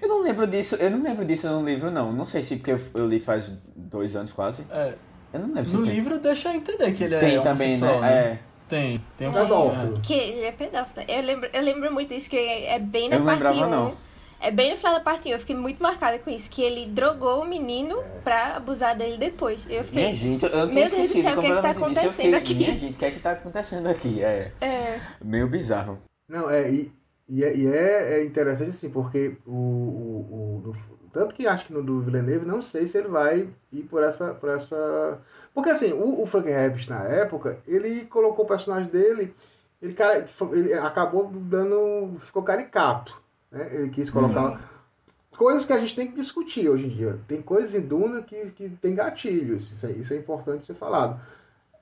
Eu não lembro disso, eu não lembro disso no livro, não. Não sei se porque eu, eu li faz dois anos quase. É, Eu não lembro se no tem. livro deixa entender que ele é tem também, homossexual, né? É. Tem, tem um É pedófilo. né? Que ele é pedófilo. Eu lembro, eu lembro muito disso, que é bem na Eu não parte lembrava, 1. não. É bem no final da parte 1. Eu fiquei muito marcada com isso. Que ele drogou o menino pra abusar dele depois. Eu Minha fiquei. gente, eu, tinha Meu Deus do céu, o que é que tá acontecendo fiquei, aqui? Minha gente, o que é que tá acontecendo aqui? É É, meio bizarro. Não, é, e, e é, e é- é interessante assim, porque o, o, o- tanto que acho que no do Villeneuve, não sei se ele vai ir por essa. Por essa... Porque assim, o, o Frank Herbert na época, ele colocou o personagem dele, ele, cara, ele acabou dando. ficou caricato. Né? Ele quis colocar. Coisas que a gente tem que discutir hoje em dia. Tem coisas em Duna que, que tem gatilhos. Isso é, isso é importante ser falado.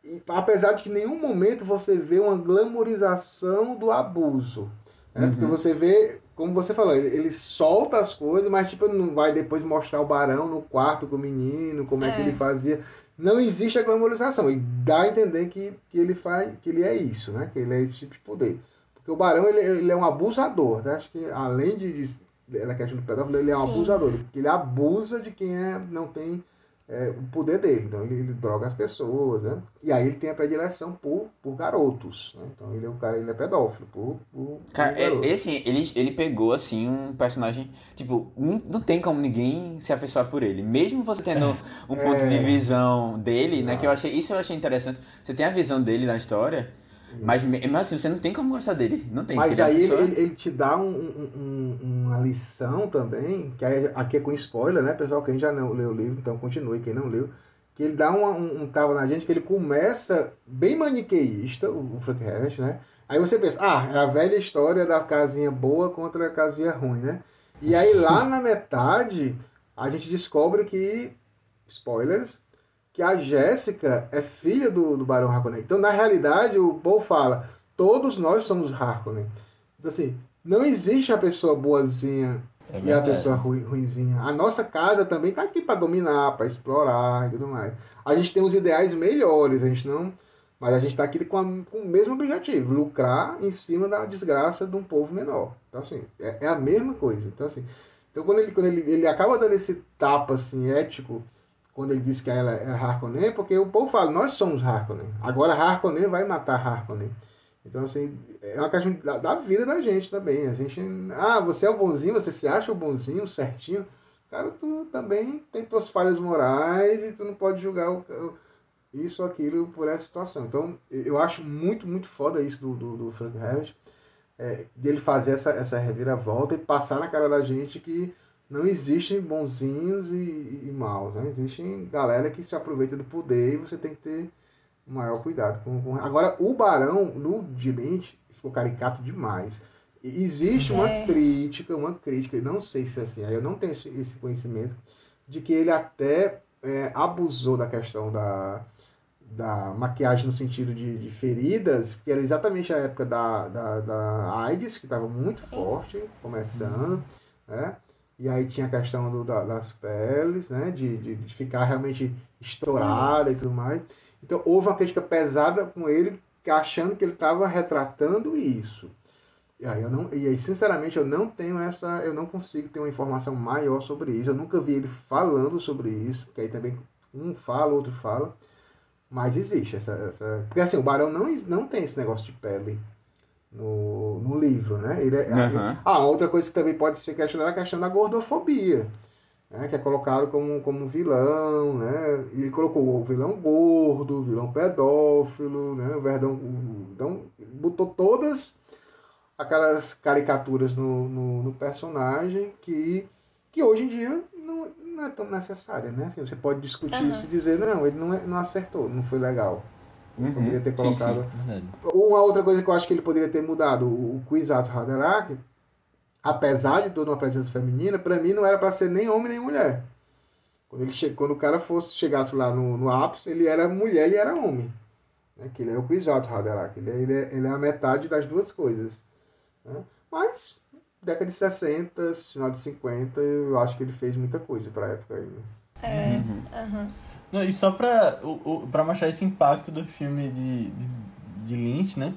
E, apesar de que em nenhum momento você vê uma glamorização do abuso. Né? Uhum. Porque você vê, como você falou, ele, ele solta as coisas, mas tipo, não vai depois mostrar o barão no quarto com o menino, como é, que É. ele fazia. Não existe a glamorização. E dá a entender que, que ele faz, que ele é isso, né? Que ele é esse tipo de poder. Porque o barão ele, ele é um abusador, né? Acho que além de, de da questão do pedófilo, ele é um Sim. abusador. Porque ele abusa de quem é, não tem é, o poder dele. Então ele, ele, droga as pessoas, né? E aí ele tem a predileção por, por garotos. Né? Então ele é um cara, ele é pedófilo por, por, cara, por ele, assim, ele, ele pegou assim um personagem, tipo, não, não tem como ninguém se afeiçoar por ele. Mesmo você tendo um é... ponto de visão dele, né? Que eu achei, isso eu achei interessante. Você tem a visão dele na história. Mas mesmo assim, você não tem como gostar dele. Não tem. Mas aí pessoa... ele, ele, te dá um, um, uma lição também, que aqui é com spoiler, né, pessoal? Quem já não leu o livro, então continue, quem não leu. Que ele dá uma, um, um tava na gente, que ele começa bem maniqueísta, o, o Frank Herbert, né? Aí você pensa, ah, é a velha história da casinha boa contra a casinha ruim, né? E aí lá na metade, a gente descobre que, spoilers, que a Jéssica é filha do, do Barão Harkonnen. Então, na realidade, o Paul fala, todos nós somos Harkonnen. Então, assim, não existe a pessoa boazinha é e a pessoa ru, ruinzinha. A nossa casa também está aqui para dominar, para explorar e tudo mais. A gente tem os ideais melhores, a gente não... Mas a gente está aqui com, a, com, o mesmo objetivo, lucrar em cima da desgraça de um povo menor. Então, assim, é, é a mesma coisa. Então, assim, então quando, ele, quando ele, ele acaba dando esse tapa, assim, ético quando ele diz que ela é Harkonnen, porque o povo fala, nós somos Harkonnen. Agora Harkonnen vai matar Harkonnen. Então, assim, é uma questão da, da, vida da gente também. A gente, ah, você é o bonzinho, você se acha o bonzinho, certinho. Cara, tu também tem tuas falhas morais e tu não pode julgar o, isso aquilo por essa situação. Então, eu acho muito, muito foda isso do, do, do Frank Herbert, é, dele fazer essa, essa reviravolta e passar na cara da gente que não existem bonzinhos e, e, maus, né? Existem galera que se aproveita do poder e você tem que ter maior cuidado. Com, com... Agora, o Barão, no de Lynch, ficou caricato demais. Existe uma é. crítica, uma crítica, não sei se é assim, eu não tenho esse, esse conhecimento, de que ele até é, abusou da questão da, da maquiagem no sentido de, de, feridas, que era exatamente a época da, da, da AIDS, que estava muito forte, começando, né? E aí tinha a questão do, da, das peles, né? De, de, de, ficar realmente estourada e tudo mais. Então houve uma crítica pesada com ele, achando que ele estava retratando isso. E aí, eu não, e aí, sinceramente, eu não tenho essa. Eu não consigo ter uma informação maior sobre isso. Eu nunca vi ele falando sobre isso, porque aí também um fala, outro fala. Mas existe essa. essa porque assim, o Barão não, não tem esse negócio de pele no, no livro, né? Ele, é, uhum. Ah, outra coisa que também pode ser questionada é a questão da gordofobia, né? Que é colocado como, como vilão, né? E ele colocou o vilão gordo, o vilão pedófilo, né? O Verdão, então, botou todas aquelas caricaturas no, no, no, personagem que, que hoje em dia não, não é tão necessária, né? Assim, você pode discutir uhum. isso e dizer, não, ele não, é, não acertou, não foi legal. Uhum. Poderia ter colocado. Sim, sim. Uma outra coisa que eu acho que ele poderia ter mudado, o Kwisatz Haderach, apesar de toda uma presença feminina, para mim não era para ser nem homem nem mulher. Quando, ele che... Quando o cara fosse chegasse lá no, no ápice, ele era mulher e era homem. Né? Que ele é o Kwisatz Haderach. Ele é, ele, é, ele é a metade das duas coisas. Né? Mas, década de 60, final de 50, eu acho que ele fez muita coisa para a época ainda. É, uhum. uhum. Não, e só pra, o, pra mostrar esse impacto do filme de, de, de Lynch, né?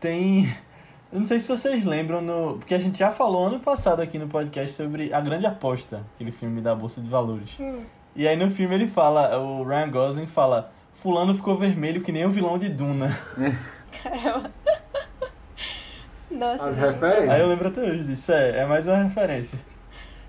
Tem. Eu não sei se vocês lembram, no, porque a gente já falou ano passado aqui no podcast sobre A Grande Aposta, aquele filme da Bolsa de Valores. Hum. E aí no filme ele fala, o Ryan Gosling fala, fulano ficou vermelho que nem o vilão de Duna. Caramba. Nossa. As referências. Aí eu lembro até hoje disso, é, é mais uma referência.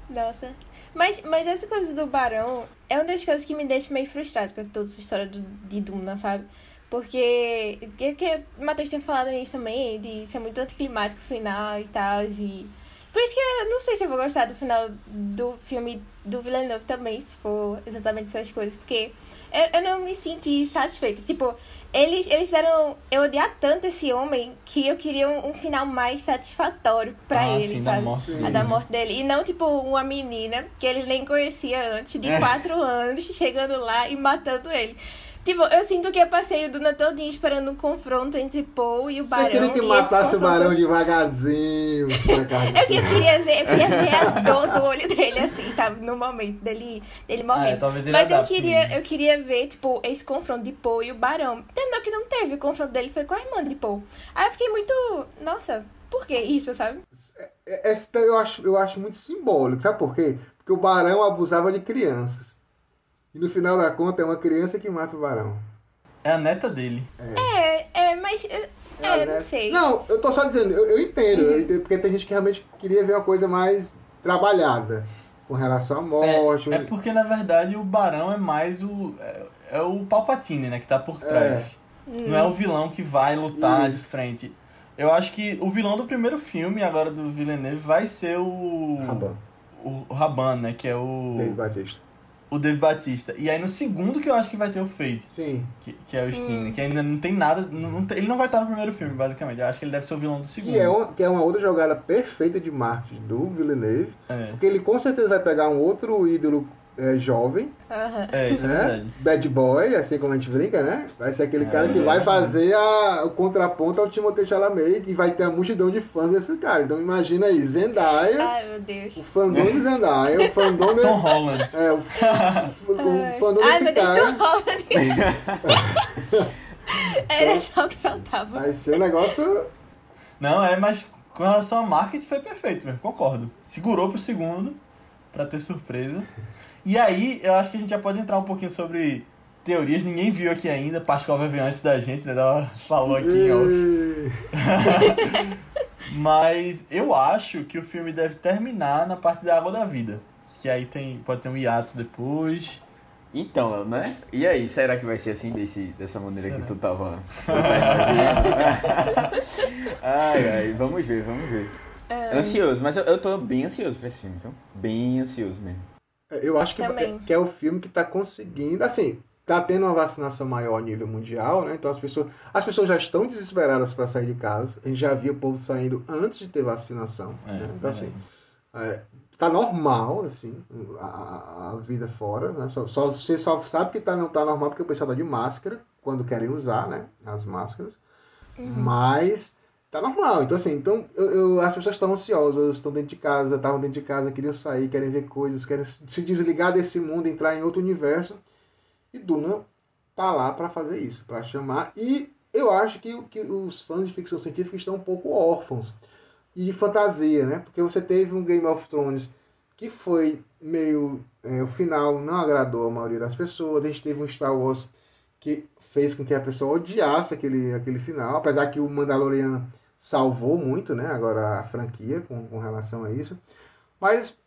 Nossa. Mas, mas essa coisa do Barão é uma das coisas que me deixa meio frustrado com toda essa história do, de Duna, sabe? Porque, que, que o Matheus tinha falado nisso também, de ser muito anticlimático o final e tal, e... Por isso que eu não sei se eu vou gostar do final do filme do Villeneuve também, se for exatamente essas coisas, porque eu, eu não me senti satisfeita. Tipo, eles, eles deram eu odiar tanto esse homem que eu queria um, um final mais satisfatório para ah, ele, sim, sabe? Da morte a da morte dele. E não, tipo, uma menina que ele nem conhecia antes, de é. quatro anos, chegando lá e matando ele. Tipo, eu sinto que eu passei o Duna todinho esperando um confronto entre Paul e o Barão. Você queria que matasse confronto... o Barão devagarzinho, É que eu queria ver, eu queria ver a dor do olho dele, assim, sabe? No momento dele, dele morrer. Ah, é, Mas eu queria, eu queria ver, tipo, esse confronto de Paul e o Barão. Terminou que não teve. O confronto dele foi com a irmã de Paul. Aí eu fiquei muito. Nossa, por que isso, sabe? Essa eu acho, eu acho muito simbólico, sabe por quê? Porque o Barão abusava de crianças. E no final da conta é uma criança que mata o varão. É a neta dele. É, é, mas. É, é, não sei. Não, eu tô só dizendo, eu, eu entendo, eu entendo, porque tem gente que realmente queria ver uma coisa mais trabalhada com relação à morte. É, é porque, na verdade, o Barão é mais o. É, é o Palpatine, né? Que tá por trás. Não é o vilão que vai lutar Isso. de frente. Eu acho que o vilão do primeiro filme, agora do Villeneuve, vai ser o. Raban, O, o Raban, né? Que é o. Dave Batista. O Dave Batista. E aí no segundo que eu acho que vai ter o Fate, Sim. que, que é o Sting, né, que ainda não tem nada. Não, não tem- ele não vai estar no primeiro filme, basicamente. Eu acho que ele deve ser o vilão do segundo. Que é, uma, que é uma outra jogada perfeita de marketing do Villeneuve, É, porque ele com certeza vai pegar um outro ídolo é, jovem, Aham. é, isso é né? verdade. Bad boy, assim como a gente brinca, né? Vai ser aquele É, cara que é vai fazer a- o contraponto ao Timothée Chalamet e vai ter a multidão de fãs desse cara. Então imagina aí, Zendaya, Ai, meu Deus. o fandom de Zendaya, o fandom de... Tom Holland. É, o, o, Ai. o fandom Ai, desse meu Deus, cara Tom Holland. Era só o que faltava. vai ser um negócio... Não, é, mas com relação a marketing foi perfeito mesmo, concordo. Segurou pro segundo, pra ter surpresa. E aí, eu acho que a gente já pode entrar um pouquinho sobre teorias. Ninguém viu aqui ainda, Pascoal vai ver antes da gente, né? Ela falou aqui em off. Mas eu acho que o filme deve terminar na parte da água da vida. Que aí tem, pode ter um hiato depois. Então, né? E aí, será que vai ser assim, desse, dessa maneira Será? que tu tava, ai, ai, vamos ver, vamos ver. Ansioso, mas eu, eu tô bem ansioso pra esse filme, viu? Bem ansioso mesmo. Eu acho que, Também. que é o filme que tá conseguindo, assim, tá tendo uma vacinação maior a nível mundial, né? Então as pessoas, as pessoas já estão desesperadas para sair de casa. A gente já via o povo saindo antes de ter vacinação. É, né? Então assim, é, tá normal, assim, a, a- vida fora, né? Só, só- você só sabe que tá, não tá normal porque o pessoal tá de máscara quando querem usar, né? As máscaras. Mas tá normal. Então, assim, então, eu, eu- as pessoas estão ansiosas, estão dentro de casa, estavam dentro de casa, queriam sair, querem ver coisas, querem se desligar desse mundo, entrar em outro universo. E Duna tá lá para fazer isso, para chamar. E eu acho que, que os fãs de ficção científica estão um pouco órfãos. E de fantasia, né? Porque você teve um Game of Thrones que foi meio. é, o final não agradou a maioria das pessoas. A gente teve um Star Wars que fez com que a pessoa odiasse aquele, aquele final, apesar que o Mandaloriano salvou muito, né? Agora a franquia com, com relação a isso. Mas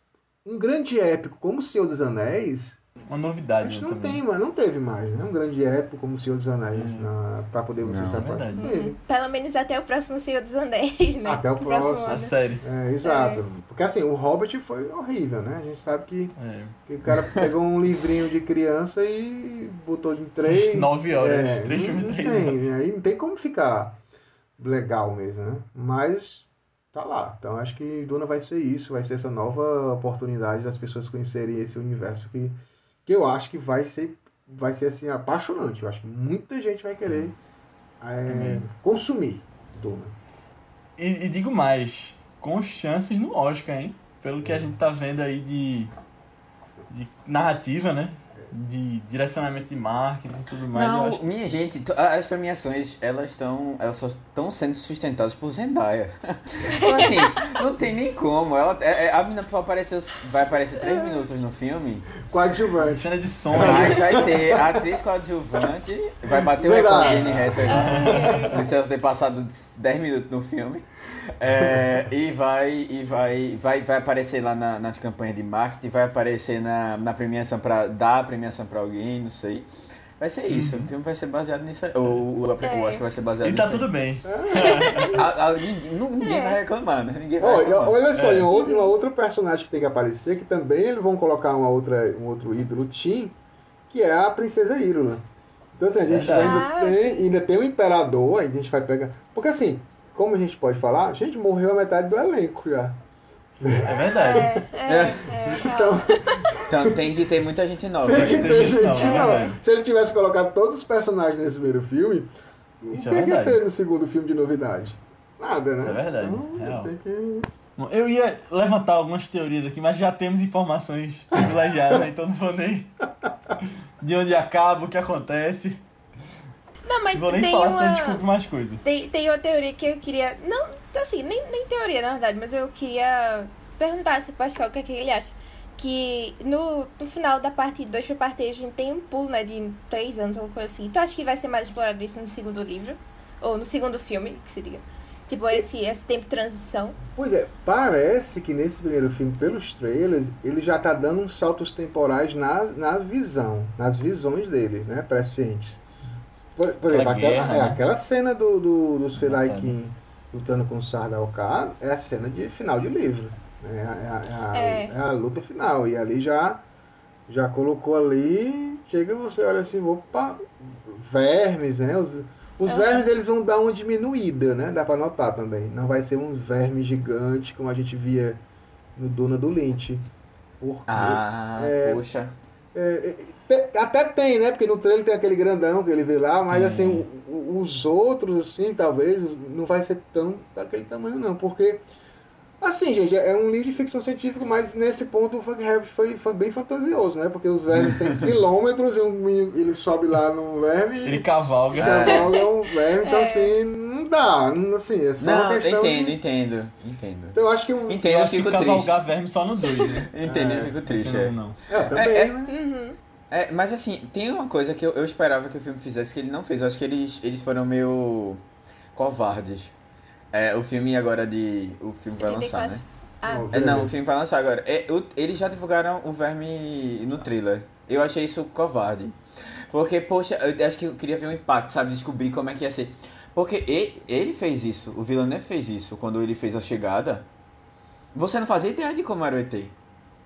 um grande épico como O Senhor dos Anéis, Uma a novidade, gente né, não também. tem, mas não teve mais, né? Um grande épico como O Senhor dos Anéis Uhum. na, pra poder você Não, se é verdade. Não teve. Pelo menos até o próximo Senhor dos Anéis, né? Até o próximo. A ano. série. É, exato. Porque assim, o Hobbit foi horrível, né? A gente sabe que, É. que o cara pegou um livrinho de criança e botou em três. Nove horas, É, três filmes, três tem, horas. né? Aí não tem como ficar legal mesmo, né? Mas tá lá. Então acho que Duna vai ser isso, vai ser essa nova oportunidade das pessoas conhecerem esse universo que, que eu acho que vai ser, vai ser assim, apaixonante. Eu acho que muita gente vai querer é, consumir Duna. E, e digo mais, com chances no Oscar, hein? Pelo que a gente tá vendo aí de, de narrativa, né? De direcionamento de marketing e tudo mais. eu Não, acho minha gente, as premiações, elas estão elas só estão sendo sustentadas por Zendaya. Então, assim, não tem nem como. Ela, é- é- a menina apareceu, vai aparecer três minutos no filme, Coadjuvante. Cena de som, mas né? vai ser a atriz coadjuvante, vai bater o recorde de Anne Hathaway de ela ter passado 10 minutos no filme. É, e vai, e vai, vai, vai aparecer lá na- nas campanhas de marketing, vai aparecer na, na premiação para dar a premiação para alguém, não sei. Vai ser isso, o filme vai ser baseado nisso aí. Ou o, É. eu acho que vai ser baseado E tá nisso aí. tudo bem. A- a- ninguém ninguém vai reclamar, né? Ninguém vai Olha, reclamar. olha só, É. e uma outra- personagem que tem que aparecer, que também eles vão colocar uma outra, um outro ídolo Tim, que é a Princesa Írula. Então assim, a gente Verdade. ainda, Ah, tem, ainda tem o Imperador, aí a gente vai pegar. Porque assim, como a gente pode falar, a gente morreu a metade do elenco já. É verdade. É, é, é, Então, Então tem que ter muita gente nova. tem que ter gente gente nova, né? Se ele tivesse colocado todos os personagens nesse primeiro filme, Isso o é que ia verdade. ter no segundo filme de novidade? Nada, né? Isso é verdade, Então, tem que... Eu ia levantar algumas teorias aqui, mas já temos informações privilegiadas, né? Então não vou nem. De onde acaba, o que acontece. Não, mas vou nem tem falar, senão uma... desculpe mais coisa. Tem, tem uma teoria que eu queria. Não, assim, nem, nem teoria, na verdade, mas eu queria perguntar se o Pascal o que, é que ele acha. que no, no final da parte 2 pra parte 3 a gente tem um pulo, né, de 3 anos, alguma coisa assim. Tu acha que vai ser mais explorado isso no segundo livro? Ou no segundo filme, que seria? Tipo, esse, esse tempo de transição. Pois é, parece que nesse primeiro filme, pelos trailers, ele já tá dando uns saltos temporais na, na visão, nas visões dele, né, prescientes. Por, por exemplo, aquela, guerra, é, né? aquela cena do, do, dos Batalha. Felaikin lutando com o Sardaukar é a cena de final de livro. É, a- é a- é a, É. é a luta final. E ali já, já colocou ali, chega você olha assim, opa, vermes, né? Os, os Aham. vermes eles vão dar uma diminuída, né? Dá pra notar também. Não vai ser um verme gigante como a gente via no Duna do Lynch. Porque Ah, É. poxa. É, é, te- até tem, né? Porque no trailer tem aquele grandão que ele vê lá, mas Tem. assim, os outros, assim, talvez, não vai ser tão daquele tamanho, não. Porque, assim, gente, é um livro de ficção científica, mas nesse ponto o Frank Herbert foi, foi bem fantasioso, né? Porque os vermes têm quilômetros e um menino, ele sobe lá no verme Ele e cavalga. cavalga um verme, então É. assim, não dá, não- assim, é só uma Não, questão entendo, de... entendo, entendo. Então eu acho que... o- Entendo, Eu eu acho que fico triste. cavalgar verme só no 2, né? Entendo, eu É, fico triste. Não, É. não. É, também, É, é- né? Uhum. É, mas assim, tem uma coisa que eu, eu esperava que o filme fizesse que ele não fez. Eu acho que eles, eles foram meio covardes. É, o filme agora de. O filme vai lançar, 84. né? Ah, Não, É, não, o filme vai lançar agora. É, o- eles já divulgaram o verme no trailer. Eu achei isso covarde. Porque, poxa, eu acho que eu queria ver o impacto, sabe? Descobrir como é que ia ser. Porque ele, ele fez isso, o Villeneuve fez isso quando ele fez a chegada. Você não fazia ideia de como era o ET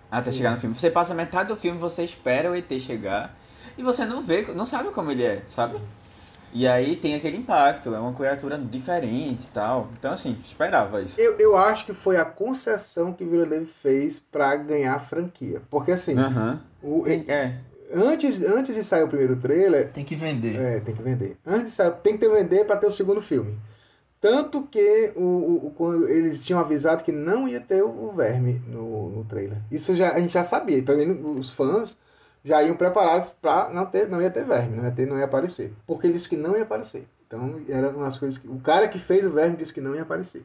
até Sim. chegar no filme. Você passa metade do filme, você espera o ET chegar e você não vê, não sabe como ele é, sabe? E aí tem aquele impacto, é uma criatura diferente e tal. Então, assim, esperava isso. Eu, eu acho que foi a concessão que o Villeneuve fez pra ganhar a franquia. Porque assim, o- Tem- É. antes, antes de sair o primeiro trailer, Tem que vender. é, tem que vender. Antes de sair, tem que ter vender pra ter o segundo filme. Tanto que o, o- o- quando eles tinham avisado que não ia ter o, o verme no, no trailer. Isso já, a gente já sabia. Pelo menos os fãs já iam preparados pra não ter, não ia ter verme, não ia ter, não ia aparecer. Porque ele disse que não ia aparecer. Então era umas coisas que. O cara que fez o verme disse que não ia aparecer.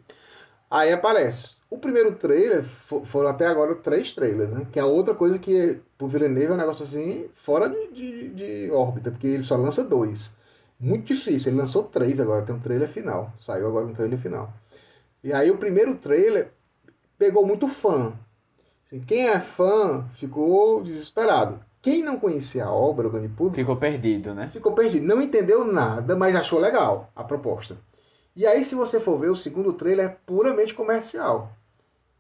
Aí aparece. O primeiro trailer, fo- foram até agora três trailers, né? Que é outra coisa que, pro Villeneuve, é um negócio assim, fora de, de, de órbita, porque ele só lança dois. Muito difícil, ele lançou três agora, tem um trailer final. Saiu agora um trailer final. E aí o primeiro trailer pegou muito fã. Assim, quem é fã ficou desesperado. Quem não conhecia a obra, o grande público, Ficou perdido, né? ficou perdido. Não entendeu nada, mas achou legal a proposta. E aí, se você for ver, o segundo trailer é puramente comercial.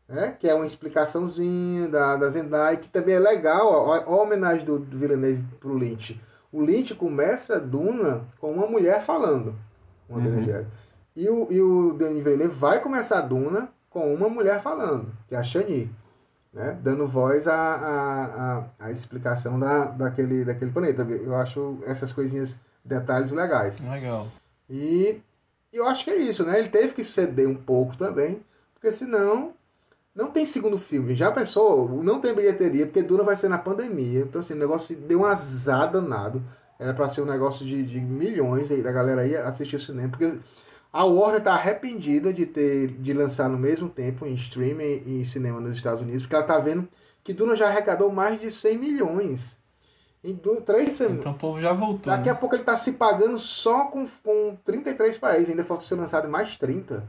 Né? Que é uma explicaçãozinha da, da Zendaya, que também é legal. A, a homenagem do, do Villeneuve pro Lynch. O Lynch começa Duna com uma mulher falando. Uma Uhum. E, o, e o Denis Villeneuve vai começar Duna com uma mulher falando, que é a Shani. Né? Dando voz à, à, à, à explicação da, daquele, daquele planeta. Eu acho essas coisinhas, detalhes legais. Legal. E eu acho que é isso, né? Ele teve que ceder um pouco também, porque senão não tem segundo filme. Já pensou? Não tem bilheteria, porque Duna vai ser na pandemia. Então, assim, o negócio deu um azar danado. Era pra ser um negócio de, de milhões aí da galera ia assistir o cinema, porque a Warner tá arrependida de ter de lançar no mesmo tempo em streaming e em cinema nos Estados Unidos, porque ela tá vendo que Duna já arrecadou mais de 100 milhões. Em três semanas. Então o povo já voltou. Daqui né? a pouco ele está se pagando só com, com 33 países, ainda falta ser lançado em mais 30.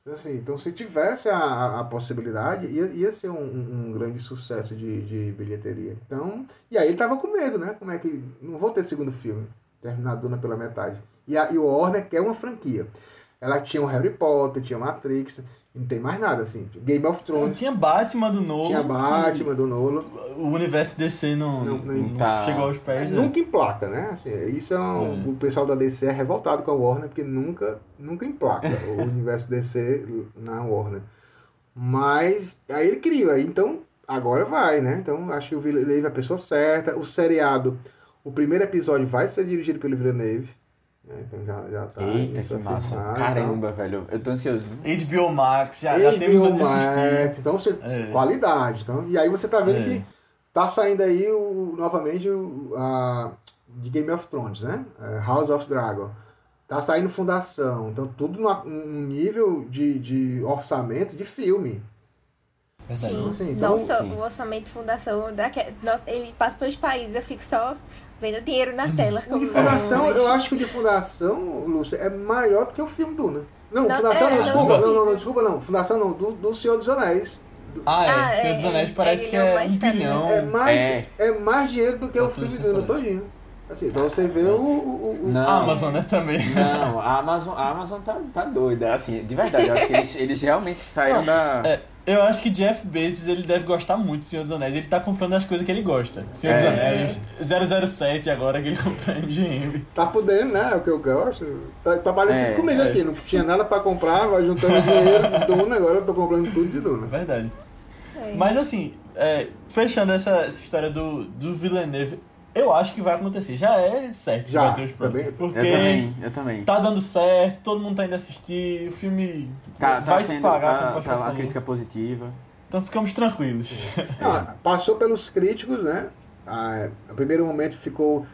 Então, assim, então se tivesse a, a- possibilidade, ia, ia ser um, um- grande sucesso de, de bilheteria. Então, e aí ele tava com medo, né? Como é que. Não vou ter segundo filme, terminar a Duna pela metade. E, a, e o Warner quer uma franquia. Ela tinha o Harry Potter, tinha Matrix, não tem mais nada, assim. Game of Não, Thrones, tinha Batman do Nolan. tinha Batman do Nolo. O universo DC não, Não, não, não tá- chegou aos pés. né? nunca emplaca, né? Assim, isso é um- É. O pessoal da DC é revoltado com a Warner, porque nunca, nunca emplaca o universo DC na Warner. Mas aí ele criou, então agora vai, né? Então acho que o Villeneuve é a pessoa certa. O seriado, o primeiro episódio vai ser dirigido pelo Villeneuve. Né? Então já, já tá. Eita, que massa. Caramba, velho. Eu tô ansioso. HBO Max, já, então. já temos onde HBO assistir. Max, então você, É. qualidade. Então, e aí você tá vendo É. que tá saindo aí o, novamente o, a, de Game of Thrones, né? É, House of Dragon. Tá saindo Fundação. Então tudo num nível de, de orçamento de filme. Sim. Assim, então, Nossa, sim. o orçamento de fundação, ele passa pelos países, eu fico só vendo dinheiro na tela. O como de fundação, eu acho que o de fundação, Lúcia, é maior do que o filme Duna. Não, Não, fundação é, não, não desculpa, não, não, não, desculpa não. Fundação não, do, do Senhor dos Anéis. Ah, é. Ah, Senhor é, dos Anéis é, parece ele que é o é mais um né? bilhão. É mais, É. é. mais dinheiro do que o filme Duna todinho. Assim, pra você ver o... o, o- Não. A Amazon, né, também. Não, a Amazon, a Amazon tá, tá doida, assim, de verdade, eu acho que eles, eles realmente saíram da... É, eu acho que Jeff Bezos ele deve gostar muito do Senhor dos Anéis. Ele tá comprando as coisas que ele gosta. Senhor dos É. Anéis, 007 agora que ele comprou a MGM. Tá podendo, né? É o que eu gosto. Tá, tá parecido É, comigo é. aqui. Não tinha nada pra comprar, vai juntando dinheiro de Duna, agora eu tô comprando tudo de Duna. Verdade. É. Mas assim, é, fechando essa, essa história do, do Villeneuve, eu acho que vai acontecer. Já é certo que Já, vai ter os próximos. também. Porque Eu também, eu também. tá dando certo, todo mundo tá indo assistir, o filme Tá, tá vai se sendo, pagar, como o tá, tá falou. crítica positiva. Então ficamos tranquilos. Ah, passou pelos críticos, né? Ah, no primeiro momento ficou.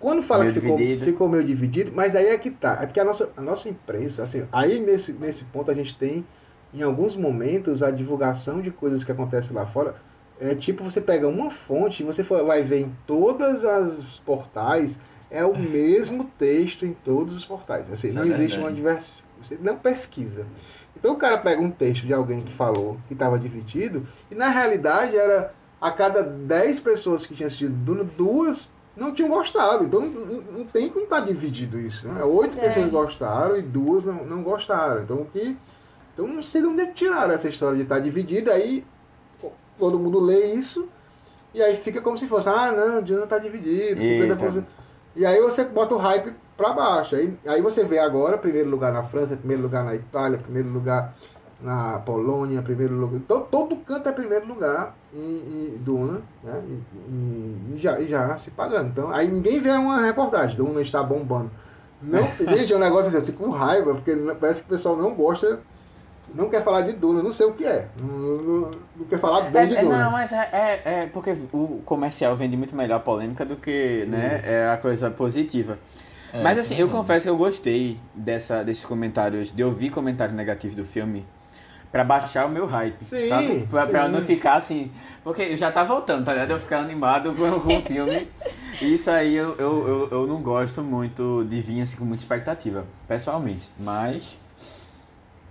Quando fala Meio que ficou, dividido. ficou meio dividido, mas aí é que tá. É porque a nossa, a nossa imprensa, assim, aí nesse, nesse ponto a gente tem, em alguns momentos, a divulgação de coisas que acontecem lá fora. É tipo, você pega uma fonte e você for- vai ver em todas as portais, é o mesmo texto em todos os portais. Assim, Isso não é existe verdade. uma diversidade. Você não pesquisa. Então o cara pega um texto de alguém que falou que estava dividido, e na realidade era a cada 10 pessoas que tinham assistido duas não tinham gostado. Então não, não- tem como estar dividido isso. Né? Oito É. pessoas gostaram e duas não, não gostaram. Então o que. Então não sei de onde é que tiraram essa história de estar dividido. Aí todo mundo lê isso e aí fica como se fosse, ah não, Duna está dividido, 50%. Eita. E aí você bota o hype pra baixo. Aí, aí você vê agora, primeiro lugar na França, primeiro lugar na Itália, primeiro lugar na Polônia, primeiro lugar. Todo, todo canto é primeiro lugar em, em Duna, né? E, e- e já, e já se pagando. Então, aí ninguém vê uma reportagem, Duna está bombando. Não, gente, é um negócio assim, eu fico com raiva, porque parece que o pessoal não gosta, não quer falar de Duna, não sei o que é. Não, não- não quer falar bem de É, é, Duna. não, mas é, é, é porque o comercial vende muito melhor a polêmica do que né, é a coisa positiva. É, mas assim, eu mesmo. confesso que eu gostei dessa, desses comentários, de ouvir comentários negativos do filme pra baixar o meu hype, Sim, sabe? Pra, pra eu sim. não ficar assim... Porque eu já tá voltando, tá ligado? Eu ficar animado com, com o filme. E isso aí eu, eu, eu, eu não gosto muito de vir assim com muita expectativa, pessoalmente. Mas...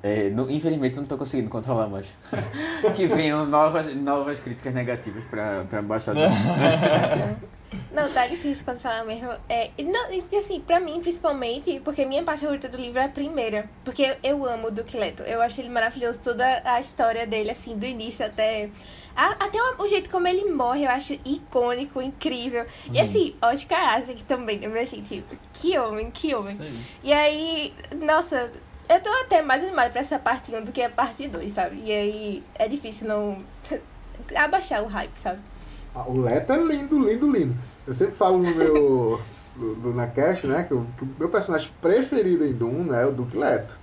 é, não- infelizmente eu não tô conseguindo controlar mais. que venham novas, novas críticas negativas pra, pra baixar do Não, tá difícil controlar mesmo. É, não, e assim, pra mim, principalmente, porque minha parte favorita do livro é a primeira. Porque eu, eu amo o Duque Leto. Eu acho ele maravilhoso, toda a história dele, assim, do início até. a- até o, o jeito como ele morre, eu acho icônico, incrível. E assim, Oscar Isaac também, né, minha gente? Que homem, que homem. E aí, nossa, eu tô até mais animada pra essa parte 1 do que a parte 2, sabe? E aí é difícil não abaixar o hype, sabe? Ah, O Leto é lindo, lindo, lindo. Eu sempre falo no meu. do, do Nacast, né? Que o, que o meu personagem preferido em Duna é o Duque Leto.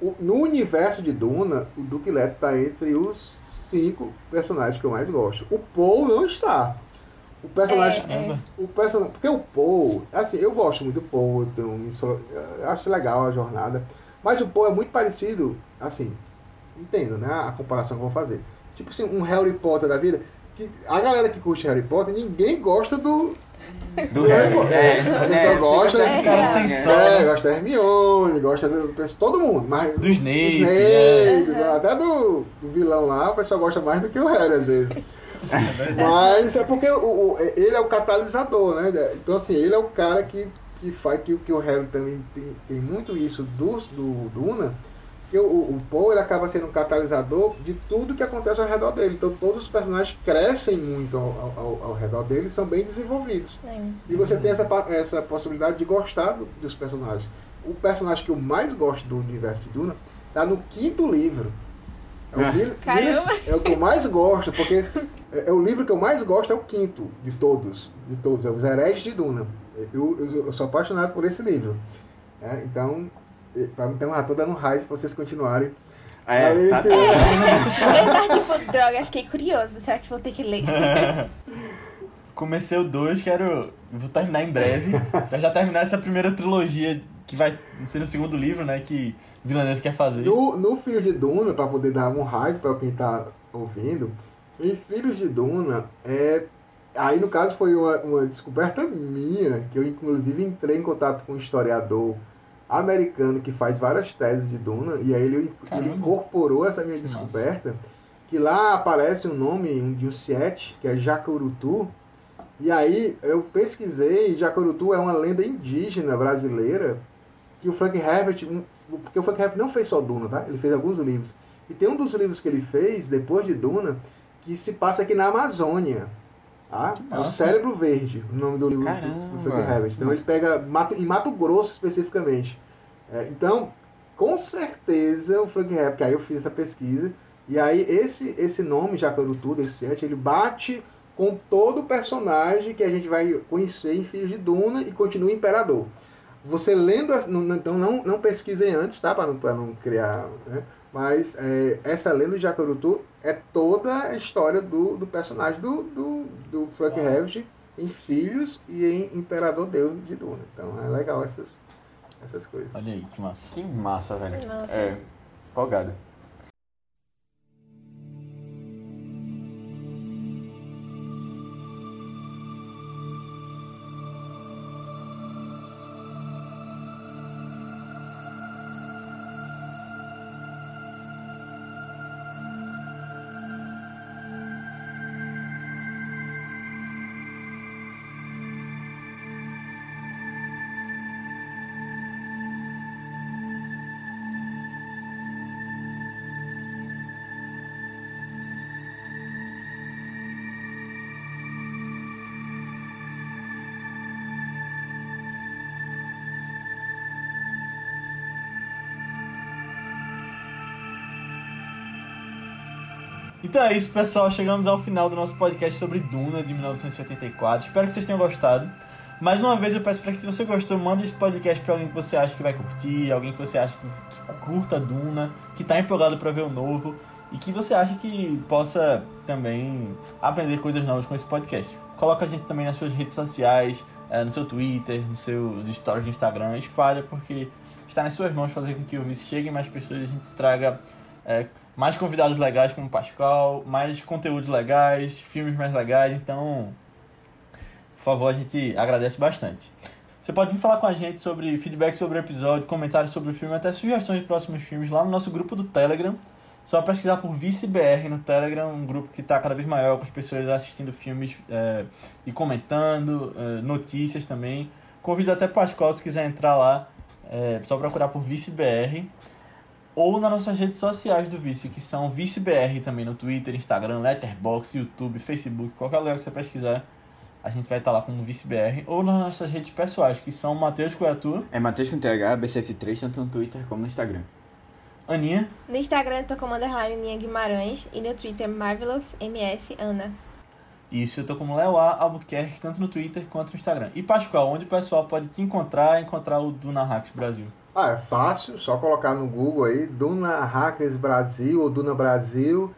O- no universo de Duna, o Duque Leto tá entre os cinco personagens que eu mais gosto. O Paul não está. O personagem. É, é. O personagem. Porque o Paul, assim, eu gosto muito do Paul, eu, tenho eu acho legal a jornada. Mas o Paul é muito parecido, assim, entendo, né? A comparação que eu vou fazer. Tipo assim, um Harry Potter da vida. Que a galera que curte Harry Potter, ninguém gosta do. Do Harry. É, a pessoa é, gosta. fica- É. Cara é, sem é. É, gosta da Hermione, gosta do. Todo mundo, mas. Do Snape, Snape, né? até do, do vilão lá, o pessoal gosta mais do que o Harry, às vezes. Mas é porque o, o- ele é o catalisador, né? Então, assim, ele é o cara que, que faz que, que o Harry também tem, tem muito isso do, do Duna. Que o, o Paul ele acaba sendo um catalisador de tudo que acontece ao redor dele. Então, todos os personagens crescem muito ao, ao, ao redor dele e são bem desenvolvidos. É. E você tem essa, essa possibilidade de gostar do- dos personagens. O personagem que eu mais gosto do universo de Duna tá no quinto livro. É o, livro, Caramba! é o que eu mais gosto, porque é, é o livro que eu mais gosto, é o quinto de todos. De todos, é Os Hereges de Duna. Eu, eu, eu sou apaixonado por esse livro. né? então, pra- então já tô dando raiva pra vocês continuarem. É, a tá- leitura. Eu tava tipo, droga, fiquei curiosa. Será que vou ter que ler? Comecei o 2, quero. Vou terminar em breve. pra já terminar essa primeira trilogia que vai ser no segundo livro, né? Que Villeneuve quer fazer. No, no Filho de Duna, para poder dar um hype para quem tá ouvindo, em Filhos de Duna, é, aí no caso foi uma, uma descoberta minha, que eu inclusive entrei em contato com um historiador americano que faz várias teses de Duna, e aí ele, ele incorporou essa minha descoberta, que lá aparece um nome de um Siete, que é Jacurutu, e aí eu pesquisei, Jacurutu é uma lenda indígena brasileira, que o Frank Herbert, porque o Frank Herbert não fez só Duna, tá? Ele fez alguns livros. E tem um dos livros que ele fez, depois de Duna, que se passa aqui na Amazônia. Tá? É o Nossa. Cérebro Verde, o nome do livro do- do Caramba. Frank Herbert. Então ele pega Mato, em Mato Grosso especificamente. É, então, com certeza o Frank Herbert, que aí eu fiz essa pesquisa, e aí esse, esse nome, Jacarutu, desse set, ele bate com todo o personagem que a gente vai conhecer em Filhos de Duna e continua Imperador. Você lendo, então não, não pesquisem antes, tá? Para não, pra não criar. Né? Mas é, essa lenda de Jacarutu é toda a história do, do personagem do, do, do Frank Uau. Herbert em Filhos e em Imperador Deus de Duna. Então é legal essas, essas coisas. Olha aí, que massa. Que massa, velho. Nossa. É, empolgado. Então é isso, pessoal. Chegamos ao final do nosso podcast sobre Duna de 1984. Espero que vocês tenham gostado. Mais uma vez eu peço para que se você gostou, mande esse podcast para alguém que você acha que vai curtir, alguém que você acha que, curta Duna, que tá empolgado para ver o novo e que você acha que possa também aprender coisas novas com esse podcast. Coloca a gente também nas suas redes sociais, eh, no seu Twitter, nos stories do Instagram, espalha porque está nas suas mãos fazer com que o Vice chegue mais pessoas e a gente traga eh, mais convidados legais como Pascal, mais conteúdos legais, filmes mais legais, então, por favor, a gente agradece bastante. Você pode vir falar com a gente sobre feedback sobre o episódio, comentários sobre o filme, até sugestões de próximos filmes lá no nosso grupo do Telegram. Só pesquisar por ViceBR no Telegram, um grupo que está cada vez maior, com as pessoas assistindo filmes é, e comentando, é, notícias também. Convido até Pascal, se quiser entrar lá, é só procurar por ViceBR ou nas nossas redes sociais do Vice, que são ViceBR também no Twitter, Instagram, Letterboxd, YouTube, Facebook, qualquer lugar que você pesquisar, a gente vai estar lá como ViceBR, ou nas nossas redes pessoais, que são Matheus Coiatu, É Matheus com TH, BCF3, tanto no Twitter como no Instagram. Aninha, No Instagram eu tô como underline Ninha Guimarães e no Twitter MarvelousMS Ana. e isso eu tô como Léo A. Albuquerque, tanto no Twitter quanto no Instagram. E Pascoal, onde o pessoal pode te encontrar e encontrar o Duna Hacks Brasil? Ah, é fácil, só colocar no Google aí, Duna Hackers Brasil ou Duna Brasil,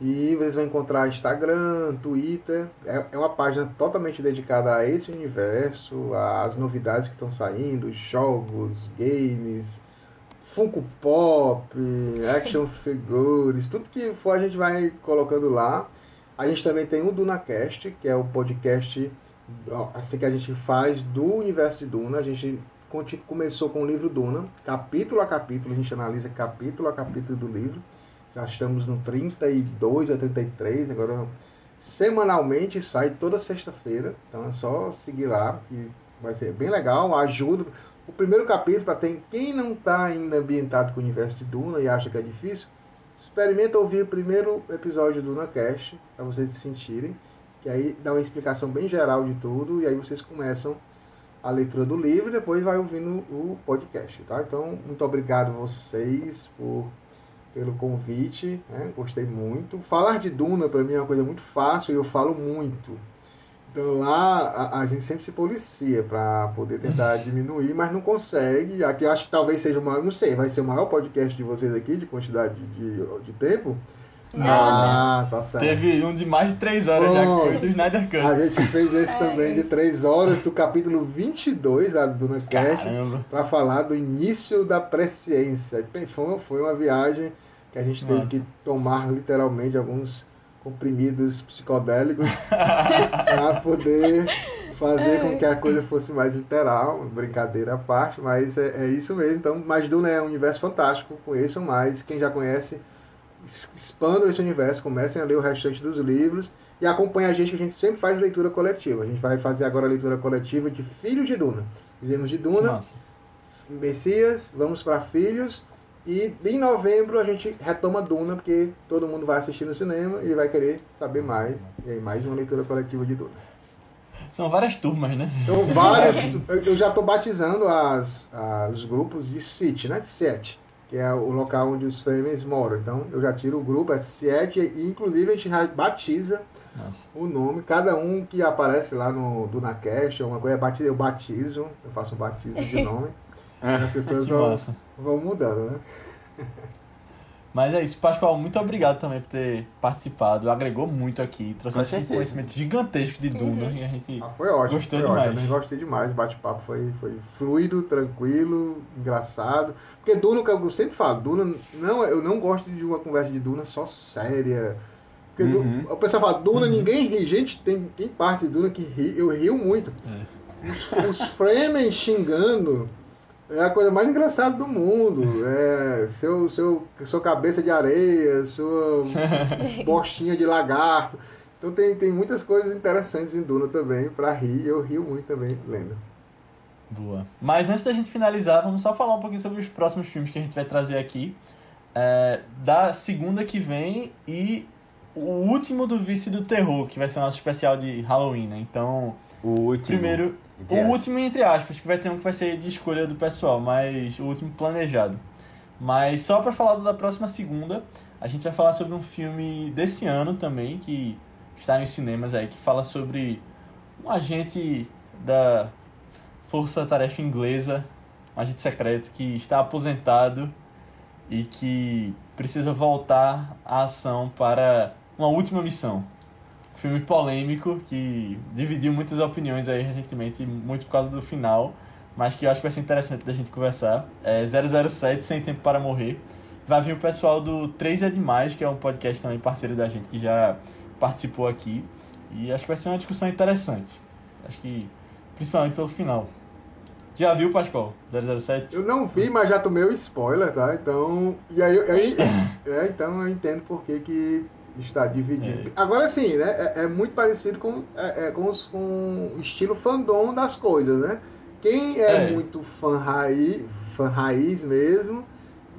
e vocês vão encontrar Instagram, Twitter. É, é uma página totalmente dedicada a esse universo, às novidades que estão saindo, jogos, games, Funko Pop, action figures, tudo que for a gente vai colocando lá. A gente também tem o DunaCast, que é o podcast assim que a gente faz do universo de Duna. A gente começou com o livro Duna, capítulo a capítulo, a gente analisa capítulo a capítulo do livro. Já estamos no 32 a 33, agora semanalmente sai toda sexta-feira. Então é só seguir lá, que vai ser bem legal, ajuda. O primeiro capítulo, para quem não está ainda ambientado com o universo de Duna e acha que é difícil, experimenta ouvir o primeiro episódio do DunaCast, para vocês se sentirem, que aí dá uma explicação bem geral de tudo, e aí vocês começam leitura do livro e depois vai ouvindo o podcast, tá? Então, muito obrigado vocês por pelo convite, né? Gostei muito. Falar de Duna para mim é uma coisa muito fácil e eu falo muito. Então lá a, a gente sempre se policia para poder tentar diminuir, mas não consegue. Aqui acho que talvez seja o maior, não sei, vai ser o maior podcast de vocês aqui de quantidade de, de tempo. Não, ah, tá certo. Teve um de mais de 3 horas já, que foi do Snyder Cut. A gente fez esse É. também de 3 horas do capítulo 22 da Duna Cast para falar do início da presciência. Bem, Foi, foi uma viagem que a gente teve Nossa. que tomar literalmente alguns comprimidos psicodélicos para poder fazer com que a coisa fosse mais literal, brincadeira à parte, mas é, é isso mesmo. Então, mas Duna é um universo fantástico, conheçam mais. Quem já conhece, expandam esse universo, comecem a ler o restante dos livros e acompanhem a gente, que a gente sempre faz leitura coletiva. A gente vai fazer agora a leitura coletiva de Filhos de Duna. Fizemos de Duna, Massa. Messias, vamos para Filhos. E em novembro a gente retoma Duna, porque todo mundo vai assistir no cinema e vai querer saber mais. E aí, mais uma leitura coletiva de Duna. São várias turmas, né? São várias. eu- eu já estou batizando as, as- os grupos de City, né? De Sete, que é o local onde os Fremens moram. Então eu já tiro o grupo, é Sete, e inclusive a gente já batiza Nossa. o nome. Cada um que aparece lá no DunaCast, ou uma coisa, eu batizo, eu batizo, eu faço um batismo de nome. E as pessoas vão, vão mudando, né? Mas é isso, Pascoal, muito obrigado também por ter participado. Agregou muito aqui, trouxe esse conhecimento gigantesco de Duna e a gente. Ah, foi ótimo. Gostou foi demais. Ótimo. Também gostei demais. O bate-papo foi, foi fluido, tranquilo, engraçado. Porque Duna, que eu sempre falo, Duna, não, eu não gosto de uma conversa de Duna só séria. Porque Du- Uhum. o pessoal fala, Duna, ninguém ri. Gente, tem, tem parte de Duna que ri, eu rio muito. Os, os Fremen xingando é a coisa mais engraçada do mundo. É seu, seu, sua cabeça de areia, sua bostinha de lagarto. Então tem, tem muitas coisas interessantes em Duna também pra rir. Eu rio muito também lendo. Boa. Mas antes da gente finalizar, vamos só falar um pouquinho sobre os próximos filmes que a gente vai trazer aqui. É, da segunda que vem e o último do Vice do Terror, que vai ser o nosso especial de Halloween, né? Então, O último. primeiro, entre o aspas. último entre aspas, que vai ter um que vai ser de escolha do pessoal, mas o último planejado. Mas só pra falar da próxima segunda, a gente vai falar sobre um filme desse ano também, que está nos cinemas aí, que fala sobre um agente da Força Tarefa Inglesa, um agente secreto que está aposentado e que precisa voltar à ação para uma última missão. Filme polêmico que dividiu muitas opiniões aí recentemente, muito por causa do final, mas que eu acho que vai ser interessante da gente conversar. É 007 Sem Tempo para Morrer. Vai vir o pessoal do 3 é Demais, que é um podcast também parceiro da gente que já participou aqui. E acho que vai ser uma discussão interessante. Acho que principalmente pelo final. Já viu, Pascoal? 007? Eu não vi, mas já tomei o spoiler, tá? Então. E aí, aí é, então eu entendo por que, que está dividido. Agora sim, né? É, é muito parecido com, é, é com, os- com o estilo fandom das coisas, né? Quem é, É. muito fã raiz, fã raiz mesmo,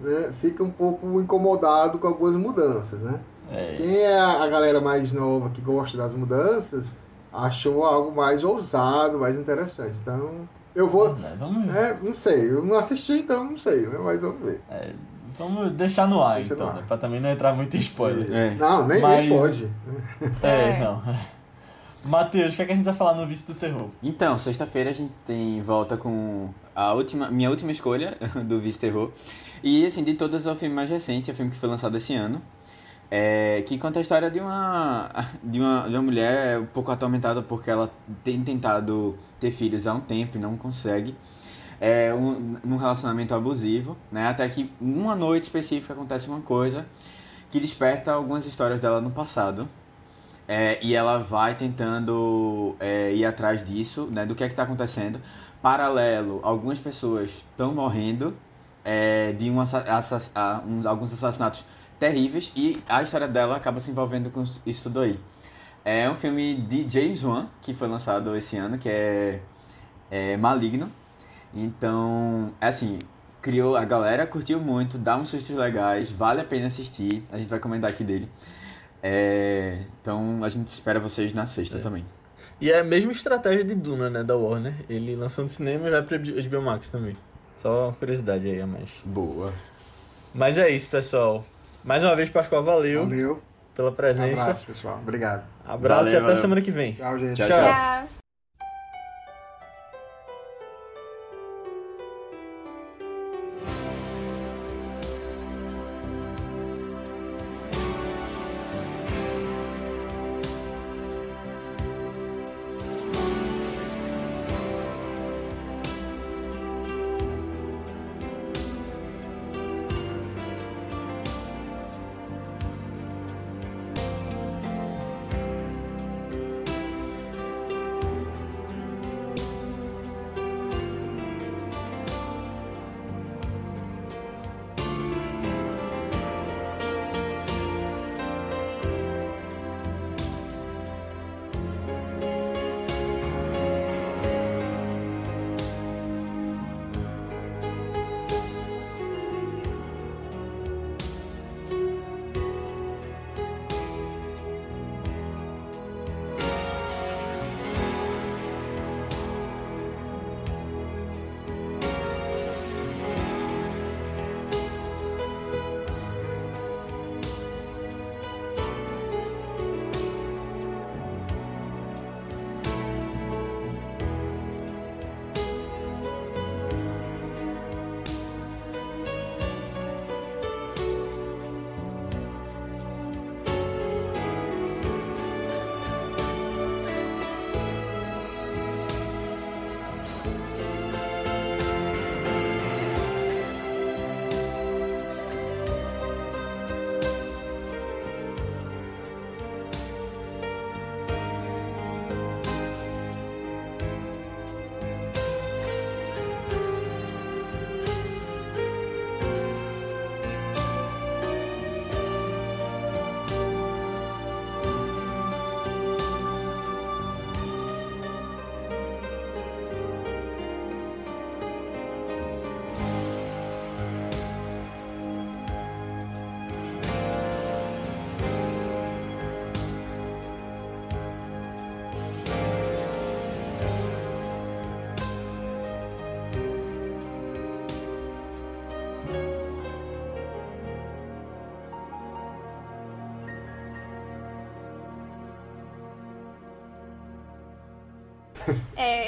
né? Fica um pouco incomodado com algumas mudanças, né? É, Quem é a galera mais nova que gosta das mudanças achou algo mais ousado, mais interessante. Então, eu vou. verdade. Vamos, É, não sei, eu não assisti, então não sei, né? Mas vamos ver. Vamos deixar no ar, Deixa então, no né? ar. Pra também não entrar muito em spoiler. É. Não, nem, Mas- nem pode. É, É. não. Matheus, o que, é que a gente vai falar no Vício do Terror? Então, sexta-feira a gente tem volta com a última, minha última escolha do Vice Terror. E assim, de todas é o filme mais recente, é o filme que foi lançado esse ano. É, que conta a história de uma, de uma de uma mulher um pouco atormentada porque ela tem tentado ter filhos há um tempo e não consegue. É um, num relacionamento abusivo, né? Até que uma noite específica acontece uma coisa que desperta algumas histórias dela no passado. É, e ela vai tentando é, ir atrás disso, né, do que é que está acontecendo. Paralelo, algumas pessoas estão morrendo é, de um assa- assas- ah, um- alguns assassinatos terríveis e a história dela acaba se envolvendo com isso tudo aí. É um filme de James Wan, que foi lançado esse ano, que é, é Maligno. Então, é assim, criou, a galera curtiu muito, dá uns sustos legais, vale a pena assistir. A gente vai comentar aqui dele. É, então a gente espera vocês na sexta também. E é a mesma estratégia de Duna, né, da Warner. Ele lançou no cinema e vai pra HBO Max também. Só uma curiosidade aí a mais. Boa. Mas é isso, pessoal. Mais uma vez, Pascoal, valeu, Valeu. pela presença. Abraço, pessoal. Obrigado. Abraço Valeu, e até valeu. semana que vem. Tchau, gente. Tchau, Tchau. Tchau.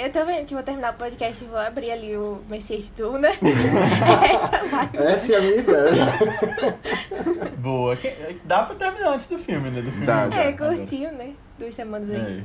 Eu tô vendo que vou terminar o podcast e vou abrir ali o Messias de Duna. Essa vai. Essa é a minha ideia. Boa. Que- Dá pra terminar antes do filme, né? Do filme. Dá. É, curtinho, né? Duas semanas aí. É.